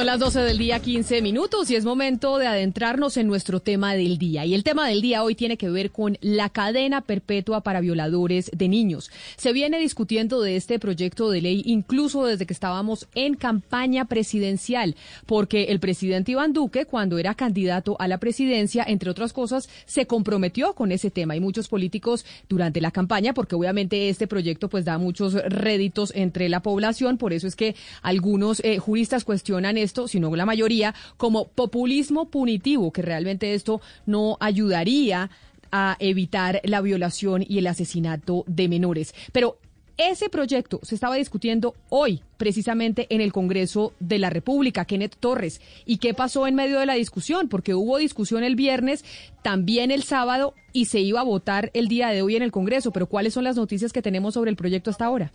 Son las 12 del día, 15 minutos, y es momento de adentrarnos en nuestro tema del día. Y el tema del día hoy tiene que ver con la cadena perpetua para violadores de niños. Se viene discutiendo de este proyecto de ley incluso desde que estábamos en campaña presidencial, porque el presidente Iván Duque, cuando era candidato a la presidencia, entre otras cosas, se comprometió con ese tema. Y muchos políticos durante la campaña, porque obviamente este proyecto pues da muchos réditos entre la población, por eso es que algunos eh, juristas cuestionan esto, sino la mayoría, como populismo punitivo, que realmente esto no ayudaría a evitar la violación y el asesinato de menores. Pero ese proyecto se estaba discutiendo hoy, precisamente en el Congreso de la República, Kenneth Torres. ¿Y qué pasó en medio de la discusión? Porque hubo discusión el viernes, también el sábado, y se iba a votar el día de hoy en el Congreso. Pero ¿cuáles son las noticias que tenemos sobre el proyecto hasta ahora?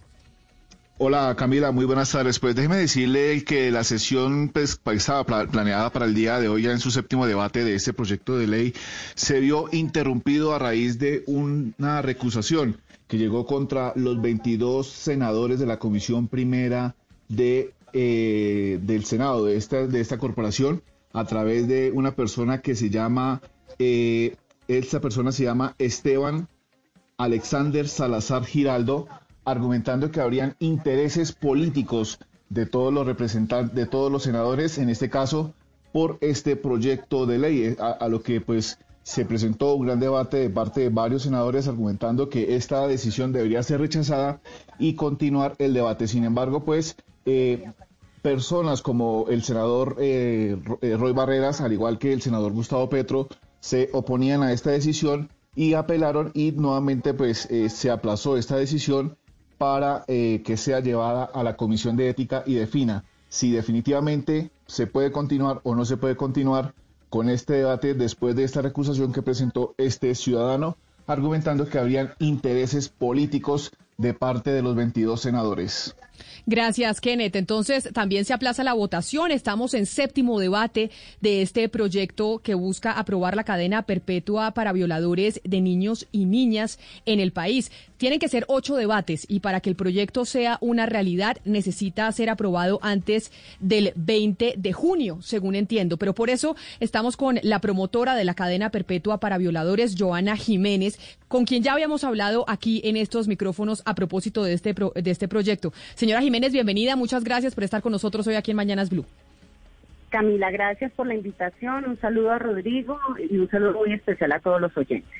Hola Camila, muy buenas tardes. Pues déjeme decirle que la sesión pues, estaba planeada para el día de hoy, ya en su séptimo debate de este proyecto de ley, se vio interrumpido a raíz de una recusación que llegó contra los 22 senadores de la Comisión Primera de, eh, del Senado, de esta, de esta corporación, a través de una persona que se llama, eh, esta persona se llama Esteban Alexander Salazar Giraldo, argumentando que habrían intereses políticos de todos los representantes, de todos los senadores, en este caso, por este proyecto de ley, eh, a, lo que pues se presentó un gran debate de parte de varios senadores argumentando que esta decisión debería ser rechazada y continuar el debate. Sin embargo, pues eh, personas como el senador eh, Roy Barreras, al igual que el senador Gustavo Petro, se oponían a esta decisión y apelaron y nuevamente pues se aplazó esta decisión para eh, que sea llevada a la Comisión de Ética y defina si definitivamente se puede continuar o no se puede continuar con este debate después de esta recusación que presentó este ciudadano, argumentando que habrían intereses políticos de parte de los 22 senadores. Gracias, Kenneth. Entonces, también se aplaza la votación. Estamos en séptimo debate de este proyecto que busca aprobar la cadena perpetua para violadores de niños y niñas en el país. Tienen que ser ocho debates y para que el proyecto sea una realidad necesita ser aprobado antes del 20 de junio, según entiendo. Pero por eso estamos con la promotora de la cadena perpetua para violadores, Joana Jiménez, con quien ya habíamos hablado aquí en estos micrófonos a propósito de este, de este proyecto. Señora Jiménez, bienvenida. Muchas gracias por estar con nosotros hoy aquí en Mañanas Blue. Camila, gracias por la invitación. Un saludo a Rodrigo y un saludo muy especial a todos los oyentes.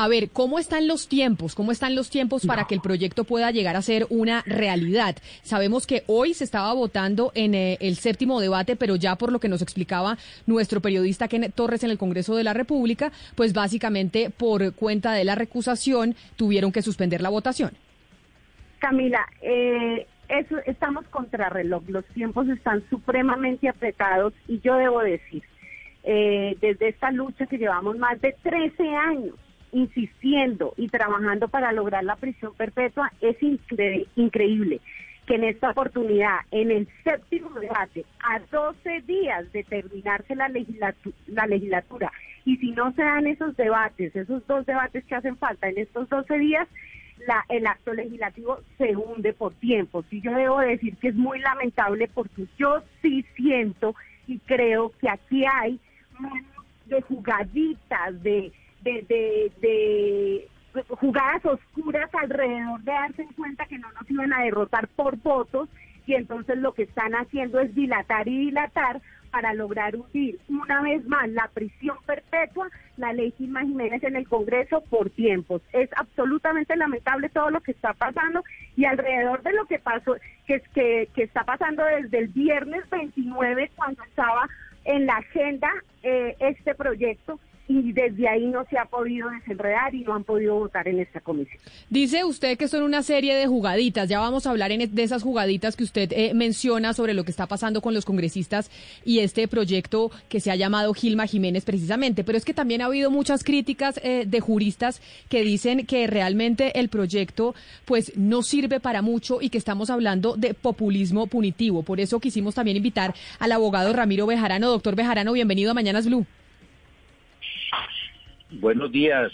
A ver, ¿cómo están los tiempos? ¿Cómo están los tiempos para que el proyecto pueda llegar a ser una realidad? Sabemos que hoy se estaba votando en eh, el séptimo debate, pero ya por lo que nos explicaba nuestro periodista Kenneth Torres en el Congreso de la República, pues básicamente por cuenta de la recusación tuvieron que suspender la votación. Camila, eh, eso, estamos contra reloj, los tiempos están supremamente apretados y yo debo decir, eh, desde esta lucha que llevamos más de 13 años insistiendo y trabajando para lograr la prisión perpetua, es increíble que en esta oportunidad, en el séptimo debate, a 12 días de terminarse la, la legislatura, y si no se dan esos debates, esos dos debates que hacen falta en estos 12 días, la, el acto legislativo se hunde por tiempo. Y yo debo decir que es muy lamentable porque yo sí siento y creo que aquí hay de jugaditas, de, de, de, jugadas oscuras alrededor de darse en cuenta que no nos iban a derrotar por votos y entonces lo que están haciendo es dilatar y dilatar para lograr unir una vez más la prisión perpetua, la ley Gilma Jiménez en el Congreso por tiempos. Es absolutamente lamentable todo lo que está pasando y alrededor de lo que pasó, que, que, que está pasando desde el viernes 29 cuando estaba en la agenda eh, este proyecto y desde ahí no se ha podido desenredar y no han podido votar en esta comisión. Dice usted que son una serie de jugaditas, ya vamos a hablar en, de esas jugaditas que usted eh, menciona sobre lo que está pasando con los congresistas y este proyecto que se ha llamado Gilma Jiménez precisamente, pero es que también ha habido muchas críticas eh, de juristas que dicen que realmente el proyecto pues no sirve para mucho y que estamos hablando de populismo punitivo. Por eso quisimos también invitar al abogado Ramiro Bejarano. Doctor Bejarano, bienvenido a Mañanas Blue. Buenos días,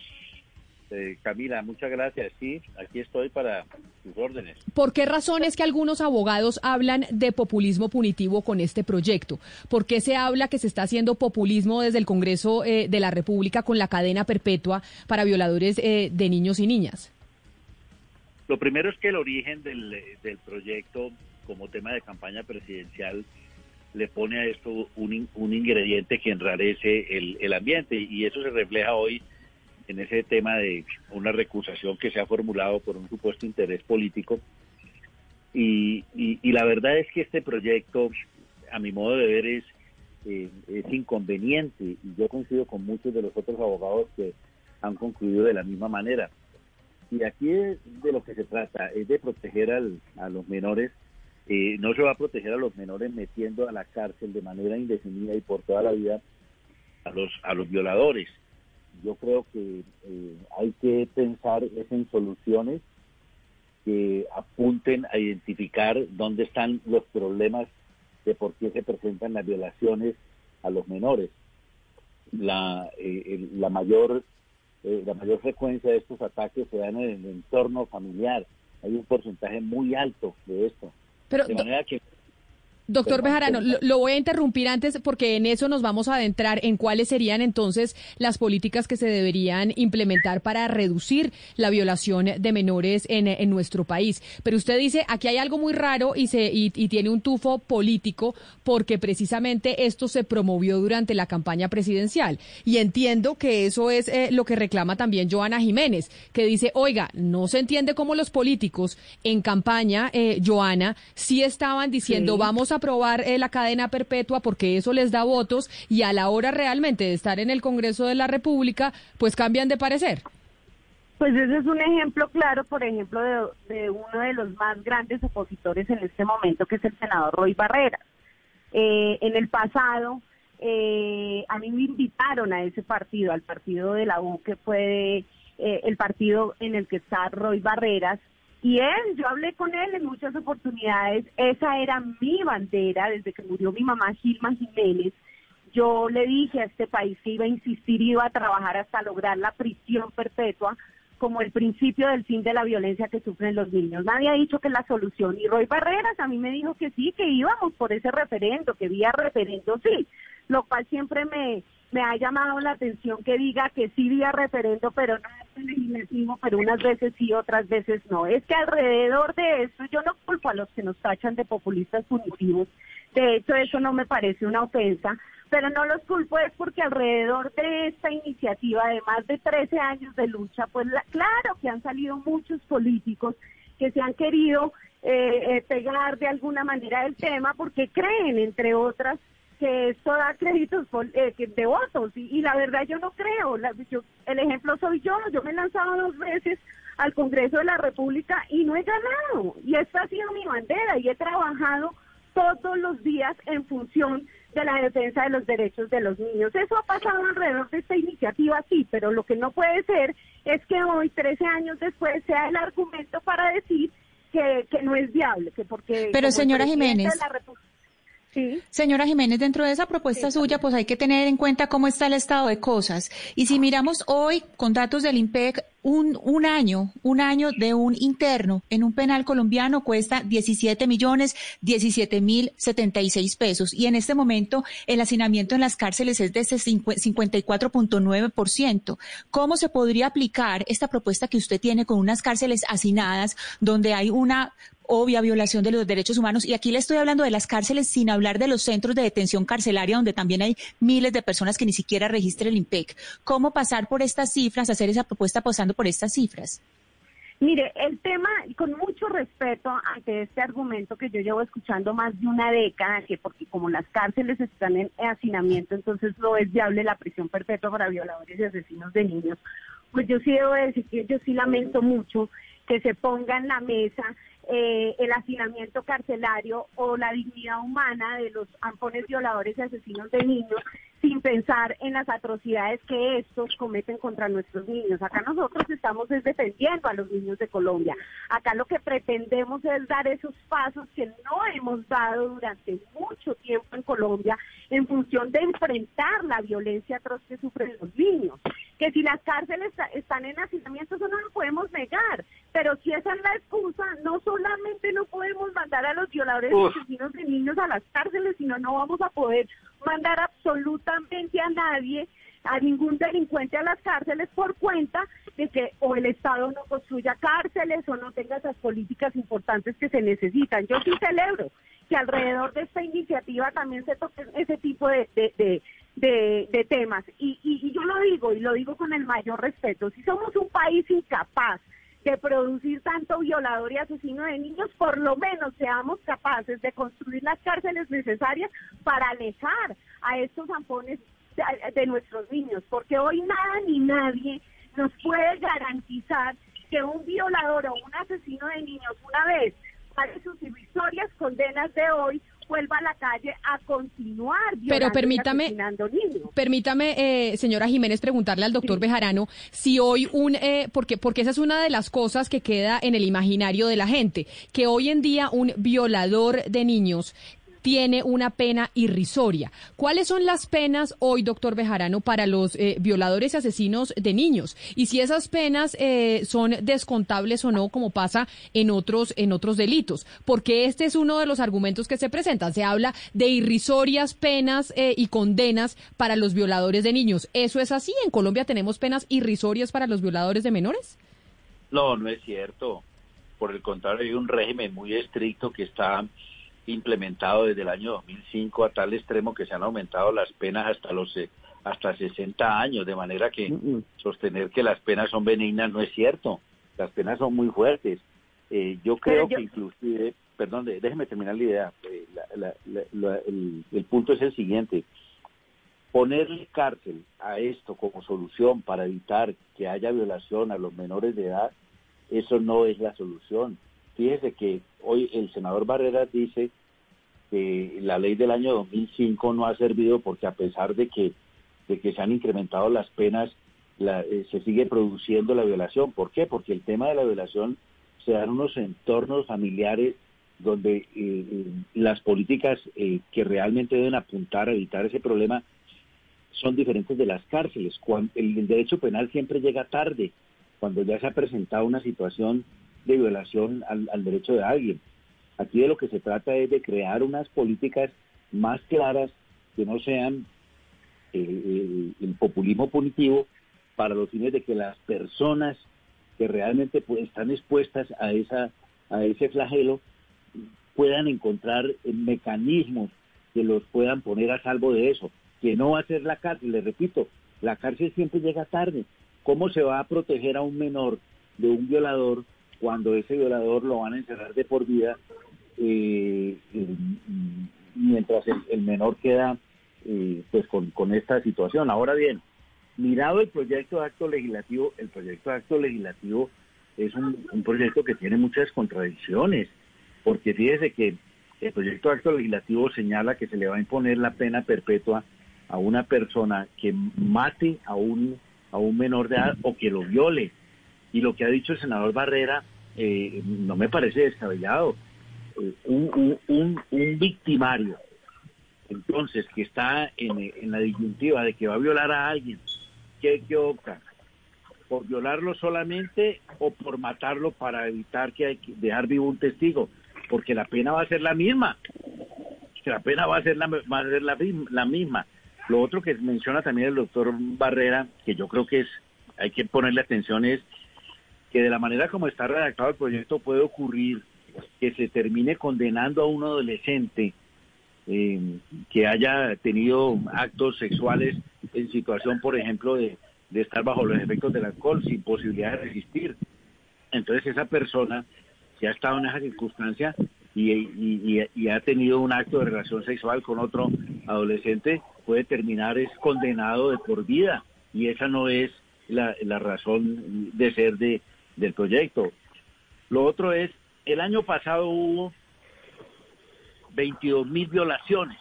eh, Camila, muchas gracias. Sí, aquí estoy para sus órdenes. ¿Por qué razón es que algunos abogados hablan de populismo punitivo con este proyecto? ¿Por qué se habla que se está haciendo populismo desde el Congreso eh, de la República con la cadena perpetua para violadores eh, de niños y niñas? Lo primero es que el origen del, del proyecto como tema de campaña presidencial le pone a esto un, un ingrediente que enrarece el, el ambiente y eso se refleja hoy en ese tema de una recusación que se ha formulado por un supuesto interés político. Y, y, la verdad es que este proyecto, a mi modo de ver, es, eh, es inconveniente y yo coincido con muchos de los otros abogados que han concluido de la misma manera. Y aquí es de lo que se trata, es de proteger al, a los menores eh, no se va a proteger a los menores metiendo a la cárcel de manera indefinida y por toda la vida a los a los violadores. Yo creo que eh, hay que pensar en soluciones que apunten a identificar dónde están los problemas de por qué se presentan las violaciones a los menores. La, eh, la mayor la mayor frecuencia de estos ataques se dan en el entorno familiar. Hay un porcentaje muy alto de esto. Pero, Doctor Bejarano, lo, voy a interrumpir antes porque en eso nos vamos a adentrar en cuáles serían entonces las políticas que se deberían implementar para reducir la violación de menores en, en nuestro país. Pero usted dice, aquí hay algo muy raro y, se, y, tiene un tufo político porque precisamente esto se promovió durante la campaña presidencial. Y entiendo que eso es eh, lo que reclama también Joana Jiménez, que dice, oiga, no se entiende cómo los políticos en campaña, eh, Joana, sí estaban diciendo, vamos a aprobar eh, la cadena perpetua porque eso les da votos y a la hora realmente de estar en el Congreso de la República, pues cambian de parecer. Pues ese es un ejemplo claro, por ejemplo, de, uno de los más grandes opositores en este momento, que es el senador Roy Barreras. Eh, en el pasado, eh, a mí me invitaron a ese partido, al partido de la U, que fue eh, el partido en el que está Roy Barreras, y él, yo hablé con él en muchas oportunidades, esa era mi bandera desde que murió mi mamá Gilma Jiménez. Yo le dije a este país que iba a insistir iba a trabajar hasta lograr la prisión perpetua como el principio del fin de la violencia que sufren los niños. Nadie ha dicho que es la solución. Y Roy Barreras a mí me dijo que sí, que íbamos por ese referendo, que vía referendo sí, lo cual siempre me, me ha llamado la atención que diga que sí vía referendo, pero no es legislativo, pero unas veces sí, otras veces no. Es que alrededor de eso, yo no culpo a los que nos tachan de populistas punitivos, de hecho eso no me parece una ofensa, pero no los culpo es porque alrededor de esta iniciativa de más de 13 años de lucha, pues claro que han salido muchos políticos que se han querido eh, eh, pegar de alguna manera el tema porque creen, entre otras, que esto da créditos eh, de votos y, la verdad yo no creo. el ejemplo soy yo, yo me he lanzado dos veces al Congreso de la República y no he ganado. Y esta ha sido mi bandera y he trabajado todos los días en función de la defensa de los derechos de los niños. Eso ha pasado alrededor de esta iniciativa, sí, pero lo que no puede ser es que hoy, 13 años después, sea el argumento para decir que, que no es viable, que porque... Pero señora Jiménez... Señora Jiménez, dentro de esa propuesta suya, pues hay que tener en cuenta cómo está el estado de cosas. Y si miramos hoy con datos del IMPEC, un, un año, un año de un interno en un penal colombiano cuesta 17 millones 17 mil 76 pesos. Y en este momento el hacinamiento en las cárceles es de ese 54.9%. ¿Cómo se podría aplicar esta propuesta que usted tiene con unas cárceles hacinadas donde hay una obvia violación de los derechos humanos. Y aquí le estoy hablando de las cárceles sin hablar de los centros de detención carcelaria, donde también hay miles de personas que ni siquiera registran el IMPEC. ¿Cómo pasar por estas cifras, hacer esa propuesta pasando por estas cifras? Mire, el tema, con mucho respeto ante este argumento que yo llevo escuchando más de una década, que porque como las cárceles están en hacinamiento, entonces no es viable la prisión perpetua para violadores y asesinos de niños, pues yo sí debo decir que yo sí lamento mucho que se ponga en la mesa eh, el hacinamiento carcelario o la dignidad humana de los ampones violadores y asesinos de niños sin pensar en las atrocidades que estos cometen contra nuestros niños. Acá nosotros estamos defendiendo a los niños de Colombia. Acá lo que pretendemos es dar esos pasos que no hemos dado durante mucho tiempo en Colombia en función de enfrentar la violencia atroz que sufren los niños. Que si las cárceles están en hacinamiento, eso no lo podemos negar. Pero si esa es la excusa, no solamente no podemos mandar a los violadores y asesinos de niños a las cárceles, sino no vamos a poder mandar absolutamente a nadie, a ningún delincuente a las cárceles por cuenta de que o el Estado no construya cárceles o no tenga esas políticas importantes que se necesitan. Yo sí celebro que alrededor de esta iniciativa también se toquen ese tipo de, de, temas. Y, y yo lo digo, y lo digo con el mayor respeto, si somos un país incapaz de producir tanto violador y asesino de niños, por lo menos seamos capaces de construir las cárceles necesarias para alejar a estos zampones de, nuestros niños, porque hoy nada ni nadie nos puede garantizar que un violador o un asesino de niños una vez pague sus irrisorias condenas de hoy vuelva a la calle a continuar Pero permítame, permítame, eh, señora Jiménez, preguntarle al doctor Bejarano si hoy un, eh, porque, porque esa es una de las cosas que queda en el imaginario de la gente, que hoy en día un violador de niños tiene una pena irrisoria. ¿Cuáles son las penas hoy, doctor Bejarano, para los eh, violadores y asesinos de niños? Y si esas penas eh, son descontables o no, como pasa en otros, en otros delitos. Porque este es uno de los argumentos que se presentan. Se habla de irrisorias penas eh, y condenas para los violadores de niños. ¿Eso es así? ¿En Colombia tenemos penas irrisorias para los violadores de menores? No, no es cierto. Por el contrario, hay un régimen muy estricto que está implementado desde el año 2005 a tal extremo que se han aumentado las penas hasta los eh, hasta 60 años, de manera que sostener que las penas son benignas no es cierto. Las penas son muy fuertes. Eh, yo creo que inclusive, perdón, déjeme terminar la idea. Eh, el, punto es el siguiente. ponerle cárcel a esto como solución para evitar que haya violación a los menores de edad, eso no es la solución. Fíjese que hoy el senador Barreras dice que la ley del año 2005 no ha servido porque a pesar de que, de que se han incrementado las penas, eh, se sigue produciendo la violación. ¿Por qué? Porque el tema de la violación se da en unos entornos familiares donde eh, eh, las políticas que realmente deben apuntar a evitar ese problema son diferentes de las cárceles. Cuando, el derecho penal siempre llega tarde, cuando ya se ha presentado una situación de violación al, derecho de alguien. Aquí de lo que se trata es de crear unas políticas más claras que no sean eh, el, populismo punitivo para los fines de que las personas que realmente pues, están expuestas a esa a ese flagelo puedan encontrar mecanismos que los puedan poner a salvo de eso, que no va a ser la cárcel, le repito, la cárcel siempre llega tarde. ¿Cómo se va a proteger a un menor de un violador cuando ese violador lo van a encerrar de por vida eh, mientras el, menor queda eh, pues con, esta situación. Ahora bien, mirado el proyecto de acto legislativo, el proyecto de acto legislativo es un, proyecto que tiene muchas contradicciones, porque fíjese que el proyecto de acto legislativo señala que se le va a imponer la pena perpetua a una persona que mate a un, a un menor de edad o que lo viole. Y lo que ha dicho el senador Barrera eh, no me parece descabellado. Eh, un, un, un, victimario, entonces, que está en, la disyuntiva de que va a violar a alguien, ¿qué, qué opta? ¿Por violarlo solamente o por matarlo para evitar que hay que dejar vivo un testigo? Porque la pena va a ser la misma. La pena va a ser la, va a ser la, la misma. Lo otro que menciona también el doctor Barrera, que yo creo que es hay que ponerle atención, es que de la manera como está redactado el proyecto puede ocurrir que se termine condenando a un adolescente eh, que haya tenido actos sexuales en situación, por ejemplo, de, estar bajo los efectos del alcohol sin posibilidad de resistir. Entonces esa persona que ha estado en esa circunstancia y, ha tenido un acto de relación sexual con otro adolescente puede terminar es condenado de por vida y esa no es la razón de ser de, del proyecto. Lo otro es, el año pasado hubo 22 mil violaciones,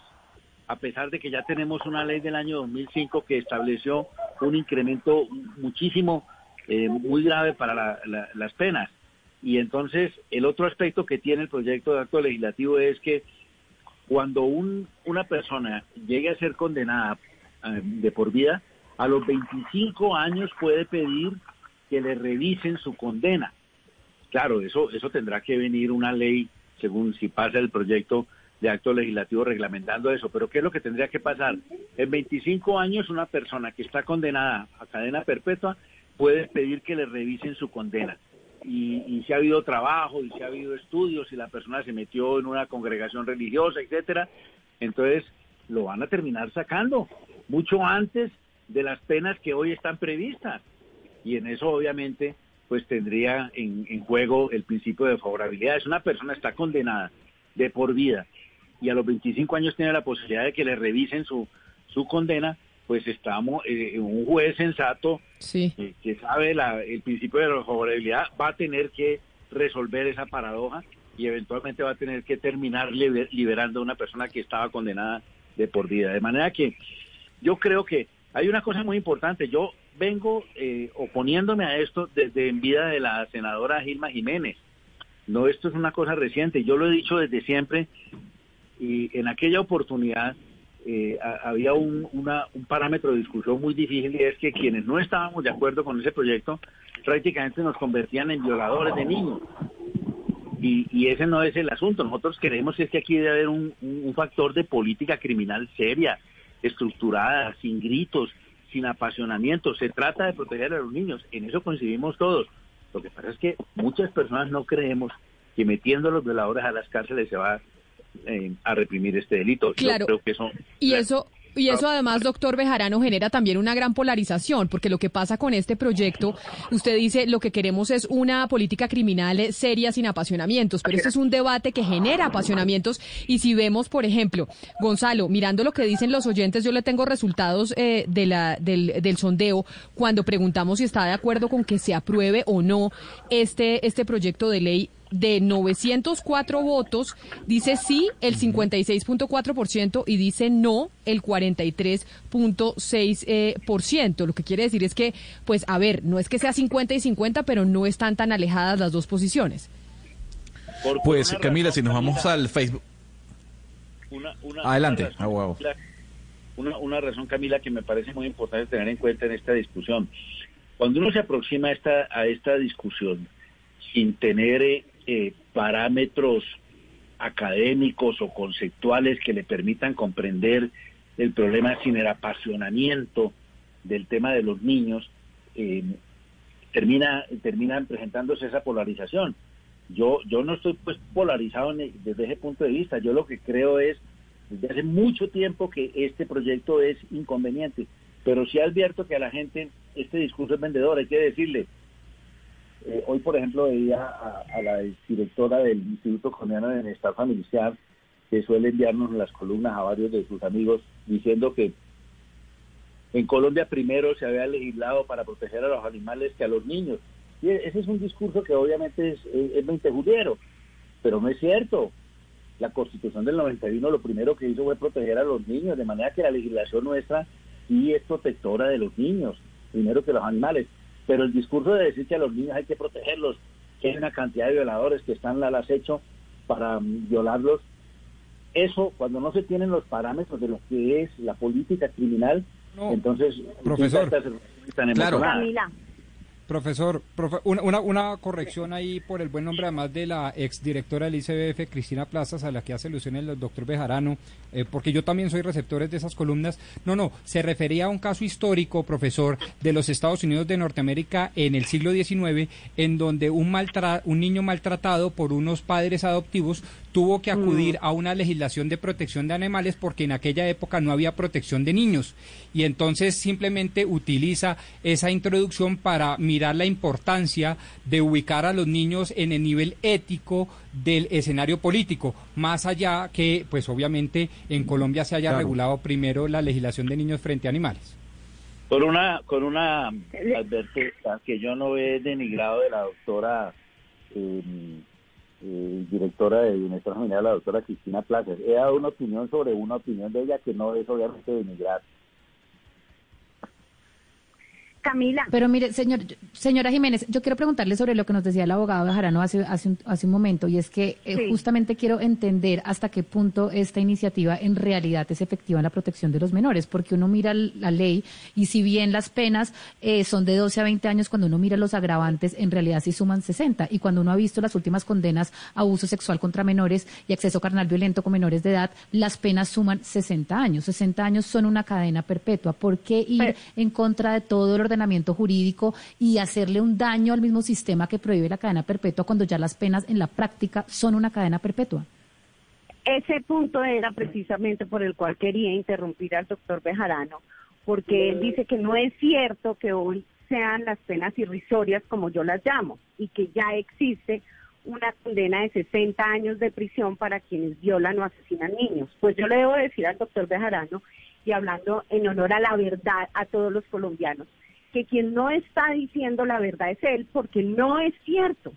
a pesar de que ya tenemos una ley del año 2005 que estableció un incremento muchísimo, eh, muy grave para las penas. Y entonces, el otro aspecto que tiene el proyecto de acto legislativo es que cuando un, una persona llegue a ser condenada eh, de por vida, a los 25 años puede pedir que le revisen su condena. Claro, eso, eso tendrá que venir una ley, según si pasa el proyecto de acto legislativo reglamentando eso. Pero ¿qué es lo que tendría que pasar? En 25 años una persona que está condenada a cadena perpetua puede pedir que le revisen su condena. Y, y, si ha habido trabajo, y si ha habido estudios, si la persona se metió en una congregación religiosa, etcétera, entonces lo van a terminar sacando mucho antes de las penas que hoy están previstas y en eso obviamente pues tendría en, juego el principio de favorabilidad. Si una persona está condenada de por vida y a los 25 años tiene la posibilidad de que le revisen su, su condena, pues estamos, eh, un juez sensato eh, que sabe el principio de la favorabilidad va a tener que resolver esa paradoja y eventualmente va a tener que terminar liberando a una persona que estaba condenada de por vida. De manera que yo creo que hay una cosa muy importante. Yo vengo eh, oponiéndome a esto desde en vida de la senadora Gilma Jiménez. No, esto es una cosa reciente. Yo lo he dicho desde siempre y en aquella oportunidad eh, había un, un parámetro de discusión muy difícil y es que quienes no estábamos de acuerdo con ese proyecto prácticamente nos convertían en violadores de niños. Y, y, ese no es el asunto. Nosotros queremos es que aquí debe haber un factor de política criminal seria, estructurada, sin gritos, sin apasionamiento. Se trata de proteger a los niños. En eso coincidimos todos. Lo que pasa es que muchas personas no creemos que metiendo a los violadores a las cárceles se va eh, a reprimir este delito. Claro. creo que eso, y eso y eso además, doctor Bejarano, genera también una gran polarización, porque lo que pasa con este proyecto, usted dice, lo que queremos es una política criminal seria sin apasionamientos, pero este es un debate que genera apasionamientos. Y si vemos, por ejemplo, Gonzalo, mirando lo que dicen los oyentes, yo le tengo resultados eh, de la, del, del sondeo cuando preguntamos si está de acuerdo con que se apruebe o no este, este proyecto de ley de 904 votos, dice sí el 56.4% y dice no el 43.6%. Eh, Lo que quiere decir es que, pues, a ver, no es que sea 50 y 50, pero no están tan alejadas las dos posiciones. pues, Camila, si nos vamos al Facebook. Adelante. Ah, una, una razón, Camila, que me parece muy importante tener en cuenta en esta discusión. Cuando uno se aproxima a esta, a esta discusión sin tener eh, parámetros académicos o conceptuales que le permitan comprender el problema sin el apasionamiento del tema de los niños, eh, termina, termina presentándose esa polarización. Yo, yo no estoy pues polarizado desde ese punto de vista. Yo lo que creo es, desde hace mucho tiempo que este proyecto es inconveniente, pero sí advierto que a la gente este discurso es vendedor. Hay que decirle, eh, hoy, por ejemplo, veía a, la directora del Instituto Colombiano de Bienestar Familiar, que suele enviarnos en las columnas a varios de sus amigos, diciendo que en Colombia primero se había legislado para proteger a los animales que a los niños. Y ese es un discurso que obviamente es, es, pero no es cierto. La Constitución del 91 lo primero que hizo fue proteger a los niños, de manera que la legislación nuestra sí es protectora de los niños, primero que los animales. Pero el discurso de decir que a los niños hay que protegerlos, que hay una cantidad de violadores que están al acecho para mm, violarlos, eso cuando no se tienen los parámetros de lo que es la política criminal, entonces profesor, claro. Profesor, una, una, corrección ahí por el buen nombre, además de la exdirectora del ICBF, Cristina Plazas, a la que hace alusión el doctor Bejarano, eh, porque yo también soy receptor de esas columnas. No, no, se refería a un caso histórico, profesor, de los Estados Unidos de Norteamérica en el siglo XIX, en donde un, maltra un niño maltratado por unos padres adoptivos tuvo que acudir mm. a una legislación de protección de animales porque en aquella época no había protección de niños. Y entonces simplemente utiliza esa introducción para mirar la importancia de ubicar a los niños en el nivel ético del escenario político, más allá que, pues obviamente, en Colombia se haya regulado primero la legislación de niños frente a animales. Con una, con una advertencia que yo no he denigrado de la doctora eh, eh, directora de Bienestar Familiar, la doctora Cristina Plaza. He dado una opinión sobre una opinión de ella que no es obviamente denigrar. Camila. Pero mire, señor, señora Jiménez, yo quiero preguntarle sobre lo que nos decía el abogado Bejarano hace, hace, un, hace un momento, y es que eh, justamente quiero entender hasta qué punto esta iniciativa en realidad es efectiva en la protección de los menores, porque uno mira la ley y si bien las penas eh, son de 12 a 20 años, cuando uno mira los agravantes, en realidad sí suman 60, y cuando uno ha visto las últimas condenas a abuso sexual contra menores y acceso carnal violento con menores de edad, las penas suman 60 años. 60 años son una cadena perpetua. ¿Por qué ir en contra de todo el orden ordenamiento jurídico y hacerle un daño al mismo sistema que prohíbe la cadena perpetua cuando ya las penas en la práctica son una cadena perpetua. Ese punto era precisamente por el cual quería interrumpir al doctor Bejarano, porque él dice que no es cierto que hoy sean las penas irrisorias como yo las llamo y que ya existe una condena de 60 años de prisión para quienes violan o asesinan niños. Pues yo le debo decir al doctor Bejarano, y hablando en honor a la verdad a todos los colombianos, que quien no está diciendo la verdad es él, porque no es cierto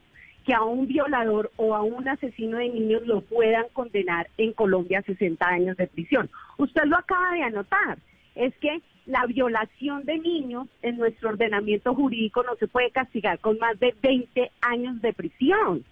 que a un violador o a un asesino de niños lo puedan condenar en Colombia a 60 años de prisión. Usted lo acaba de anotar, es que la violación de niños en nuestro ordenamiento jurídico no se puede castigar con más de 20 años de prisión,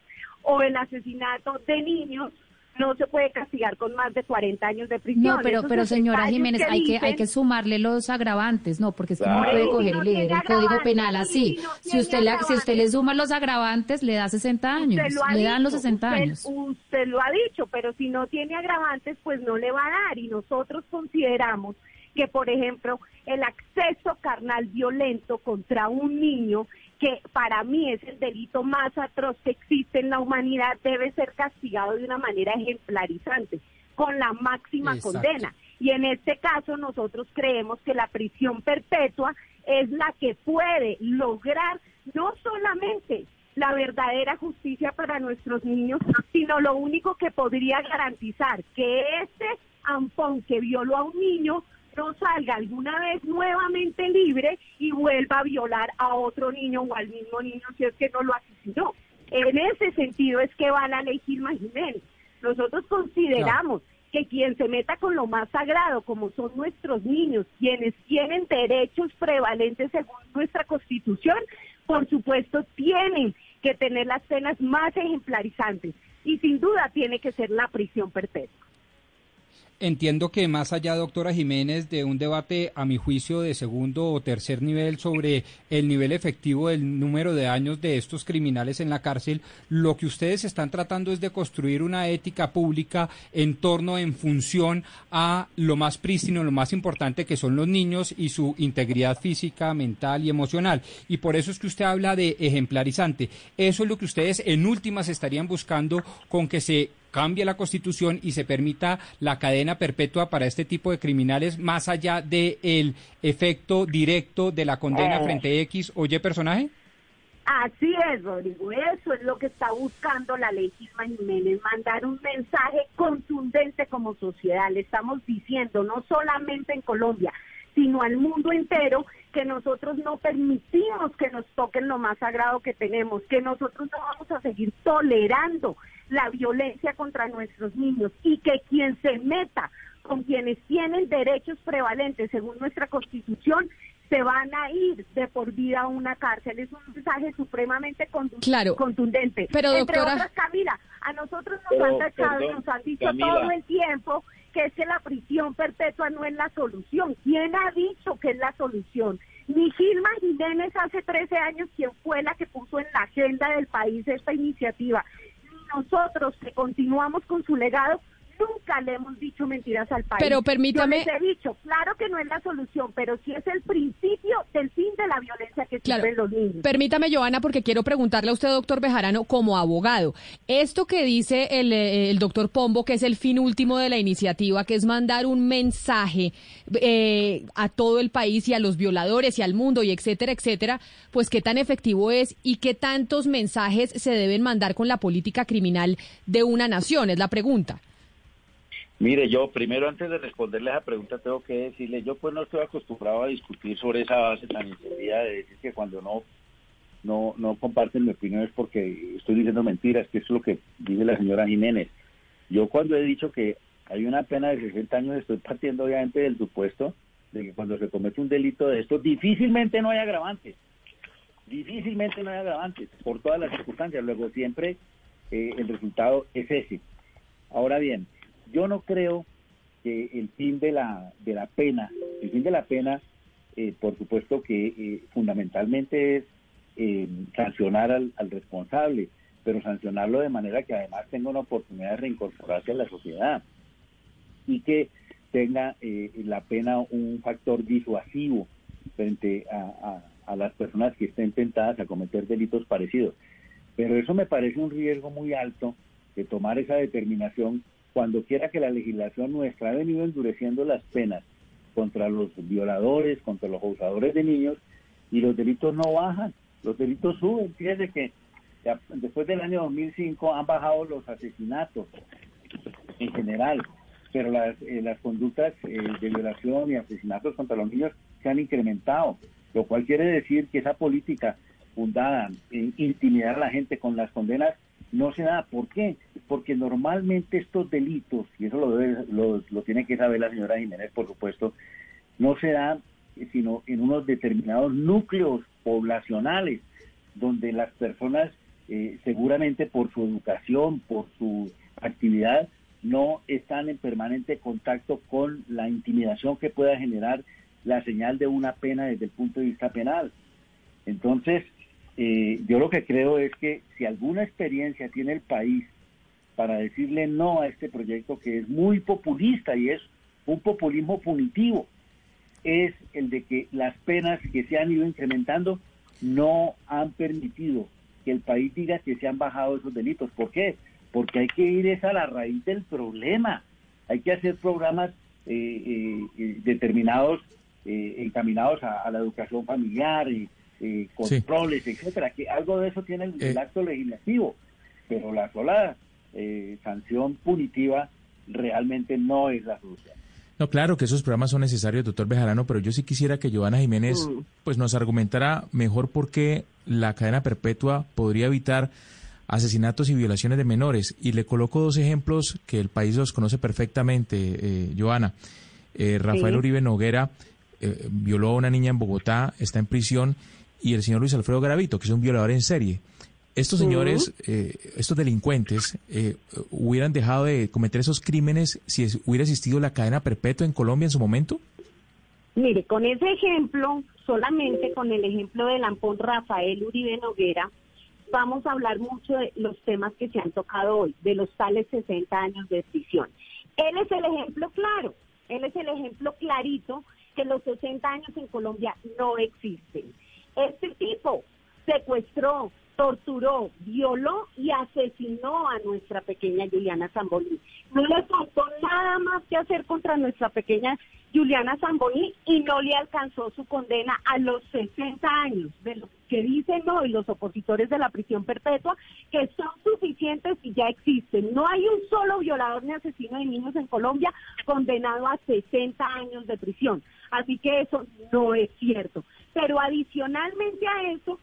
o el asesinato de niños no se puede castigar con más de 40 años de prisión. No, pero, pero señora Jiménez, hay que hay que sumarle los agravantes, no, porque es que no puede coger y leer el Código Penal así. si usted le, si usted le suma los agravantes, le da 60 años, le dan los 60 años. Usted lo ha dicho, pero si no tiene agravantes, pues no le va a dar. Y nosotros consideramos que, por ejemplo, el acceso carnal violento contra un niño que para mí es el delito más atroz que existe en la humanidad, debe ser castigado de una manera ejemplarizante, con la máxima condena. Y en este caso nosotros creemos que la prisión perpetua es la que puede lograr no solamente la verdadera justicia para nuestros niños, sino lo único que podría garantizar que este ampón que violó a un niño no salga alguna vez nuevamente libre y vuelva a violar a otro niño o al mismo niño si es que no lo asesinó. En ese sentido es que va la ley Gilma Jiménez. Nosotros consideramos que quien se meta con lo más sagrado, como son nuestros niños, quienes tienen derechos prevalentes según nuestra constitución, por supuesto tienen que tener las penas más ejemplarizantes y sin duda tiene que ser la prisión perpetua. Entiendo que más allá, doctora Jiménez, de un debate, a mi juicio, de segundo o tercer nivel sobre el nivel efectivo del número de años de estos criminales en la cárcel, lo que ustedes están tratando es de construir una ética pública en torno, en función a lo más prístino, lo más importante que son los niños y su integridad física, mental y emocional. Y por eso es que usted habla de ejemplarizante. Eso es lo que ustedes en últimas estarían buscando con que se cambie la constitución y se permita la cadena perpetua para este tipo de criminales más allá del el efecto directo de la condena eh. frente a X o Y personaje? Así es, Rodrigo. Eso es lo que está buscando la ley Gilma Jiménez, mandar un mensaje contundente como sociedad. Le estamos diciendo, no solamente en Colombia, sino al mundo entero, que nosotros no permitimos que nos toquen lo más sagrado que tenemos, que nosotros no vamos a seguir tolerando la violencia contra nuestros niños y que quien se meta con quienes tienen derechos prevalentes según nuestra constitución se van a ir de por vida a una cárcel. Es un mensaje supremamente contundente. Pero, Entre otras, Camila, a nosotros nos han tachado, nos han dicho todo el tiempo que es que la prisión perpetua no es la solución. ¿Quién ha dicho que es la solución? Ni Gilma Jiménez hace 13 años, quien fue la que puso en la agenda del país esta iniciativa nosotros que continuamos con su legado, nunca le hemos dicho mentiras al país. Pero permítame. Yo les he dicho, claro que no es la solución, pero sí es el principio del fin de la violencia que sufren los niños. Permítame, Joana, porque quiero preguntarle a usted, doctor Bejarano, como abogado. Esto que dice el, eh, el doctor Pombo, que es el fin último de la iniciativa, que es mandar un mensaje eh, a todo el país y a los violadores y al mundo y etcétera, etcétera, pues qué tan efectivo es y qué tantos mensajes se deben mandar con la política criminal de una nación, es la pregunta. Mire, yo primero antes de responderle esa pregunta tengo que decirle, yo pues no estoy acostumbrado a discutir sobre esa base tan inseguida de decir que cuando no no no comparten mi opinión es porque estoy diciendo mentiras, que es lo que dice la señora Jiménez. Yo cuando he dicho que hay una pena de 60 años estoy partiendo obviamente del supuesto de que cuando se comete un delito de esto difícilmente no hay agravantes. Difícilmente no hay agravantes por todas las circunstancias. Luego siempre eh, el resultado es ese. Ahora bien, yo no creo que el fin de la, de la pena, el fin de la pena, eh, por supuesto que eh, fundamentalmente es eh, sancionar al, responsable, pero sancionarlo de manera que además tenga una oportunidad de reincorporarse a la sociedad y que tenga la pena un factor disuasivo frente a, a, las personas que estén tentadas a cometer delitos parecidos. Pero eso me parece un riesgo muy alto de tomar esa determinación cuando quiera que la legislación nuestra ha venido endureciendo las penas contra los violadores, contra los abusadores de niños, y los delitos no bajan, los delitos suben. Fíjese que después del año 2005 han bajado los asesinatos en general, pero las, eh, las conductas eh, de violación y asesinatos contra los niños se han incrementado, lo cual quiere decir que esa política fundada en intimidar a la gente con las condenas no se da. ¿Por qué? Porque normalmente estos delitos, y eso lo, debe, lo, tiene que saber la señora Jiménez, por supuesto, no se dan sino en unos determinados núcleos poblacionales, donde las personas eh, seguramente por su educación, por su actividad, no están en permanente contacto con la intimidación que pueda generar la señal de una pena desde el punto de vista penal. Entonces, eh, yo lo que creo es que si alguna experiencia tiene el país para decirle no a este proyecto que es muy populista y es un populismo punitivo, es el de que las penas que se han ido incrementando no han permitido que el país diga que se han bajado esos delitos. ¿Por qué? Porque hay que ir esa a la raíz del problema. Hay que hacer programas determinados encaminados a, la educación familiar y controles, etcétera, que algo de eso tiene el, acto legislativo, pero la sola sanción punitiva realmente no es la solución. No, claro que esos programas son necesarios, doctor Bejarano, pero yo sí quisiera que Giovanna Jiménez mm. pues nos argumentara mejor por qué la cadena perpetua podría evitar asesinatos y violaciones de menores. Y le coloco dos ejemplos que el país los conoce perfectamente, eh, Joana. Eh, Rafael Uribe Noguera eh, violó a una niña en Bogotá, está en prisión, y el señor Luis Alfredo Garavito, que es un violador en serie. Estos señores, eh, estos delincuentes, eh, hubieran dejado de cometer esos crímenes si hubiera existido la cadena perpetua en Colombia en su momento? Mire, con ese ejemplo, solamente con el ejemplo del ampón Rafael Uribe Noguera, vamos a hablar mucho de los temas que se han tocado hoy, de los tales 60 años de prisión. Él es el ejemplo claro, él es el ejemplo clarito que los 60 años en Colombia no existen. Este tipo secuestró, torturó, violó y asesinó a nuestra pequeña Juliana Zamboni. No le faltó nada más que hacer contra nuestra pequeña Juliana Zamboni y no le alcanzó su condena a los 60 años, de lo que dicen hoy los opositores de la prisión perpetua, que son suficientes y ya existen. No hay un solo violador ni asesino de niños en Colombia condenado a 60 años de prisión. Así que eso no es cierto. Pero adicionalmente a eso,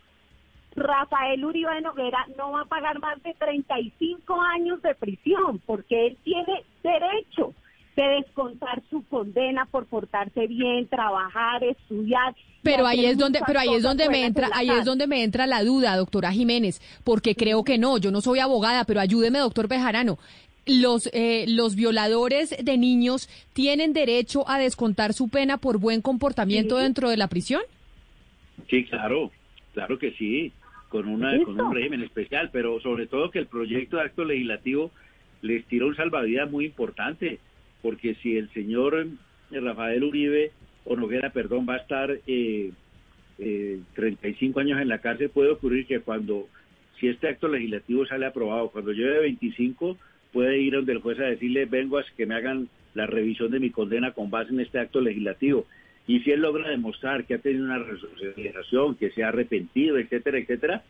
Rafael Uribe de Noguera no va a pagar más de 35 años de prisión porque él tiene derecho de descontar su condena por portarse bien, trabajar, estudiar. Pero ahí es donde, pero ahí es donde me entra, ahí es donde me entra la duda, doctora Jiménez, porque creo que no, yo no soy abogada, pero ayúdeme, doctor Bejarano. Los, eh, los violadores de niños tienen derecho a descontar su pena por buen comportamiento dentro de la prisión. Sí, claro, claro que sí con, una, con un régimen especial, pero sobre todo que el proyecto de acto legislativo les tira un salvavidas muy importante, porque si el señor eh, Rafael Uribe o Noguera, perdón, va a estar eh, eh, 35 años en la cárcel, puede ocurrir que cuando, si este acto legislativo sale aprobado, cuando lleve 25, puede ir donde el juez a decirle, vengo a que me hagan la revisión de mi condena con base en este acto legislativo. Y si él logra demostrar que ha tenido una resocialización, que se ha arrepentido, etcétera, etcétera,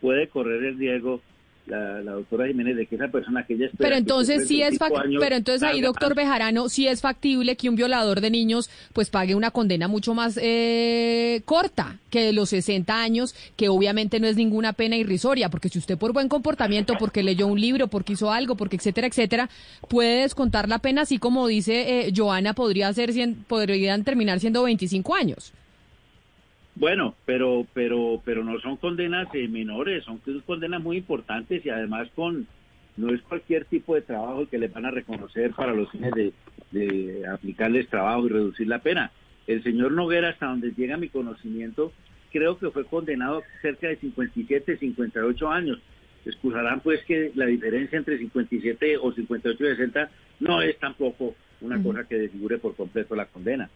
puede correr el riesgo la, doctora Jiménez de que esa persona que ella pero entonces sí es pero entonces ahí doctor Bejarano sí es factible que un violador de niños pues pague una condena mucho más eh, corta que los 60 años que obviamente no es ninguna pena irrisoria porque si usted por buen comportamiento porque leyó un libro porque hizo algo porque etcétera etcétera puede descontar la pena así como dice eh, Joana podría ser podrían terminar siendo 25 años bueno, pero pero pero no son condenas eh, menores, son condenas muy importantes y además con no es cualquier tipo de trabajo que les van a reconocer para los fines de, de aplicarles trabajo y reducir la pena. El señor Noguera, hasta donde llega mi conocimiento, creo que fue condenado cerca de 57, 58 años. Excusarán pues que la diferencia entre 57 o 58 y 60 no es tampoco una cosa que desfigure por completo la condena.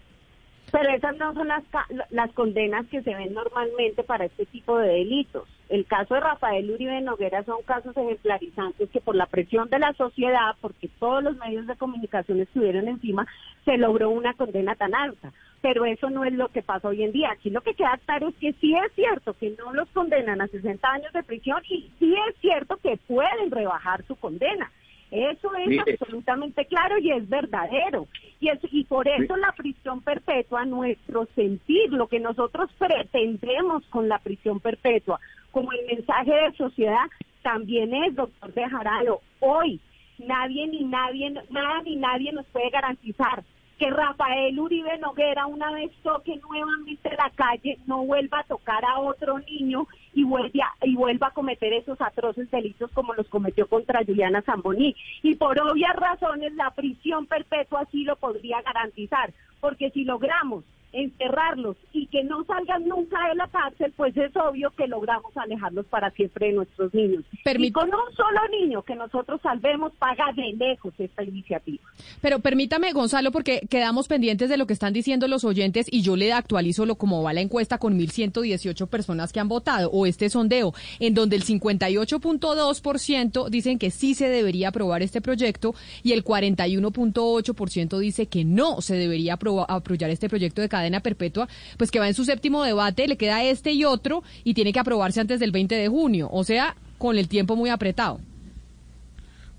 Pero esas no son las, las condenas que se ven normalmente para este tipo de delitos. El caso de Rafael Uribe Noguera son casos ejemplarizantes que por la presión de la sociedad, porque todos los medios de comunicación estuvieron encima, se logró una condena tan alta. Pero eso no es lo que pasa hoy en día. Aquí lo que queda claro es que sí es cierto que no los condenan a 60 años de prisión y sí es cierto que pueden rebajar su condena. Eso es absolutamente claro y es verdadero. Y, y por eso la prisión perpetua, nuestro sentir, lo que nosotros pretendemos con la prisión perpetua, como el mensaje de sociedad, también es, doctor Bejarano, hoy nadie ni nadie, nada ni nadie nos puede garantizar que Rafael Uribe Noguera una vez toque nuevamente la calle, no vuelva a tocar a otro niño y vuelva, y vuelva a cometer esos atroces delitos como los cometió contra Juliana Zamboní. Y por obvias razones la prisión perpetua sí lo podría garantizar, porque si logramos encerrarlos y que no salgan nunca de la cárcel, pues es obvio que logramos alejarlos para siempre de nuestros niños. y con un solo niño que nosotros salvemos, paga de lejos esta iniciativa. Pero permítame, Gonzalo, porque quedamos pendientes de lo que están diciendo los oyentes y yo le actualizo lo como va la encuesta con 1.118 personas que han votado o este sondeo, en donde el 58.2% dicen que sí se debería aprobar este proyecto y el 41.8% dice que no se debería apoyar este proyecto de cadena perpetua, pues que va en su séptimo debate, le queda este y otro y tiene que aprobarse antes del 20 de junio, o sea, con el tiempo muy apretado.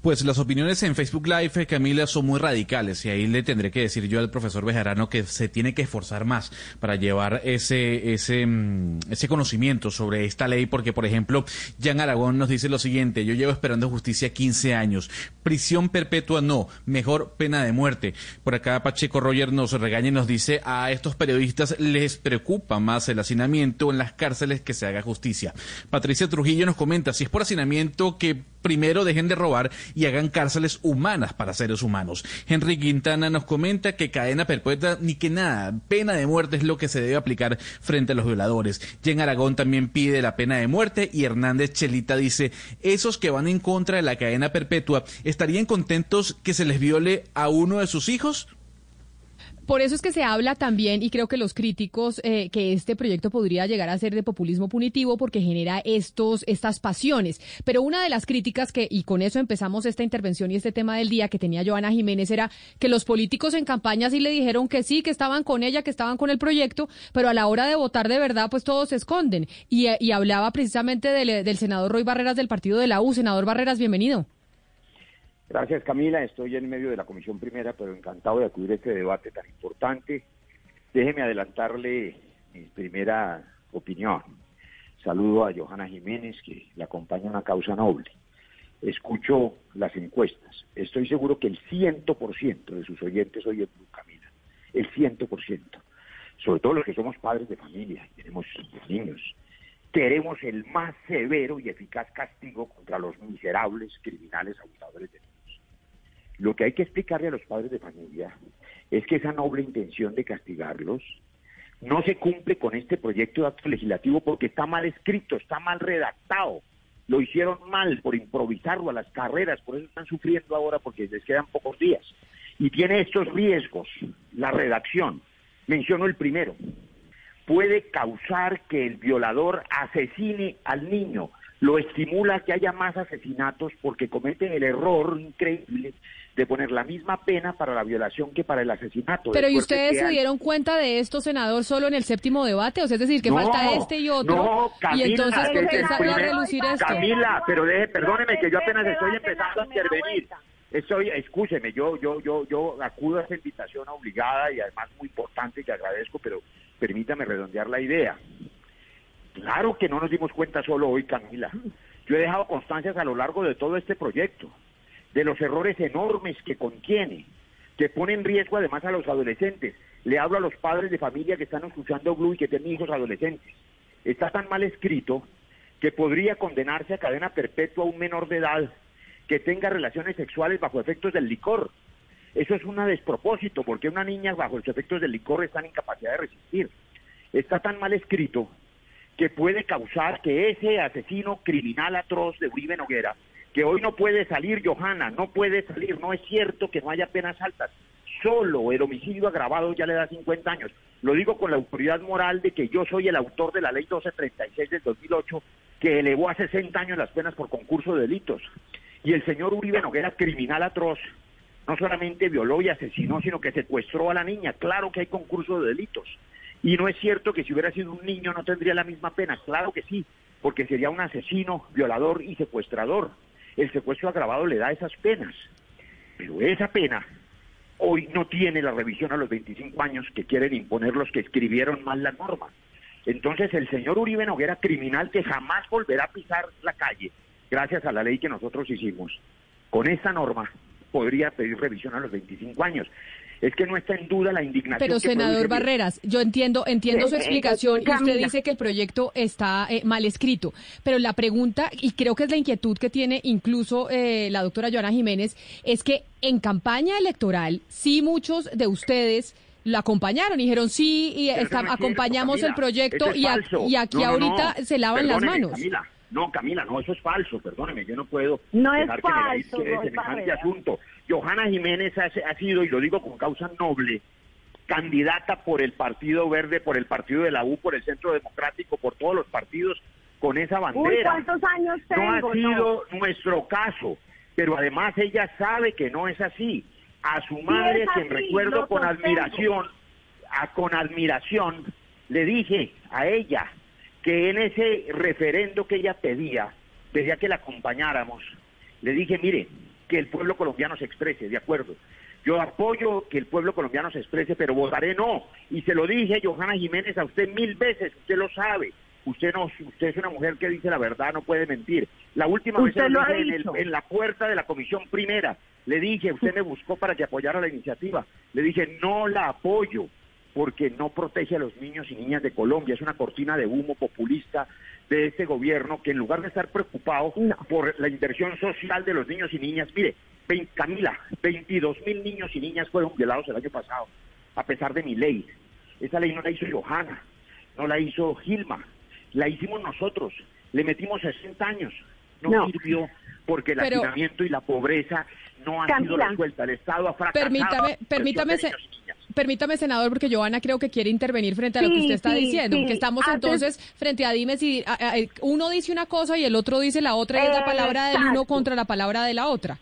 Pues las opiniones en Facebook Live, eh, Camila, son muy radicales y ahí le tendré que decir yo al profesor Bejarano que se tiene que esforzar más para llevar ese, ese, mm, ese conocimiento sobre esta ley, porque por ejemplo, Jan Aragón nos dice lo siguiente, yo llevo esperando justicia 15 años, prisión perpetua no, mejor pena de muerte. Por acá Pacheco Roger nos regaña y nos dice a estos periodistas les preocupa más el hacinamiento en las cárceles que se haga justicia. Patricia Trujillo nos comenta, si es por hacinamiento que primero dejen de robar y hagan cárceles humanas para seres humanos. Henry Quintana nos comenta que cadena perpetua ni que nada, pena de muerte es lo que se debe aplicar frente a los violadores. Jen Aragón también pide la pena de muerte y Hernández Chelita dice, esos que van en contra de la cadena perpetua, ¿estarían contentos que se les viole a uno de sus hijos? Por eso es que se habla también, y creo que los críticos, eh, que este proyecto podría llegar a ser de populismo punitivo porque genera estos, estas pasiones. Pero una de las críticas que, y con eso empezamos esta intervención y este tema del día que tenía Joana Jiménez, era que los políticos en campaña sí le dijeron que sí, que estaban con ella, que estaban con el proyecto, pero a la hora de votar de verdad, pues todos se esconden. Y, y hablaba precisamente del, del senador Roy Barreras del partido de la U. Senador Barreras, bienvenido. Gracias Camila, estoy en medio de la Comisión Primera, pero encantado de acudir a este debate tan importante. Déjeme adelantarle mi primera opinión. Saludo a Johanna Jiménez, que le acompaña una causa noble. Escucho las encuestas. Estoy seguro que el 100% de sus oyentes hoy es Camila. El 100%. Sobre todo los que somos padres de familia y tenemos niños. Queremos el más severo y eficaz castigo contra los miserables criminales abusadores de lo que hay que explicarle a los padres de familia es que esa noble intención de castigarlos no se cumple con este proyecto de acto legislativo porque está mal escrito, está mal redactado. Lo hicieron mal por improvisarlo a las carreras, por eso están sufriendo ahora porque les quedan pocos días. Y tiene estos riesgos, la redacción. Menciono el primero. Puede causar que el violador asesine al niño lo estimula que haya más asesinatos porque cometen el error increíble de poner la misma pena para la violación que para el asesinato. Pero ¿y ustedes se dieron cuenta de esto, senador, solo en el séptimo debate? O sea, es decir, que falta este y otro. No, Camila, y entonces ¿por a relucir esto? Camila, pero deje, perdóneme que yo apenas estoy empezando a intervenir. Estoy, escúcheme, yo, yo, yo, yo acudo a esa invitación obligada y además muy importante que agradezco, pero permítame redondear la idea. Claro que no nos dimos cuenta solo hoy, Camila. Yo he dejado constancias a lo largo de todo este proyecto, de los errores enormes que contiene, que pone en riesgo además a los adolescentes. Le hablo a los padres de familia que están escuchando Blue y que tienen hijos adolescentes. Está tan mal escrito que podría condenarse a cadena perpetua a un menor de edad que tenga relaciones sexuales bajo efectos del licor. Eso es un despropósito, porque una niña bajo los efectos del licor está en incapacidad de resistir. Está tan mal escrito que puede causar que ese asesino criminal atroz de Uribe Noguera, que hoy no puede salir, Johanna, no puede salir, no es cierto que no haya penas altas, solo el homicidio agravado ya le da 50 años. Lo digo con la autoridad moral de que yo soy el autor de la ley 1236 del 2008 que elevó a 60 años las penas por concurso de delitos. Y el señor Uribe Noguera, criminal atroz, no solamente violó y asesinó, sino que secuestró a la niña. Claro que hay concurso de delitos. Y no es cierto que si hubiera sido un niño no tendría la misma pena. Claro que sí, porque sería un asesino, violador y secuestrador. El secuestro agravado le da esas penas. Pero esa pena hoy no tiene la revisión a los 25 años que quieren imponer los que escribieron mal la norma. Entonces el señor Uribe Noguera, criminal que jamás volverá a pisar la calle, gracias a la ley que nosotros hicimos, con esta norma podría pedir revisión a los 25 años es que no está en duda la indignación. Pero senador Barreras, yo entiendo, entiendo su explicación y usted dice que el proyecto está eh, mal escrito, pero la pregunta y creo que es la inquietud que tiene incluso eh, la doctora Joana Jiménez es que en campaña electoral sí muchos de ustedes la acompañaron, dijeron sí y acompañamos el proyecto y, aquí ahorita se lavan las manos. Camila, no, Camila, no, eso es falso, perdóneme, yo no puedo no dejar es falso, que me semejante asunto. Johanna Jiménez ha, ha sido, y lo digo con causa noble, candidata por el Partido Verde, por el Partido de la U, por el Centro Democrático, por todos los partidos con esa bandera. ¿cuántos años tengo? No ha sido nuestro caso, pero además ella sabe que no es así. A su madre, quien recuerdo con admiración, a, con admiración, le dije a ella que en ese referendo que ella pedía, pedía que la acompañáramos, le dije, mire, que el pueblo colombiano se exprese, de acuerdo, yo apoyo que el pueblo colombiano se exprese, pero votaré no. Y se lo dije, Johanna Jiménez, a usted mil veces, usted lo sabe. Usted no, usted es una mujer que dice la verdad, no puede mentir. La última vez en, en, la puerta de la comisión primera le dije, usted me buscó para que apoyara la iniciativa. Le dije, no la apoyo porque no protege a los niños y niñas de Colombia. Es una cortina de humo populista de este gobierno que en lugar de estar preocupado por la inversión social de los niños y niñas, mire, Camila, 22 mil niños y niñas fueron violados el año pasado, a pesar de mi ley. Esa ley no la hizo Johanna, no la hizo Gilma, la hicimos nosotros, le metimos 60 años, no, sirvió porque el hacinamiento y la pobreza no han sido resueltas, el Estado ha fracasado. Permítame, permítame, permítame, senador, porque Johanna creo que quiere intervenir frente a lo que usted está diciendo, que estamos entonces frente a dimes y uno dice una cosa y el otro dice la otra y es la palabra del uno contra la palabra de la otra.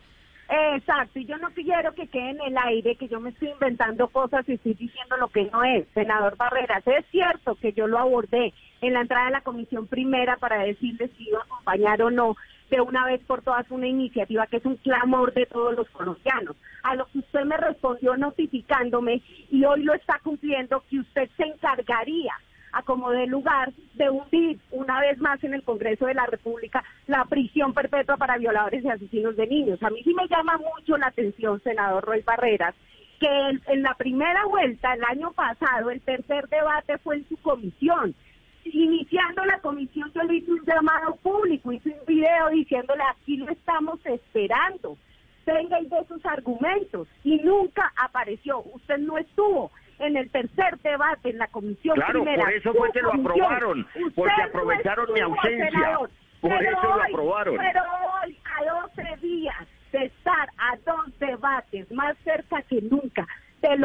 Exacto, y yo no quiero que quede en el aire que yo me estoy inventando cosas y estoy diciendo lo que no es. Senador Barreras, es cierto que yo lo abordé en la entrada de la comisión primera para decirle si iba a acompañar o no de una vez por todas una iniciativa que es un clamor de todos los colombianos. A lo que usted me respondió notificándome y hoy lo está cumpliendo, que usted se encargaría a como de lugar de hundir una vez más en el Congreso de la República la prisión perpetua para violadores y asesinos de niños. A mí sí me llama mucho la atención, senador Roy Barreras, que en, la primera vuelta, el año pasado, el tercer debate fue en su comisión. Iniciando la comisión, yo le hice un llamado público, hice un video diciéndole aquí lo estamos esperando. Venga y de sus argumentos y nunca apareció, usted no estuvo en el tercer debate en la comisión claro, por eso fue que lo aprobaron, porque aprovecharon mi ausencia. por eso lo aprobaron. Pero hoy, a 12 días de estar a dos debates, más cerca que nunca, de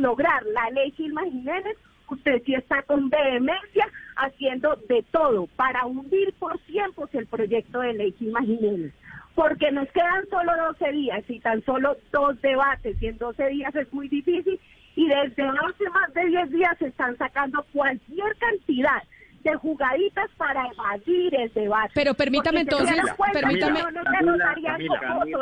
lograr la ley Gilma Jiménez, usted sí está con vehemencia haciendo de todo para hundir por tiempos el proyecto de ley Gilma Jiménez. Porque nos quedan solo 12 días y tan solo dos debates, y en 12 días es muy difícil y desde hace más de 10 días se están sacando cualquier cantidad de jugaditas para evadir el debate. Pero permítame entonces, permítame.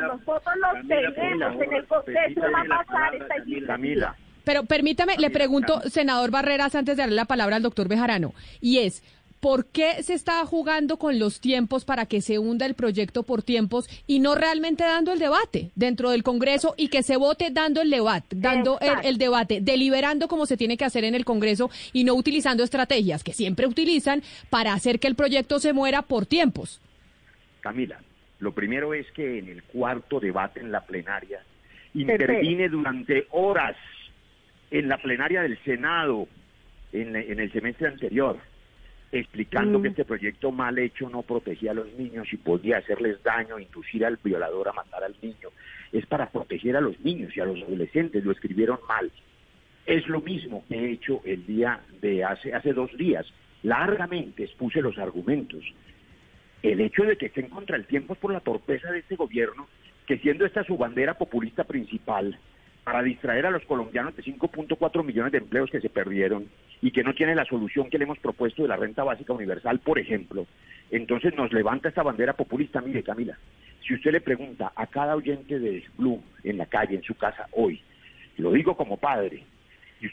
los votos los tenemos en el Congreso, va a pasar esta iniciativa. Pero permítame, le pregunto, senador Barreras, antes de darle la palabra al doctor Bejarano, y es, ¿Por qué se está jugando con los tiempos para que se hunda el proyecto por tiempos y no realmente dando el debate dentro del Congreso y que se vote dando el debate, dando el, debate, deliberando como se tiene que hacer en el Congreso y no utilizando estrategias que siempre utilizan para hacer que el proyecto se muera por tiempos? Camila, lo primero es que en el cuarto debate en la plenaria intervine durante horas en la plenaria del Senado en el semestre anterior explicando que mm. este proyecto mal hecho no protegía a los niños y podía hacerles daño, inducir al violador a matar al niño. Es para proteger a los niños y a los adolescentes, lo escribieron mal. Es lo mismo que he hecho el día de hace, hace dos días. Largamente expuse los argumentos. El hecho de que estén contra el tiempo es por la torpeza de este gobierno, que siendo esta su bandera populista principal, para distraer a los colombianos de 5.4 millones de empleos que se perdieron y que no tiene la solución que le hemos propuesto de la renta básica universal, por ejemplo, entonces nos levanta esta bandera populista. Mire, Camila, si usted le pregunta a cada oyente de Blue en la calle, en su casa, hoy, lo digo como padre,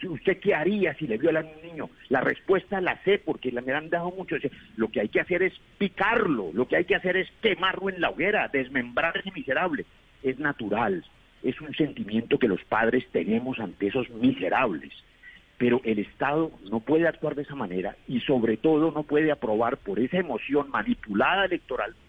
¿usted qué haría si le viola a un niño? La respuesta la sé porque me han dado mucho. Lo que hay que hacer es picarlo, lo que hay que hacer es quemarlo en la hoguera, desmembrar ese miserable. Es natural, es un sentimiento que los padres tenemos ante esos miserables. Pero el Estado no puede actuar de esa manera y sobre todo no puede aprobar por esa emoción manipulada electoralmente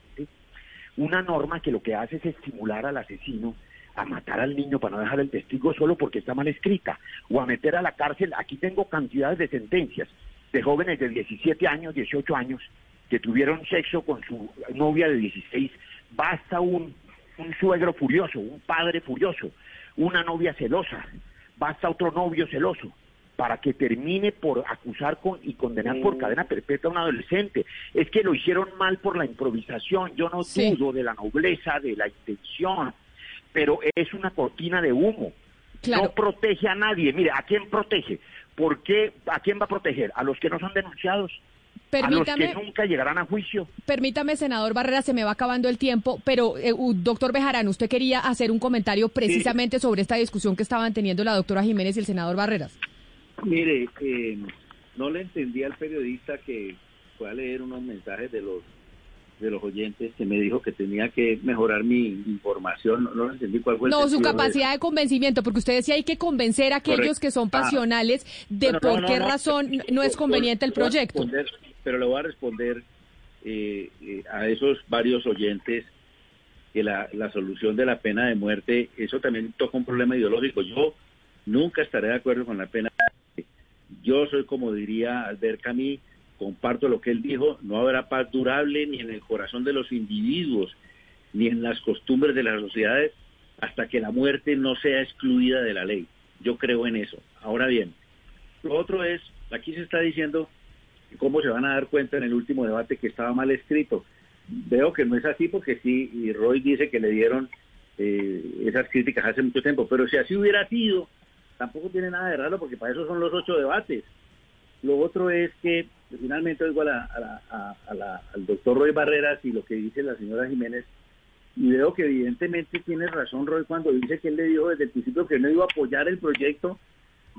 una norma que lo que hace es estimular al asesino a matar al niño para no dejar el testigo solo porque está mal escrita, o a meter a la cárcel. Aquí tengo cantidades de sentencias de jóvenes de 17 años, 18 años, que tuvieron sexo con su novia de 16. Basta un, un suegro furioso, un padre furioso, una novia celosa, basta otro novio celoso para que termine por acusar con, y condenar por cadena perpetua a un adolescente. Es que lo hicieron mal por la improvisación. Yo no dudo de la nobleza, de la intención, pero es una cortina de humo. No protege a nadie. Mire, ¿a quién protege? ¿Por qué? ¿A quién va a proteger? ¿A los que no son denunciados? Permítame, a los que nunca llegarán a juicio. Permítame, senador Barrera, se me va acabando el tiempo, pero eh, doctor Bejarán, usted quería hacer un comentario precisamente sobre esta discusión que estaban teniendo la doctora Jiménez y el senador Barreras. Mire, eh, no le entendí al periodista que fue a leer unos mensajes de los de los oyentes que me dijo que tenía que mejorar mi información. No, entendí cuál fue el No, su capacidad de... convencimiento, porque usted decía hay que convencer a aquellos que son ah. pasionales de por qué razón no es conveniente el proyecto. Pero le voy a responder eh, eh, a esos varios oyentes que la, la solución de la pena de muerte, eso también toca un problema ideológico. Yo nunca estaré de acuerdo con la pena. Yo soy como diría Albert Camus, comparto lo que él dijo, no habrá paz durable ni en el corazón de los individuos, ni en las costumbres de las sociedades, hasta que la muerte no sea excluida de la ley. Yo creo en eso. Ahora bien, lo otro es, aquí se está diciendo cómo se van a dar cuenta en el último debate que estaba mal escrito. Veo que no es así porque sí, y Roy dice que le dieron eh, esas críticas hace mucho tiempo, pero si así hubiera sido, tampoco tiene nada de raro porque para eso son los ocho debates. Lo otro es que finalmente oigo al doctor Roy Barreras y lo que dice la señora Jiménez y veo que evidentemente tiene razón Roy cuando dice que él le dijo desde el principio que no iba a apoyar el proyecto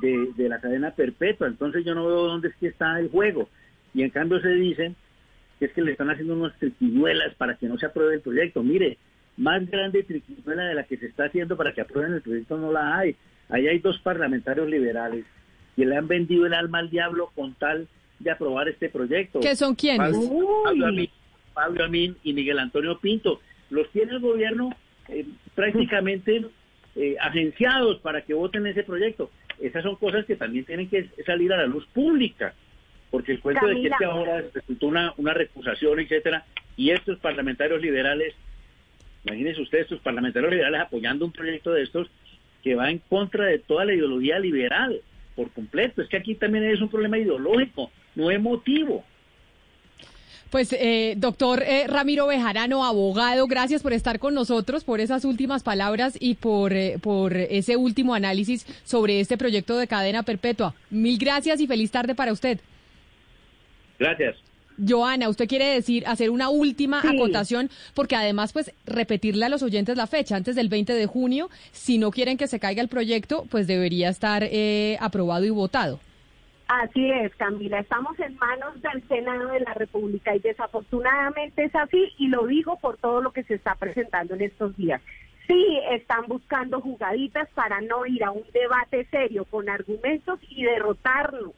de, de la cadena perpetua. Entonces yo no veo dónde es que está el juego. Y en cambio se dice que es que le están haciendo unas triquiñuelas para que no se apruebe el proyecto. Mire, más grande triquiñuela de la que se está haciendo para que aprueben el proyecto no la hay. Ahí hay dos parlamentarios liberales que le han vendido el alma al diablo con tal de aprobar este proyecto. ¿Qué son quiénes? Pablo, Amin, y Miguel Antonio Pinto. Los tiene el gobierno eh, prácticamente eh, agenciados para que voten ese proyecto. Esas son cosas que también tienen que salir a la luz pública, porque el cuento de que ahora resultó una, una recusación, etcétera, y estos parlamentarios liberales, imagínense ustedes, estos parlamentarios liberales apoyando un proyecto de estos que va en contra de toda la ideología liberal por completo. Es que aquí también es un problema ideológico, no emotivo. Pues, eh, doctor eh, Ramiro Bejarano, abogado, gracias por estar con nosotros, por esas últimas palabras y por, eh, por ese último análisis sobre este proyecto de cadena perpetua. Mil gracias y feliz tarde para usted. Gracias. Joana, usted quiere decir hacer una última acotación, porque además, pues, repetirle a los oyentes la fecha, antes del 20 de junio, si no quieren que se caiga el proyecto, pues debería estar eh, aprobado y votado. Así es, Camila, estamos en manos del Senado de la República y desafortunadamente es así y lo digo por todo lo que se está presentando en estos días. Sí, están buscando jugaditas para no ir a un debate serio con argumentos y derrotarnos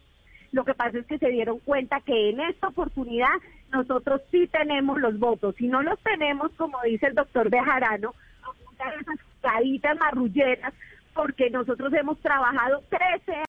lo que pasa es que se dieron cuenta que en esta oportunidad nosotros sí tenemos los votos. Si no los tenemos, como dice el doctor Bejarano, a esas caditas marrulleras, porque nosotros hemos trabajado 13